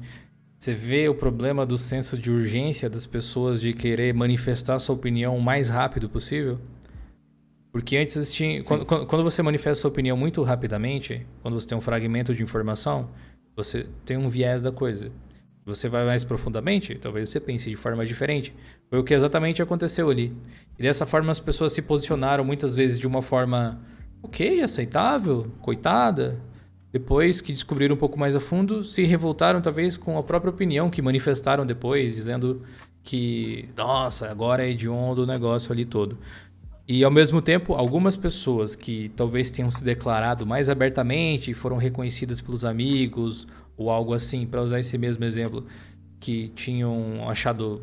você vê o problema do senso de urgência das pessoas de querer manifestar sua opinião o mais rápido possível? Porque antes tinha, quando, quando, você manifesta sua opinião muito rapidamente, quando você tem um fragmento de informação, você tem um viés da coisa. Você vai mais profundamente, talvez você pense de forma diferente. Foi o que exatamente aconteceu ali. E dessa forma as pessoas se posicionaram muitas vezes de uma forma ok, aceitável, coitada. Depois que descobriram um pouco mais a fundo, se revoltaram talvez com a própria opinião que manifestaram depois, dizendo que, nossa, agora é hediondo o negócio ali todo. E ao mesmo tempo, algumas pessoas que talvez tenham se declarado mais abertamente, foram reconhecidas pelos amigos ou algo assim, para usar esse mesmo exemplo, que tinham achado,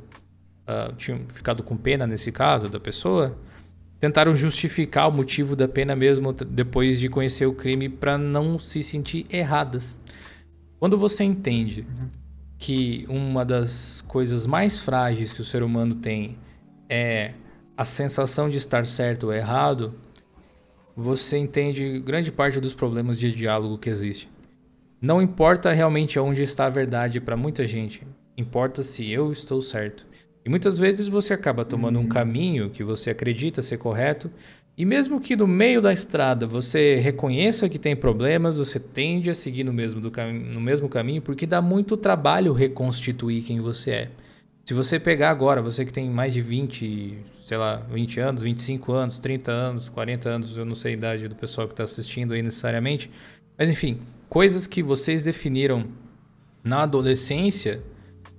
uh, tinham ficado com pena nesse caso da pessoa, tentaram justificar o motivo da pena mesmo depois de conhecer o crime para não se sentir erradas. Quando você entende que uma das coisas mais frágeis que o ser humano tem é a sensação de estar certo ou errado, você entende grande parte dos problemas de diálogo que existe. Não importa realmente onde está a verdade para muita gente, importa se eu estou certo. E muitas vezes você acaba tomando uhum. um caminho que você acredita ser correto, e mesmo que no meio da estrada você reconheça que tem problemas, você tende a seguir no mesmo, no mesmo caminho, porque dá muito trabalho reconstituir quem você é. Se você pegar agora, você que tem mais de 20, sei lá, 20 anos, 25 anos, 30 anos, 40 anos, eu não sei a idade do pessoal que está assistindo aí necessariamente, mas enfim, coisas que vocês definiram na adolescência,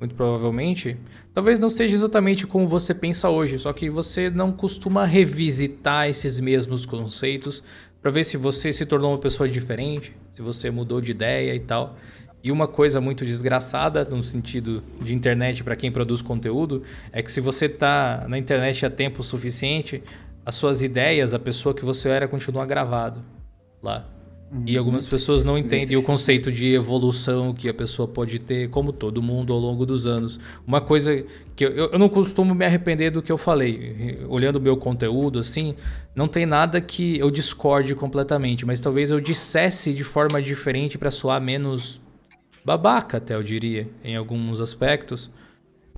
muito provavelmente, talvez não seja exatamente como você pensa hoje, só que você não costuma revisitar esses mesmos conceitos para ver se você se tornou uma pessoa diferente, se você mudou de ideia e tal. E uma coisa muito desgraçada no sentido de internet para quem produz conteúdo é que se você está na internet há tempo suficiente, as suas ideias, a pessoa que você era continua gravado lá. Uhum. E algumas pessoas não entendem o conceito de evolução que a pessoa pode ter, como todo mundo, ao longo dos anos. Uma coisa que eu, eu não costumo me arrepender do que eu falei. Olhando o meu conteúdo, assim, não tem nada que eu discorde completamente, mas talvez eu dissesse de forma diferente para soar menos babaca, até eu diria, em alguns aspectos,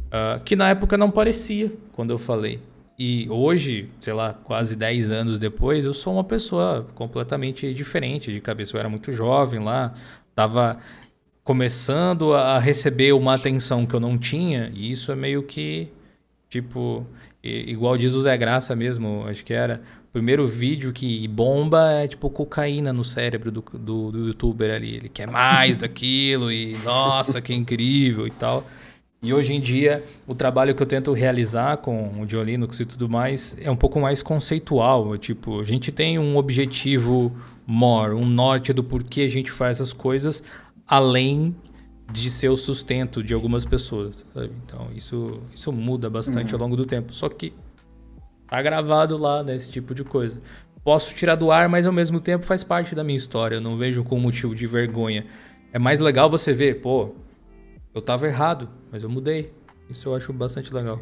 uh, que na época não parecia quando eu falei. E hoje, sei lá, quase 10 anos depois, eu sou uma pessoa completamente diferente de cabeça. Eu era muito jovem lá, tava começando a receber uma atenção que eu não tinha, e isso é meio que, tipo, igual diz o Zé Graça mesmo, acho que era, primeiro vídeo que bomba é tipo cocaína no cérebro do, do, do youtuber ali. Ele quer mais daquilo e nossa, que incrível e tal. E hoje em dia, o trabalho que eu tento realizar com o Linux e tudo mais é um pouco mais conceitual. Tipo, a gente tem um objetivo maior, um norte do porquê a gente faz as coisas, além de ser o sustento de algumas pessoas. Sabe? Então, isso, isso muda bastante uhum. ao longo do tempo. Só que Tá gravado lá, né? Esse tipo de coisa. Posso tirar do ar, mas ao mesmo tempo faz parte da minha história. Eu não vejo com motivo de vergonha. É mais legal você ver, pô, eu tava errado, mas eu mudei. Isso eu acho bastante legal.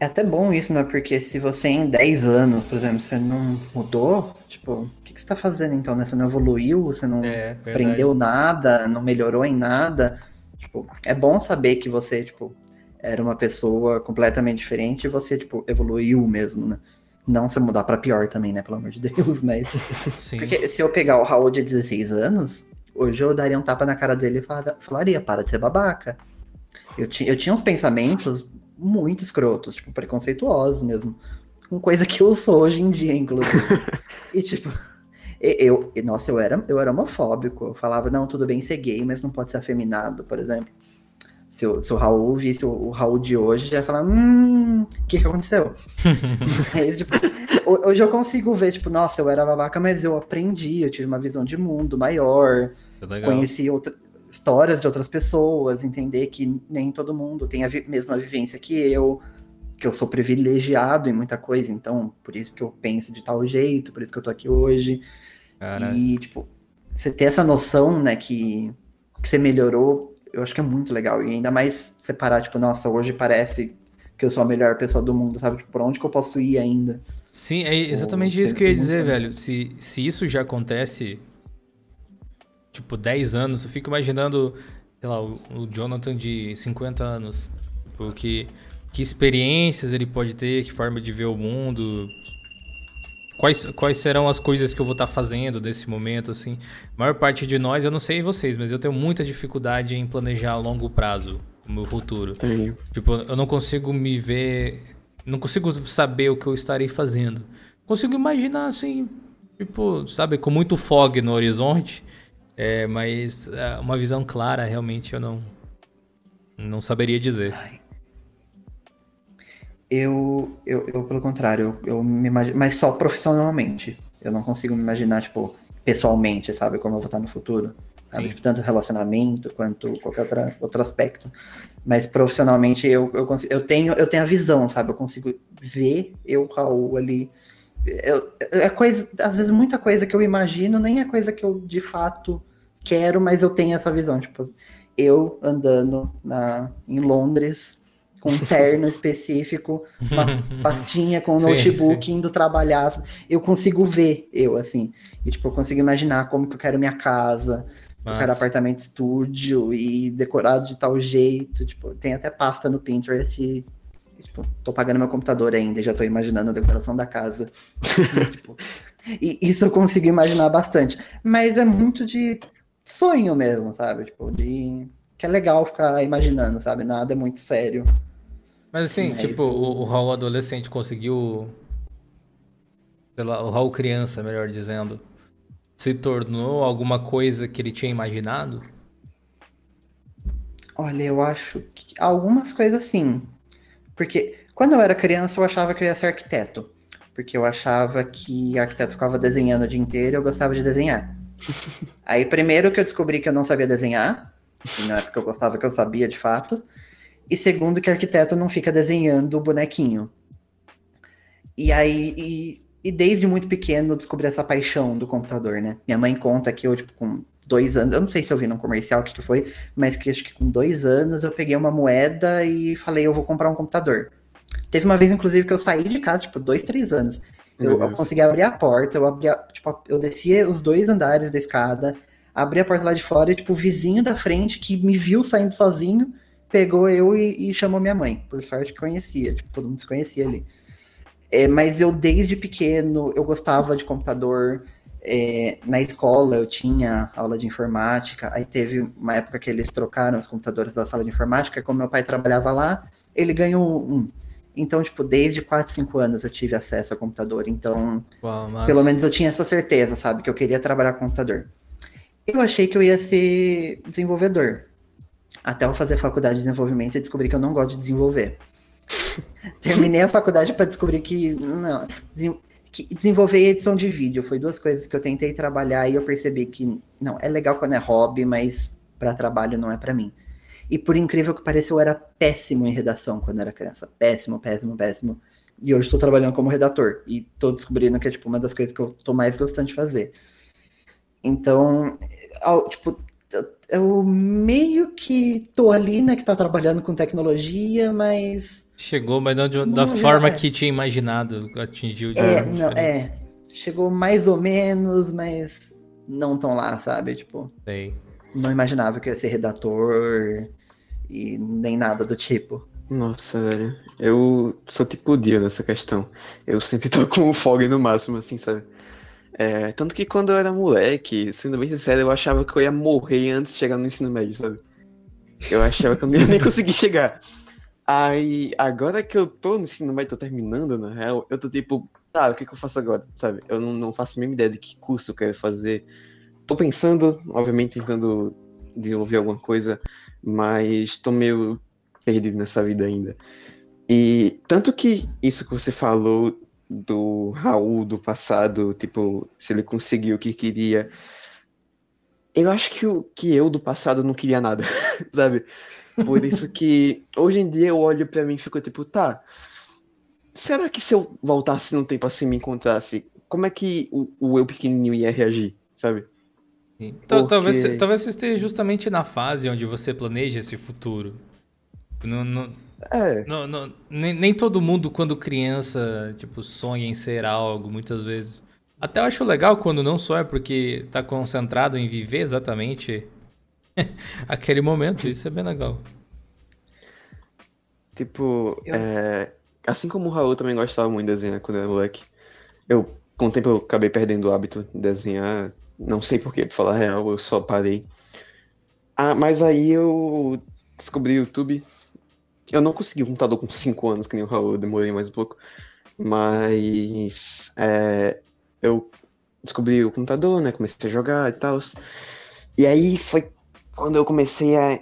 É até bom isso, né? Porque se você em 10 anos, por exemplo, você não mudou, tipo, o que, que você tá fazendo então, né? Você não evoluiu, você não é, aprendeu nada, não melhorou em nada. Tipo, é bom saber que você, tipo, era uma pessoa completamente diferente e você, tipo, evoluiu mesmo, né? Não se mudar para pior também, né? Pelo amor de Deus, mas. Sim. Porque se eu pegar o Raul de 16 anos, hoje eu daria um tapa na cara dele e falaria: para de ser babaca. Eu, eu tinha uns pensamentos muito escrotos, tipo, preconceituosos mesmo. Com coisa que eu sou hoje em dia, inclusive. e, tipo. Eu, nossa, eu era, eu era homofóbico. Eu falava, não, tudo bem ser gay, mas não pode ser afeminado, por exemplo se o, se o Raul visse o, o Raul de hoje, já ia falar, hum, o que que aconteceu? mas, tipo, hoje eu consigo ver, tipo, nossa, eu era babaca, mas eu aprendi, eu tive uma visão de mundo maior, é conheci outra, histórias de outras pessoas, entender que nem todo mundo tem a vi mesma vivência que eu, que eu sou privilegiado em muita coisa, então, por isso que eu penso de tal jeito, por isso que eu tô aqui hoje. Caralho. E, tipo, você ter essa noção, né, que, que você melhorou eu acho que é muito legal. E ainda mais separar, tipo, nossa, hoje parece que eu sou a melhor pessoa do mundo, sabe? Tipo, por onde que eu posso ir ainda?
Sim, é exatamente isso que eu ia dizer, velho. Se, se isso já acontece, tipo, 10 anos, eu fico imaginando, sei lá, o, o Jonathan de 50 anos. Porque que experiências ele pode ter, que forma de ver o mundo, quais, quais serão as coisas que eu vou estar tá fazendo nesse momento, assim. A maior parte de nós, eu não sei vocês, mas eu tenho muita dificuldade em planejar a longo prazo o meu futuro.
Tenho.
Tipo, eu não consigo me ver, não consigo saber o que eu estarei fazendo. Consigo imaginar, assim, tipo, sabe, com muito fog no horizonte, é, mas é, uma visão clara, realmente, eu não, não saberia dizer.
Eu, eu, eu, pelo contrário, eu, eu me imagino, mas só profissionalmente. Eu não consigo me imaginar, tipo, pessoalmente, sabe, como eu vou estar no futuro. Tipo, tanto relacionamento quanto qualquer outra, outro aspecto. Mas profissionalmente eu, eu, consigo, eu, tenho, eu tenho a visão, sabe? Eu consigo ver eu, Raul, ali. Eu, é coisa, às vezes muita coisa que eu imagino nem é coisa que eu de fato quero, mas eu tenho essa visão. Tipo, eu andando na, em Londres com um terno específico, uma pastinha com um notebook sim. indo trabalhar. Eu consigo ver eu, assim. E, tipo, eu consigo imaginar como que eu quero minha casa. Eu quero apartamento estúdio e decorado de tal jeito. Tipo, tem até pasta no Pinterest e, tipo, tô pagando meu computador ainda e já tô imaginando a decoração da casa. tipo, e isso eu consigo imaginar bastante. Mas é muito de sonho mesmo, sabe? Tipo, de que é legal ficar imaginando, sabe? Nada é muito sério.
Mas assim, Mas... tipo, o, o Raul adolescente conseguiu. O Raul criança, melhor dizendo. Se tornou alguma coisa que ele tinha imaginado?
Olha, eu acho que algumas coisas sim. Porque quando eu era criança, eu achava que eu ia ser arquiteto. Porque eu achava que arquiteto ficava desenhando o dia inteiro e eu gostava de desenhar. Aí, primeiro que eu descobri que eu não sabia desenhar, na época eu gostava que eu sabia de fato. E segundo, que arquiteto não fica desenhando o bonequinho. E aí, e, e, desde muito pequeno eu descobri essa paixão do computador, né? Minha mãe conta que eu, tipo, com dois anos, eu não sei se eu vi num comercial o que, que foi, mas que acho que com dois anos eu peguei uma moeda e falei, eu vou comprar um computador. Teve uma vez, inclusive, que eu saí de casa, tipo, dois, três anos. Eu, eu consegui abrir a porta, eu abria, tipo, eu descia os dois andares da escada, abri a porta lá de fora e, tipo, o vizinho da frente que me viu saindo sozinho pegou eu e, e, chamou minha mãe. Por sorte que conhecia, tipo, todo mundo se conhecia ali. É, mas eu, desde pequeno, eu gostava de computador. É, na escola eu tinha aula de informática, aí teve uma época que eles trocaram os computadores da sala de informática, como meu pai trabalhava lá, ele ganhou um. Então, tipo, desde 4, 5 anos eu tive acesso ao computador, então, Uau, mas... pelo menos eu tinha essa certeza, sabe, que eu queria trabalhar com computador. Eu achei que eu ia ser desenvolvedor, até eu fazer faculdade de desenvolvimento e descobri que eu não gosto de desenvolver. Terminei a faculdade para descobrir que não, que desenvolver edição de vídeo foi duas coisas que eu tentei trabalhar e eu percebi que não é legal quando é hobby, mas para trabalho não é para mim. E por incrível que pareça, eu era péssimo em redação quando era criança, péssimo, péssimo, péssimo. E hoje estou trabalhando como redator e estou descobrindo que é tipo uma das coisas que eu estou mais gostando de fazer. Então, tipo, eu meio que tô ali, né, que tá trabalhando com tecnologia, mas.
Chegou, mas não, de, não da forma é. que tinha imaginado, atingiu de
é, não, é, chegou mais ou menos, mas não tão lá, sabe? Tipo.
Sei.
Não imaginava que ia ser redator e nem nada do tipo.
Nossa, velho. Eu sou tipo o dia nessa questão. Eu sempre tô com o fog no máximo, assim, sabe? É, tanto que quando eu era moleque, sendo bem sincero, eu achava que eu ia morrer antes de chegar no ensino médio, sabe? Eu achava que eu não ia nem conseguir chegar. Aí, agora que eu tô no ensino médio, tô terminando, na real, eu tô tipo, tá, o que, que eu faço agora, sabe? Eu não, não faço a mesma ideia de que curso eu quero fazer. Tô pensando, obviamente, tentando desenvolver alguma coisa, mas tô meio perdido nessa vida ainda. E tanto que isso que você falou do Raul do passado, tipo, se ele conseguiu o que queria. Eu acho que, o, que eu do passado não queria nada, sabe? Por isso que hoje em dia eu olho para mim e fico tipo, tá. Será que se eu voltasse no tempo assim me encontrasse, como é que o, o eu pequenininho ia reagir, sabe?
Então, Porque... Talvez, talvez você esteja justamente na fase onde você planeja esse futuro. Não, não, é. Não, não, nem, nem todo mundo, quando criança, tipo, sonha em ser algo, muitas vezes. Até eu acho legal quando não sonha, porque tá concentrado em viver exatamente aquele momento. Isso é bem legal.
Tipo, eu... é, assim como o Raul também gostava muito de desenhar quando era moleque, eu com o tempo eu acabei perdendo o hábito de desenhar. Não sei porquê, pra falar a real, eu só parei. Ah, mas aí eu descobri o YouTube. Eu não consegui um computador com 5 anos, que nem o Raul, eu demorei mais um pouco. Mas é, eu descobri o computador, né? Comecei a jogar e tal. E aí foi quando eu comecei a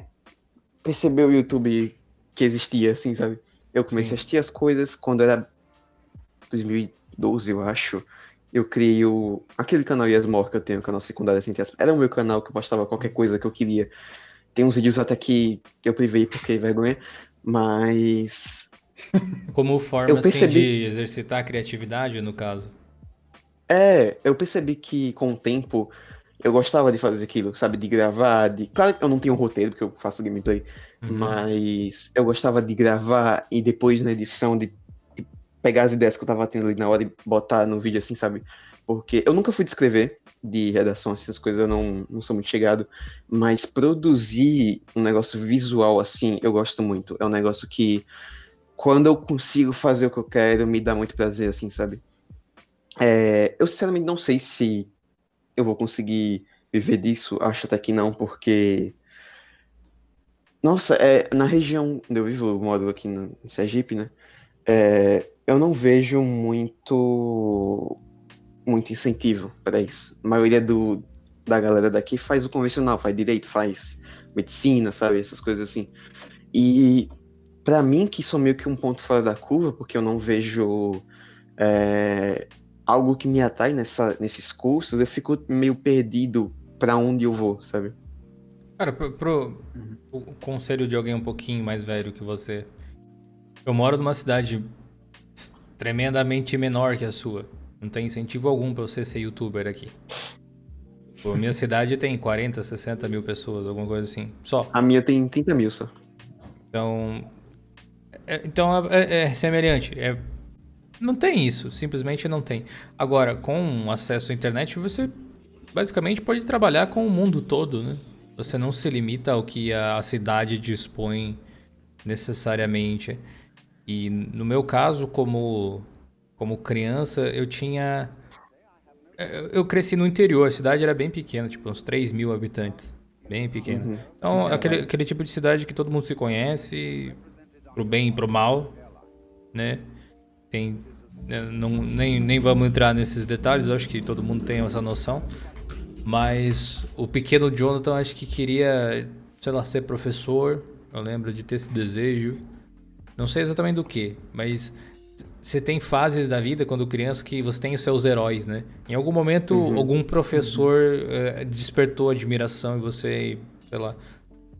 perceber o YouTube que existia, assim, sabe? Eu comecei Sim. a assistir as coisas quando era 2012, eu acho. Eu criei o... aquele canal Yasmor que eu tenho, canal secundário assim, era o meu canal que eu postava qualquer coisa que eu queria. Tem uns vídeos até que eu privei porque vergonha, mas
como forma eu assim, percebi... assim, de exercitar a criatividade, no caso.
É, eu percebi que com o tempo eu gostava de fazer aquilo, sabe? De gravar, de. Claro que eu não tenho roteiro, porque eu faço gameplay, uhum. mas eu gostava de gravar e depois na edição de, pegar as ideias que eu tava tendo ali na hora e botar no vídeo assim, sabe? Porque eu nunca fui de escrever, de redação, essas coisas, eu não, não sou muito chegado, mas produzir um negócio visual assim, eu gosto muito. É um negócio que quando eu consigo fazer o que eu quero, me dá muito prazer, assim, sabe? É, eu sinceramente não sei se eu vou conseguir viver disso, acho até que não, porque. Nossa, é, na região onde eu vivo, eu moro aqui no, em Sergipe, né? É, eu não vejo muito muito incentivo para isso. A maioria do, da galera daqui faz o convencional, faz direito, faz medicina, sabe? Essas coisas assim. E para mim, que sou meio que um ponto fora da curva, porque eu não vejo é, algo que me atrai nessa, nesses cursos, eu fico meio perdido para onde eu vou, sabe?
Cara, pro, pro o conselho de alguém um pouquinho mais velho que você. Eu moro numa cidade tremendamente menor que a sua. Não tem incentivo algum para você ser youtuber aqui. A minha cidade tem 40, 60 mil pessoas, alguma coisa assim. Só.
A minha tem 30 mil só.
Então, é, então é, é semelhante. É, não tem isso, simplesmente não tem. Agora, com acesso à internet, você basicamente pode trabalhar com o mundo todo, né? Você não se limita ao que a cidade dispõe necessariamente. E no meu caso, como, como criança, eu tinha. Eu cresci no interior, a cidade era bem pequena, tipo uns 3 mil habitantes. Bem pequena. Uhum. Então, Sim, aquele, aquele tipo de cidade que todo mundo se conhece, pro bem e pro mal, né? Tem, né, não, nem, nem vamos entrar nesses detalhes, eu acho que todo mundo tem essa noção. Mas o pequeno Jonathan acho que queria, sei lá, ser professor. Eu lembro de ter esse desejo. Não sei exatamente do que, mas você tem fases da vida quando criança que você tem os seus heróis, né? Em algum momento, uhum. algum professor uhum. despertou admiração e você, sei lá,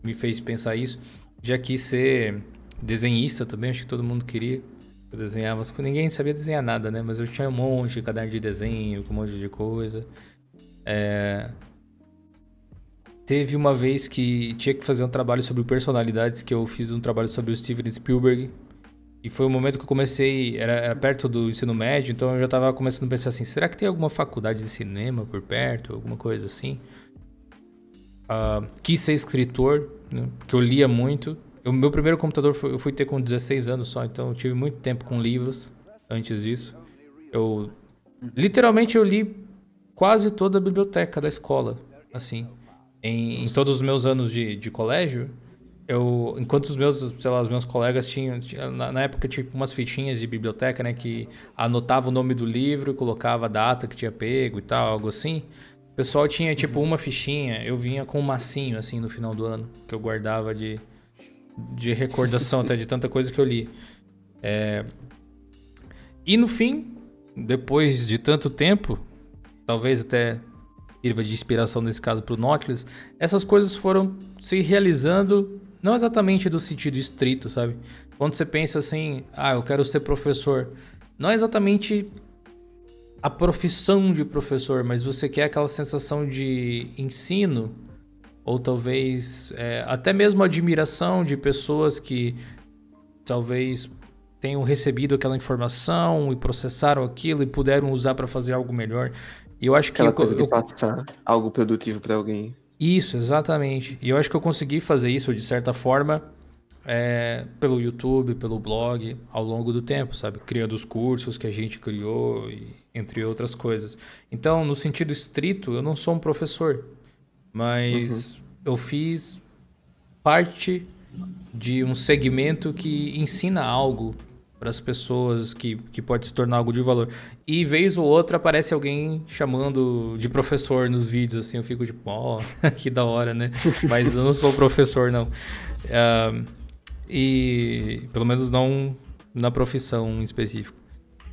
me fez pensar isso. Já quis ser Desenhista também, acho que todo mundo queria. Eu desenhava, ninguém sabia desenhar nada, né? Mas eu tinha um monte de caderno de desenho, com um monte de coisa. É... Teve uma vez que tinha que fazer um trabalho sobre personalidades, que eu fiz um trabalho sobre o Steven Spielberg. E foi o momento que eu comecei, era, era perto do ensino médio, então eu já estava começando a pensar assim, será que tem alguma faculdade de cinema por perto, alguma coisa assim? Uh, quis ser escritor, né? porque eu lia muito. O meu primeiro computador foi, eu fui ter com 16 anos só, então eu tive muito tempo com livros antes disso. Eu literalmente eu li quase toda a biblioteca da escola, assim. Em, em todos os meus anos de, de colégio, eu, enquanto os meus, sei lá, os meus colegas tinham, tinha, na, na, época tinha umas fitinhas de biblioteca, né, que anotava o nome do livro, colocava a data que tinha pego e tal, algo assim. O pessoal tinha tipo uma fichinha, eu vinha com um massinho assim no final do ano, que eu guardava de de recordação até de tanta coisa que eu li. É... E no fim, depois de tanto tempo, talvez até sirva de inspiração nesse caso para o Nautilus, essas coisas foram se realizando não exatamente do sentido estrito, sabe? Quando você pensa assim, ah, eu quero ser professor, não é exatamente a profissão de professor, mas você quer aquela sensação de ensino ou talvez é, até mesmo admiração de pessoas que talvez tenham recebido aquela informação e processaram aquilo e puderam usar para fazer algo melhor. E eu acho
aquela
que
coisa eu, de passar algo produtivo para alguém.
Isso, exatamente. E eu acho que eu consegui fazer isso de certa forma é, pelo YouTube, pelo blog, ao longo do tempo, sabe? Criando os cursos que a gente criou, e, entre outras coisas. Então, no sentido estrito, eu não sou um professor, mas uhum. eu fiz parte de um segmento que ensina algo para as pessoas que, que pode se tornar algo de valor. E vez ou outra aparece alguém chamando de professor nos vídeos, assim, eu fico tipo, ó, oh, que da hora, né? Mas eu não sou professor, não. Uh, e pelo menos não na profissão em específico.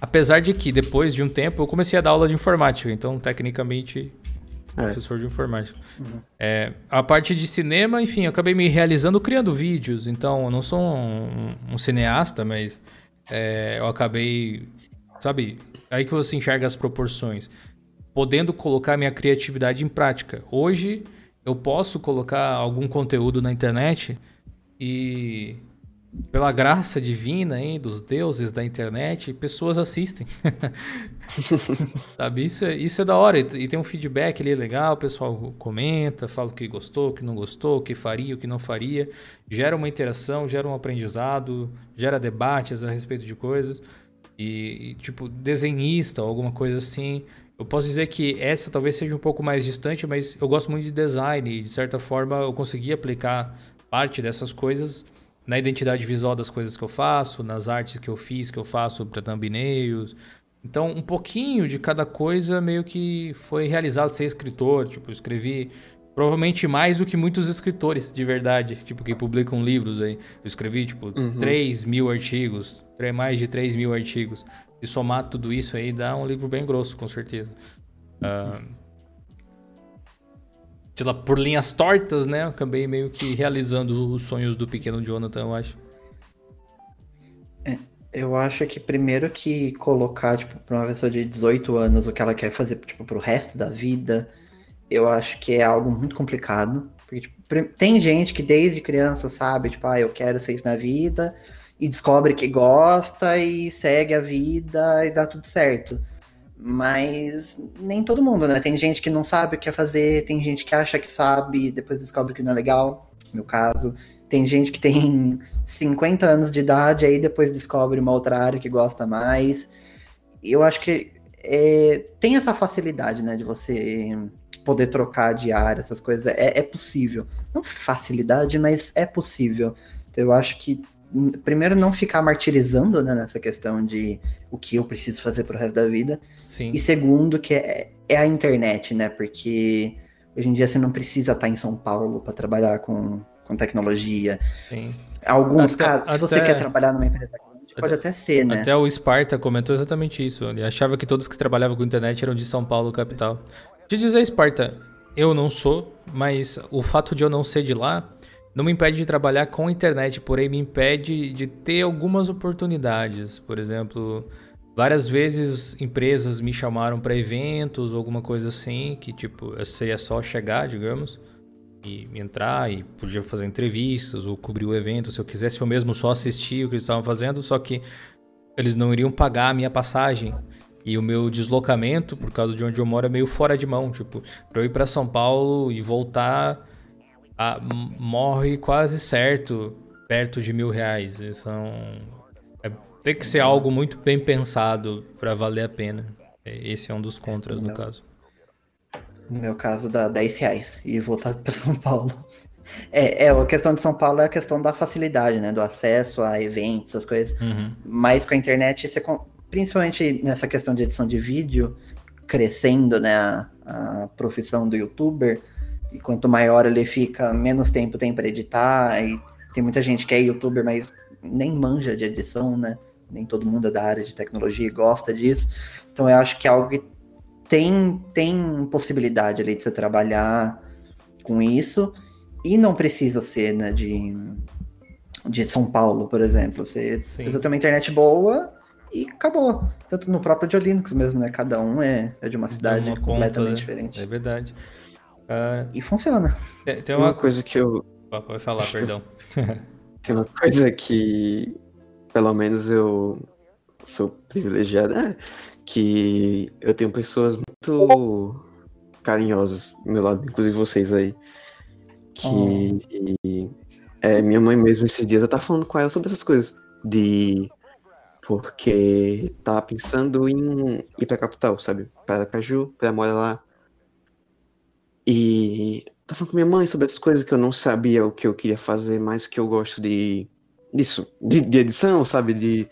Apesar de que depois de um tempo eu comecei a dar aula de informática, então tecnicamente é. professor de informática. Uhum. É, a parte de cinema, enfim, eu acabei me realizando criando vídeos, então eu não sou um, um cineasta, mas é, eu acabei, sabe, aí que você enxerga as proporções, podendo colocar minha criatividade em prática. Hoje eu posso colocar algum conteúdo na internet e pela graça divina hein, dos deuses da internet, pessoas assistem. Sabe? Isso é, isso é da hora. E, tem um feedback ali legal, o pessoal comenta, fala o que gostou, o que não gostou, o que faria, o que não faria. Gera uma interação, gera um aprendizado, gera debates a respeito de coisas. E, e tipo, desenhista ou alguma coisa assim. Eu posso dizer que essa talvez seja um pouco mais distante, mas eu gosto muito de design e, de certa forma, eu consegui aplicar parte dessas coisas na identidade visual das coisas que eu faço, nas artes que eu fiz, que eu faço para thumbnails. Então, um pouquinho de cada coisa meio que foi realizado ser escritor. Tipo, eu escrevi provavelmente mais do que muitos escritores de verdade, tipo, que publicam livros aí. Eu escrevi, tipo, uhum. 3 mil artigos, mais de 3 mil artigos. Se somar tudo isso aí, dá um livro bem grosso, com certeza. Uh, sei lá, por linhas tortas, né? Eu acabei meio que realizando os sonhos do pequeno Jonathan, eu acho.
É, eu acho que primeiro que colocar, tipo, pra uma pessoa de 18 anos o que ela quer fazer, tipo, pro resto da vida, eu acho que é algo muito complicado. Porque, tipo, tem gente que desde criança sabe, tipo, ah, eu quero ser isso na vida, e descobre que gosta e segue a vida e dá tudo certo. Mas nem todo mundo, né? Tem gente que não sabe o que é fazer, tem gente que acha que sabe e depois descobre que não é legal, no meu caso. Tem gente que tem 50 anos de idade aí depois descobre uma outra área que gosta mais. Eu acho que é, tem essa facilidade, né, de você poder trocar de área, essas coisas. É, é possível. Não facilidade, mas é possível. Então, eu acho que primeiro não ficar martirizando né, nessa questão de o que eu preciso fazer pro resto da vida.
Sim.
E segundo, que é, é a internet, né? Porque hoje em dia você não precisa estar em São Paulo para trabalhar com, com tecnologia.
Sim.
Alguns até, casos, se você quer trabalhar numa empresa grande, pode até ser, né?
Até o Sparta comentou exatamente isso. Ele achava que todos que trabalhavam com internet eram de São Paulo, capital. Te dizer, Sparta, eu não sou, mas o fato de eu não ser de lá não me impede de trabalhar com internet, porém me impede de ter algumas oportunidades. Por exemplo, várias vezes empresas me chamaram para eventos ou alguma coisa assim, que tipo, seria só chegar, digamos, e entrar e podia fazer entrevistas ou cobrir o evento, se eu quisesse eu mesmo só assistir o que eles estavam fazendo, só que eles não iriam pagar a minha passagem. E o meu deslocamento, por causa de onde eu moro, é meio fora de mão. Tipo, para eu ir para São Paulo e voltar a, morre quase certo perto de mil reais. São, é, tem que ser algo muito bem pensado para valer a pena. Esse é um dos contras, no, no caso.
No meu caso, dá 10 reais e voltar para São Paulo. É, é, a questão de São Paulo é a questão da facilidade, né? Do acesso a eventos, essas coisas.
Uhum.
Mas com a internet, você, principalmente nessa questão de edição de vídeo, crescendo, né? A, a profissão do youtuber, e quanto maior ele fica, menos tempo tem para editar. E tem muita gente que é youtuber, mas nem manja de edição, né? Nem todo mundo é da área de tecnologia e gosta disso. Então eu acho que é algo que tem, tem possibilidade ali de você trabalhar com isso. E não precisa ser, né, de, de São Paulo, por exemplo. Você Sim. precisa ter uma internet boa e acabou. Tanto no próprio de Linux mesmo, né? Cada um é, é de uma cidade uma completamente ponta, né? diferente.
É verdade.
Uh, e funciona.
É, tem uma... uma coisa que eu.
Pode falar, perdão.
tem uma coisa que, pelo menos eu sou privilegiado, é, que eu tenho pessoas muito carinhosas do meu lado, inclusive vocês aí, que oh. É, minha mãe mesmo esses dias eu tava falando com ela sobre essas coisas. De. Porque tava pensando em ir pra capital, sabe? Para Caju, pra morar lá. E tava falando com minha mãe sobre essas coisas que eu não sabia o que eu queria fazer, mas que eu gosto de. disso. De, de edição, sabe? De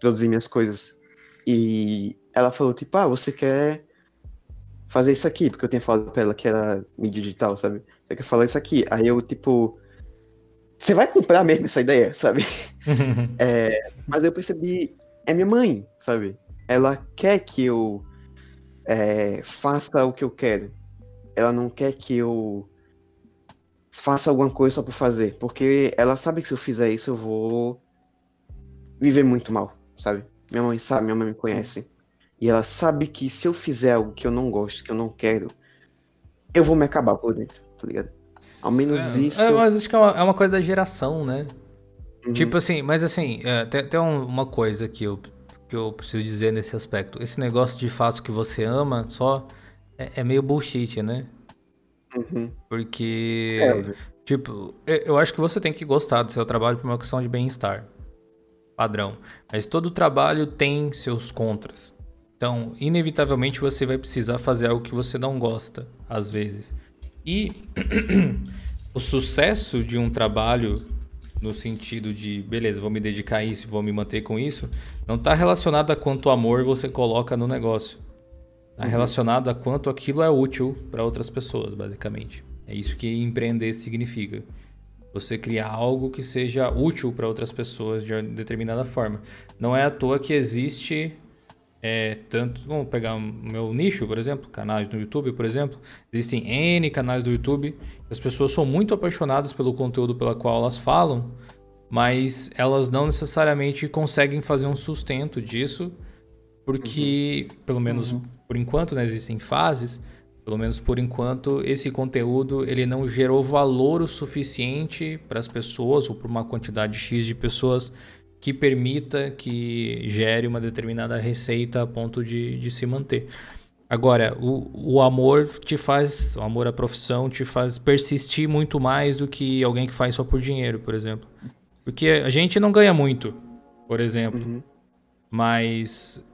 produzir minhas coisas. E ela falou, tipo, ah, você quer fazer isso aqui, porque eu tinha falado pra ela que era mídia digital, sabe? Você quer falar isso aqui. Aí eu, tipo, você vai comprar mesmo essa ideia, sabe? é, mas eu percebi, é minha mãe, sabe? Ela quer que eu é, faça o que eu quero. Ela não quer que eu faça alguma coisa só por fazer, porque ela sabe que se eu fizer isso eu vou viver muito mal, sabe? Minha mãe sabe, minha mãe me conhece. E ela sabe que se eu fizer algo que eu não gosto, que eu não quero, eu vou me acabar por dentro, tá ligado? Ao menos
é,
isso.
É, mas acho que é uma, é uma, coisa da geração, né?
Uhum.
Tipo assim, mas assim, é, tem, tem uma coisa que eu, que eu preciso dizer nesse aspecto. Esse negócio de fato que você ama só é, é meio bullshit, né?
Uhum.
Porque, é, tipo, eu acho que você tem que gostar do seu trabalho por uma questão de bem-estar. Padrão. Mas todo trabalho tem seus contras. Então, inevitavelmente você vai precisar fazer algo que você não gosta, às vezes. E o sucesso de um trabalho, no sentido de, beleza, vou me dedicar a isso, vou me manter com isso, não está relacionado a quanto amor você coloca no negócio. Uhum. relacionado a quanto aquilo é útil para outras pessoas, basicamente. É isso que empreender significa. Você criar algo que seja útil para outras pessoas de determinada forma. Não é à toa que existe é, tanto, vamos pegar o meu nicho, por exemplo, canais no YouTube, por exemplo. Existem N canais do YouTube. As pessoas são muito apaixonadas pelo conteúdo pela qual elas falam, mas elas não necessariamente conseguem fazer um sustento disso, porque, uhum. pelo menos uhum. por enquanto, né, existem fases. Pelo menos por enquanto, esse conteúdo ele não gerou valor o suficiente para as pessoas ou para uma quantidade X de pessoas que permita que gere uma determinada receita a ponto de, de se manter. Agora, o, o amor te faz, o amor à profissão te faz persistir muito mais do que alguém que faz só por dinheiro, por exemplo. Porque a gente não ganha muito, por exemplo, uhum. mas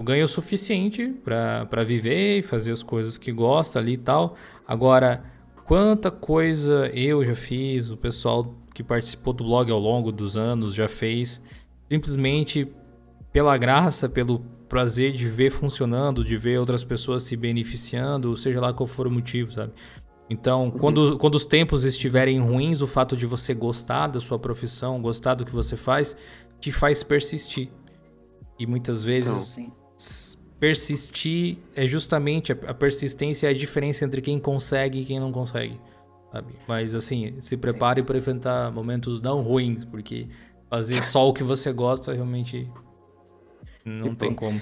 ganha o suficiente para viver e fazer as coisas que gosta ali e tal. Agora, quanta coisa eu já fiz, o pessoal que participou do blog ao longo dos anos já fez, simplesmente pela graça, pelo prazer de ver funcionando, de ver outras pessoas se beneficiando, seja lá qual for o motivo, sabe? Então, uhum. quando, quando os tempos estiverem ruins, o fato de você gostar da sua profissão, gostar do que você faz, te faz persistir. E muitas vezes então, persistir é justamente a persistência é a diferença entre quem consegue e quem não consegue sabe? Mas assim, se prepare para enfrentar momentos não ruins, porque fazer só o que você gosta realmente não tem como.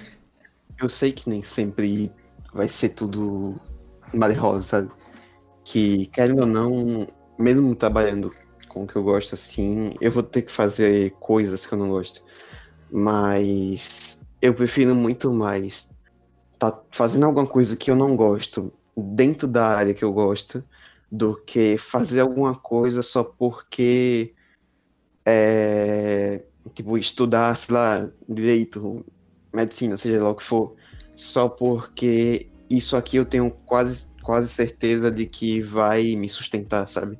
Eu sei que nem sempre vai ser tudo mar rosa, sabe? Que, querendo ou não, mesmo trabalhando com o que eu gosto assim, eu vou ter que fazer coisas que eu não gosto. Mas eu prefiro muito mais tá fazendo alguma coisa que eu não gosto dentro da área que eu gosto do que fazer alguma coisa só porque é, tipo estudar, sei lá, direito, medicina, seja lá o que for, só porque isso aqui eu tenho quase quase certeza de que vai me sustentar, sabe?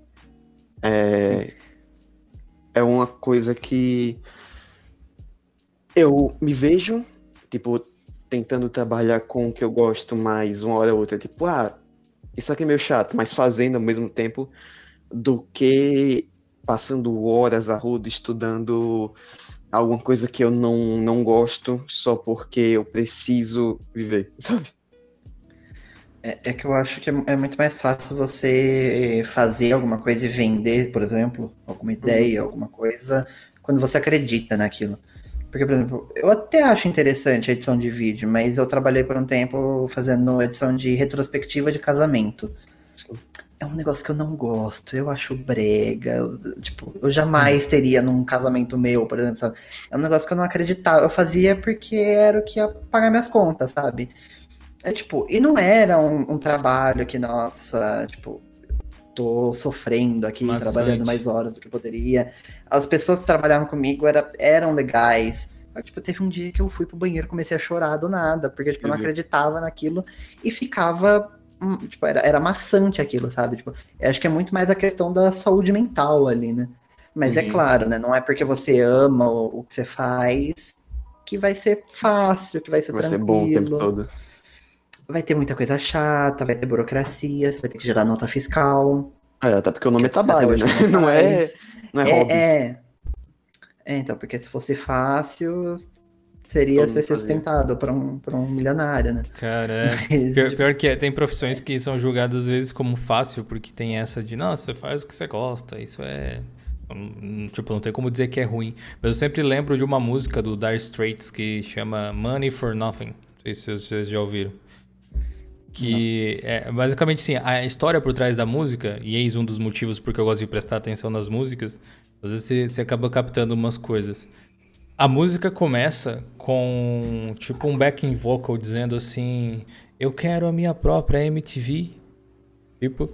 É, é uma coisa que eu me vejo, tipo, tentando trabalhar com o que eu gosto mais uma hora ou outra, tipo, ah, isso aqui é meio chato, mas fazendo ao mesmo tempo do que passando horas a rodo estudando alguma coisa que eu não, não gosto só porque eu preciso viver, sabe?
É, é que eu acho que é, é, muito mais fácil você fazer alguma coisa e vender, por exemplo, alguma uhum. ideia, uhum. alguma coisa, quando você acredita naquilo. Porque, por exemplo, eu até acho interessante a edição de vídeo, mas eu trabalhei por um tempo fazendo edição de retrospectiva de casamento. Sim. É um negócio que eu não gosto, eu acho brega. Eu, tipo, eu jamais teria num casamento meu, por exemplo, sabe? É um negócio que eu não acreditava. Eu fazia porque era o que ia pagar minhas contas, sabe? É tipo, e não era um, um trabalho que, nossa, tipo, tô sofrendo aqui, Maçante. trabalhando mais horas do que poderia. As pessoas que trabalhavam comigo era, eram legais. Mas, tipo, teve um dia que eu fui pro banheiro comecei a chorar do nada, porque tipo, eu não uhum. acreditava naquilo e ficava. Hum, tipo, era, era maçante aquilo, sabe? Tipo, eu acho que é muito mais a questão da saúde mental ali, né? Mas é uhum. é claro, né? Não é porque você ama o, o, que você faz que vai ser fácil, que vai ser vai tranquilo. Vai ser bom o tempo todo. Vai ter muita coisa chata, vai ter burocracia, você vai ter que gerar nota fiscal.
É, até porque o nome é trabalho, né? Não é, não é, é hobby.
É, é, então, porque se fosse fácil, seria ser sustentado para um, pra um milionário, né?
Cara, Mas, pior, tipo... pior, que é, tem profissões que são julgadas às vezes como fácil, porque tem essa de, não, você faz o que você gosta, isso é Tipo, não tem como dizer que é ruim. Mas eu sempre lembro de uma música do Dire Straits que chama Money for Nothing. Não sei se vocês já ouviram. Que não. é basicamente assim, a história por trás da música, e eis um dos motivos porque eu gosto de prestar atenção nas músicas, às vezes você, você acaba captando umas coisas. A música começa com tipo um backing vocal dizendo assim: Eu quero a minha própria MTV. Tipo.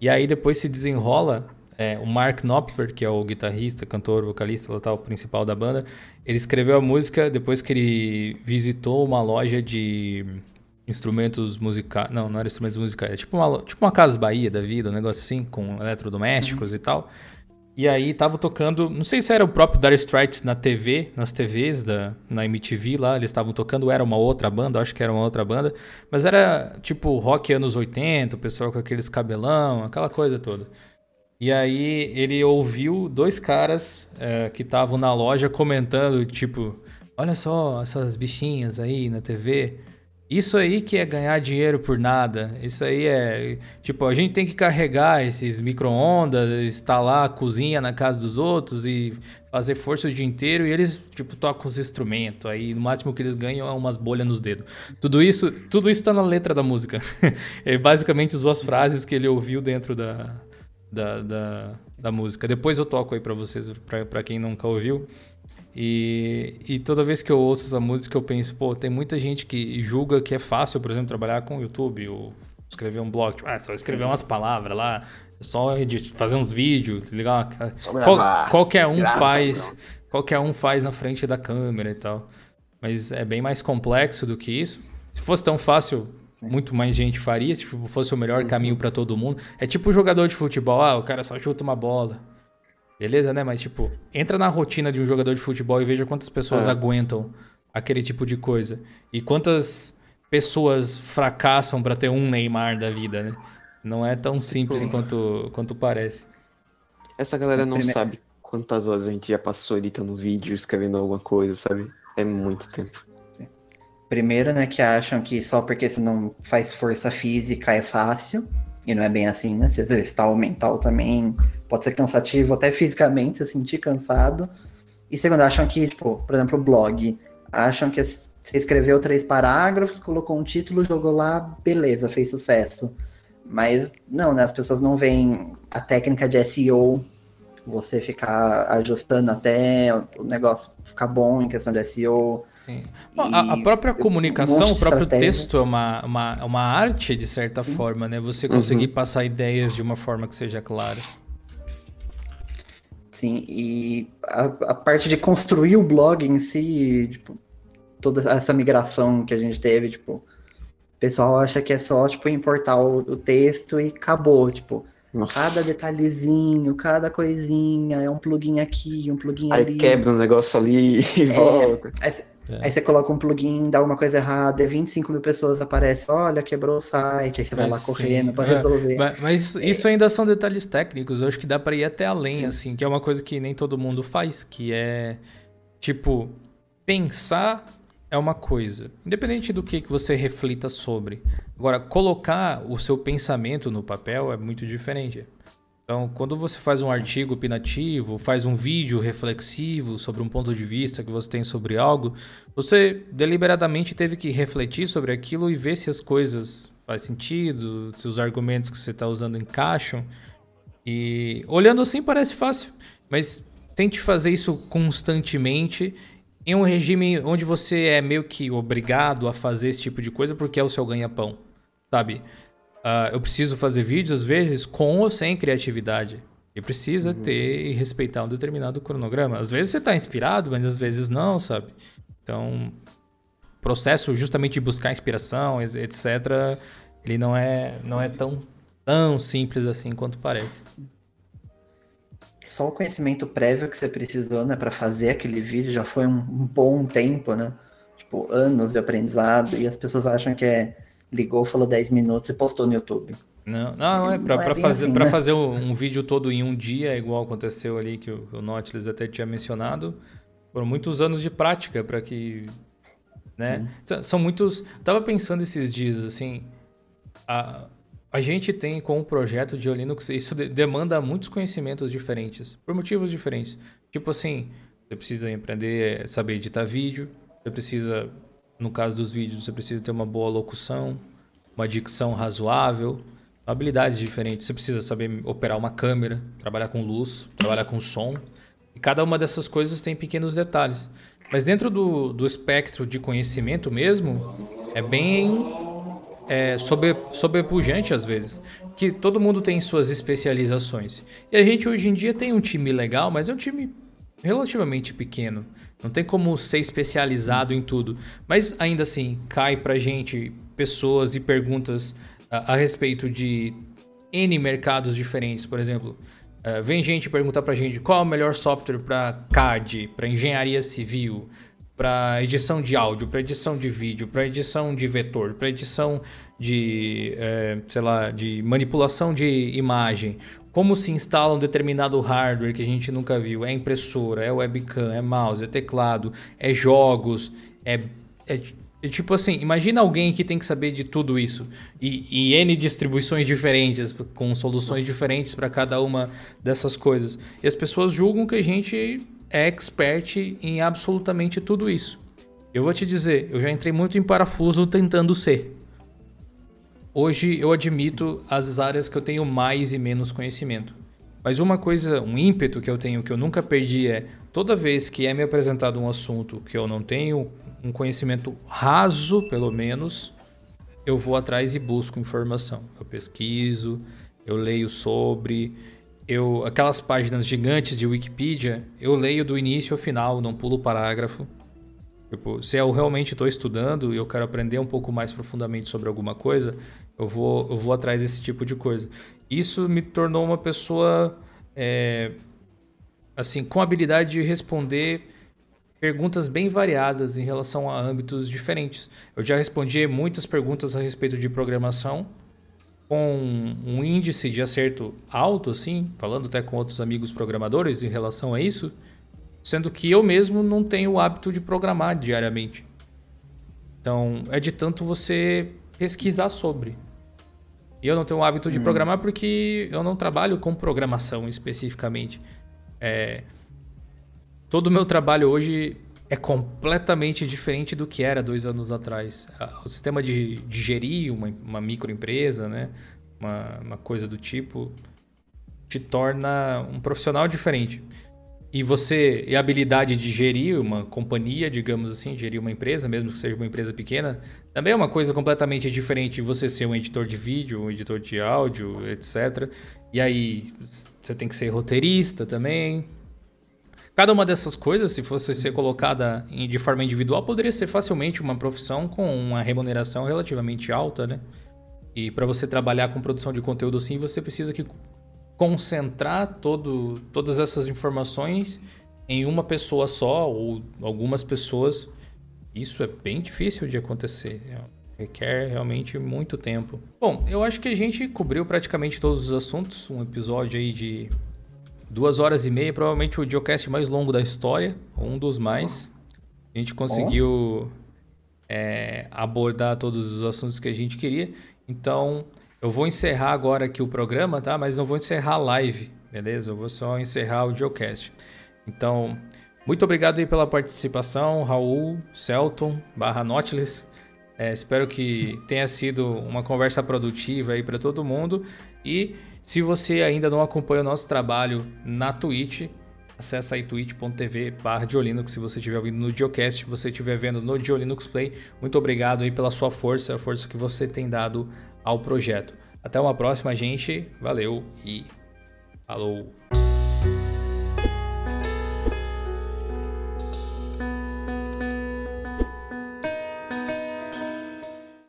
E aí depois se desenrola é, o Mark Knopfler, que é o guitarrista, cantor, vocalista, tal, principal da banda, ele escreveu a música depois que ele visitou uma loja de instrumentos musicais. Não, não era instrumentos musicais, é tipo uma, tipo uma Casa Bahia da vida, um negócio assim, com eletrodomésticos uhum. e tal. E aí tava tocando, não sei se era o próprio Dire Straits na TV, nas TVs da na MTV lá, eles estavam tocando, era uma outra banda, acho que era uma outra banda, mas era tipo rock anos 80, o pessoal com aqueles cabelão, aquela coisa toda. E aí ele ouviu dois caras é, que estavam na loja comentando, tipo, olha só essas bichinhas aí na TV. Isso aí que é ganhar dinheiro por nada. Isso aí é. Tipo, a gente tem que carregar esses micro-ondas, instalar a cozinha na casa dos outros e fazer força o dia inteiro. E eles, tipo, tocam os instrumentos. Aí no máximo que eles ganham é umas bolhas nos dedos. Tudo isso, tudo isso tá na letra da música. ele basicamente as frases que ele ouviu dentro da, da, da, da música. Depois eu toco aí para vocês, para quem nunca ouviu. E, e toda vez que eu ouço essa música, eu penso, pô, tem muita gente que julga que é fácil, por exemplo, trabalhar com o YouTube ou escrever um blog. Tipo, ah, só escrever Sim. umas palavras lá, só fazer uns vídeos, ligar uma... Qual, qualquer um faz, qualquer um faz na frente da câmera e tal. Mas é bem mais complexo do que isso. Se fosse tão fácil, Sim. muito mais gente faria, se fosse o melhor uhum. caminho para todo mundo. É tipo jogador de futebol, ah, o cara só chuta uma bola. Beleza, né? Mas, tipo, entra na rotina de um jogador de futebol e veja quantas pessoas é. aguentam aquele tipo de coisa. E quantas pessoas fracassam para ter um Neymar da vida, né? Não é tão simples tipo, quanto, quanto parece.
Essa galera não Primeiro... sabe quantas horas a gente já passou editando vídeo, escrevendo alguma coisa, sabe? É muito tempo.
Primeiro, né, que acham que só porque você não faz força física é fácil. E não é bem assim, né? Se exercitar o mental também pode ser cansativo, até fisicamente, se sentir cansado. E segundo, acham que, tipo, por exemplo, o blog. Acham que você escreveu três parágrafos, colocou um título, jogou lá, beleza, fez sucesso. Mas não, né? As pessoas não veem a técnica de SEO, você ficar ajustando até o negócio ficar bom em questão de SEO,
Bom, a, a, própria comunicação, um o próprio texto é uma, uma, uma arte, de certa Sim. forma, né? Você conseguir uhum. passar ideias de uma forma que seja clara.
Sim, e a, a, parte de construir o blog em si, tipo, toda essa migração que a gente teve, tipo, o pessoal acha que é só, tipo, importar o, o texto e acabou, tipo, nossa. Cada detalhezinho, cada coisinha, é um plugin aqui, um plugin
aí
ali.
Aí quebra um negócio ali e é, volta.
Aí, é. Aí você coloca um plugin, dá alguma coisa errada, 25 mil pessoas aparecem, olha, quebrou o site, aí você vai lá correndo para é. resolver.
Mas, mas é. isso ainda são detalhes técnicos, eu acho que dá para ir até além, sim. assim, que é uma coisa que nem todo mundo faz, que é, tipo, pensar é uma coisa, independente do que, que você reflita sobre. Agora, colocar o seu pensamento no papel é muito diferente. Então, quando você faz um artigo opinativo, faz um vídeo reflexivo sobre um ponto de vista que você tem sobre algo, você deliberadamente teve que refletir sobre aquilo e ver se as coisas fazem sentido, se os argumentos que você está usando encaixam. E olhando assim parece fácil, mas tente fazer isso constantemente em um regime onde você é meio que obrigado a fazer esse tipo de coisa porque é o seu ganha-pão, sabe? Uh, eu preciso fazer vídeos, às vezes, com ou sem criatividade. E precisa uhum. ter e respeitar um determinado cronograma. Às vezes você está inspirado, mas às vezes não, sabe? Então, processo justamente de buscar inspiração, etc., ele não é, não é tão, tão simples assim quanto parece.
Só o conhecimento prévio que você precisou, né, para fazer aquele vídeo já foi um, um bom tempo, né? Tipo, anos de aprendizado, e as pessoas acham que é ligou, falou 10 minutos e postou no YouTube.
Não, não, é para é fazer, assim, pra né? fazer um, vídeo todo em um dia, igual aconteceu ali que o, o Nautilus até tinha mencionado, foram muitos anos de prática para que. Né? São muitos. tava pensando esses dias, assim. A, a gente tem com o projeto de Linux, isso de, demanda muitos conhecimentos diferentes, por motivos diferentes. Tipo assim, você precisa aprender, saber editar vídeo, você precisa no caso dos vídeos, você precisa ter uma boa locução, uma dicção razoável, habilidades diferentes. Você precisa saber operar uma câmera, trabalhar com luz, trabalhar com som. E cada uma dessas coisas tem pequenos detalhes. Mas dentro do, do espectro de conhecimento mesmo, é bem é, sobre, sobrepujante às vezes. Que todo mundo tem suas especializações. E a gente hoje em dia tem um time legal, mas é um time relativamente pequeno. Não tem como ser especializado em tudo. Mas ainda assim, cai pra gente pessoas e perguntas a, a respeito de N mercados diferentes. Por exemplo, uh, vem gente perguntar pra gente qual é o melhor software para CAD, para engenharia civil, para edição de áudio, para edição de vídeo, para edição de vetor, para edição de, é, sei lá, de manipulação de imagem como se instala um determinado hardware que a gente nunca viu. É impressora, é webcam, é mouse, é teclado, é jogos, é, é, é tipo assim, imagina alguém que tem que saber de tudo isso e, e N distribuições diferentes, com soluções Nossa. diferentes para cada uma dessas coisas. E as pessoas julgam que a gente é expert em absolutamente tudo isso. Eu vou te dizer, eu já entrei muito em parafuso tentando ser. Hoje eu admito as áreas que eu tenho mais e menos conhecimento. Mas uma coisa, um ímpeto que eu tenho que eu nunca perdi é toda vez que é me apresentado um assunto que eu não tenho um conhecimento raso, pelo menos, eu vou atrás e busco informação. Eu pesquiso, eu leio sobre, eu aquelas páginas gigantes de Wikipedia, eu leio do início ao final, não pulo parágrafo. Tipo, se eu realmente estou estudando e eu quero aprender um pouco mais profundamente sobre alguma coisa, eu vou, eu vou atrás desse tipo de coisa. Isso me tornou uma pessoa é, assim com habilidade de responder perguntas bem variadas em relação a âmbitos diferentes. Eu já respondi muitas perguntas a respeito de programação com um índice de acerto alto, assim, falando até com outros amigos programadores em relação a isso. Sendo que eu mesmo não tenho o hábito de programar diariamente. Então, é de tanto você pesquisar sobre. E eu não tenho o hábito de hum. programar porque eu não trabalho com programação especificamente. É... Todo o meu trabalho hoje é completamente diferente do que era dois anos atrás. O sistema de, de gerir uma, uma microempresa, né? uma, uma coisa do tipo, te torna um profissional diferente e você e a habilidade de gerir uma companhia, digamos assim, gerir uma empresa, mesmo que seja uma empresa pequena, também é uma coisa completamente diferente de você ser um editor de vídeo, um editor de áudio, etc. E aí você tem que ser roteirista também. Cada uma dessas coisas, se fosse ser colocada de forma individual, poderia ser facilmente uma profissão com uma remuneração relativamente alta, né? E para você trabalhar com produção de conteúdo assim, você precisa que concentrar todo, todas essas informações em uma pessoa só ou algumas pessoas, isso é bem difícil de acontecer. É, requer realmente muito tempo. Bom, eu acho que a gente cobriu praticamente todos os assuntos. Um episódio aí de duas horas e meia, provavelmente o geocast mais longo da história, um dos mais. A gente conseguiu é, abordar todos os assuntos que a gente queria. Então, eu vou encerrar agora aqui o programa, tá? Mas não vou encerrar a live, beleza? Eu vou só encerrar o geocast. Então, muito obrigado aí pela participação, Raul, Celton, barra Nautilus. É, espero que tenha sido uma conversa produtiva aí para todo mundo. E se você ainda não acompanha o nosso trabalho na Twitch, acessa aí twitch.tv barra Diolinux se você estiver ouvindo no Geocast, se você estiver vendo no Diolinux Play. Muito obrigado aí pela sua força, a força que você tem dado ao projeto. Até uma próxima, gente. Valeu e falou!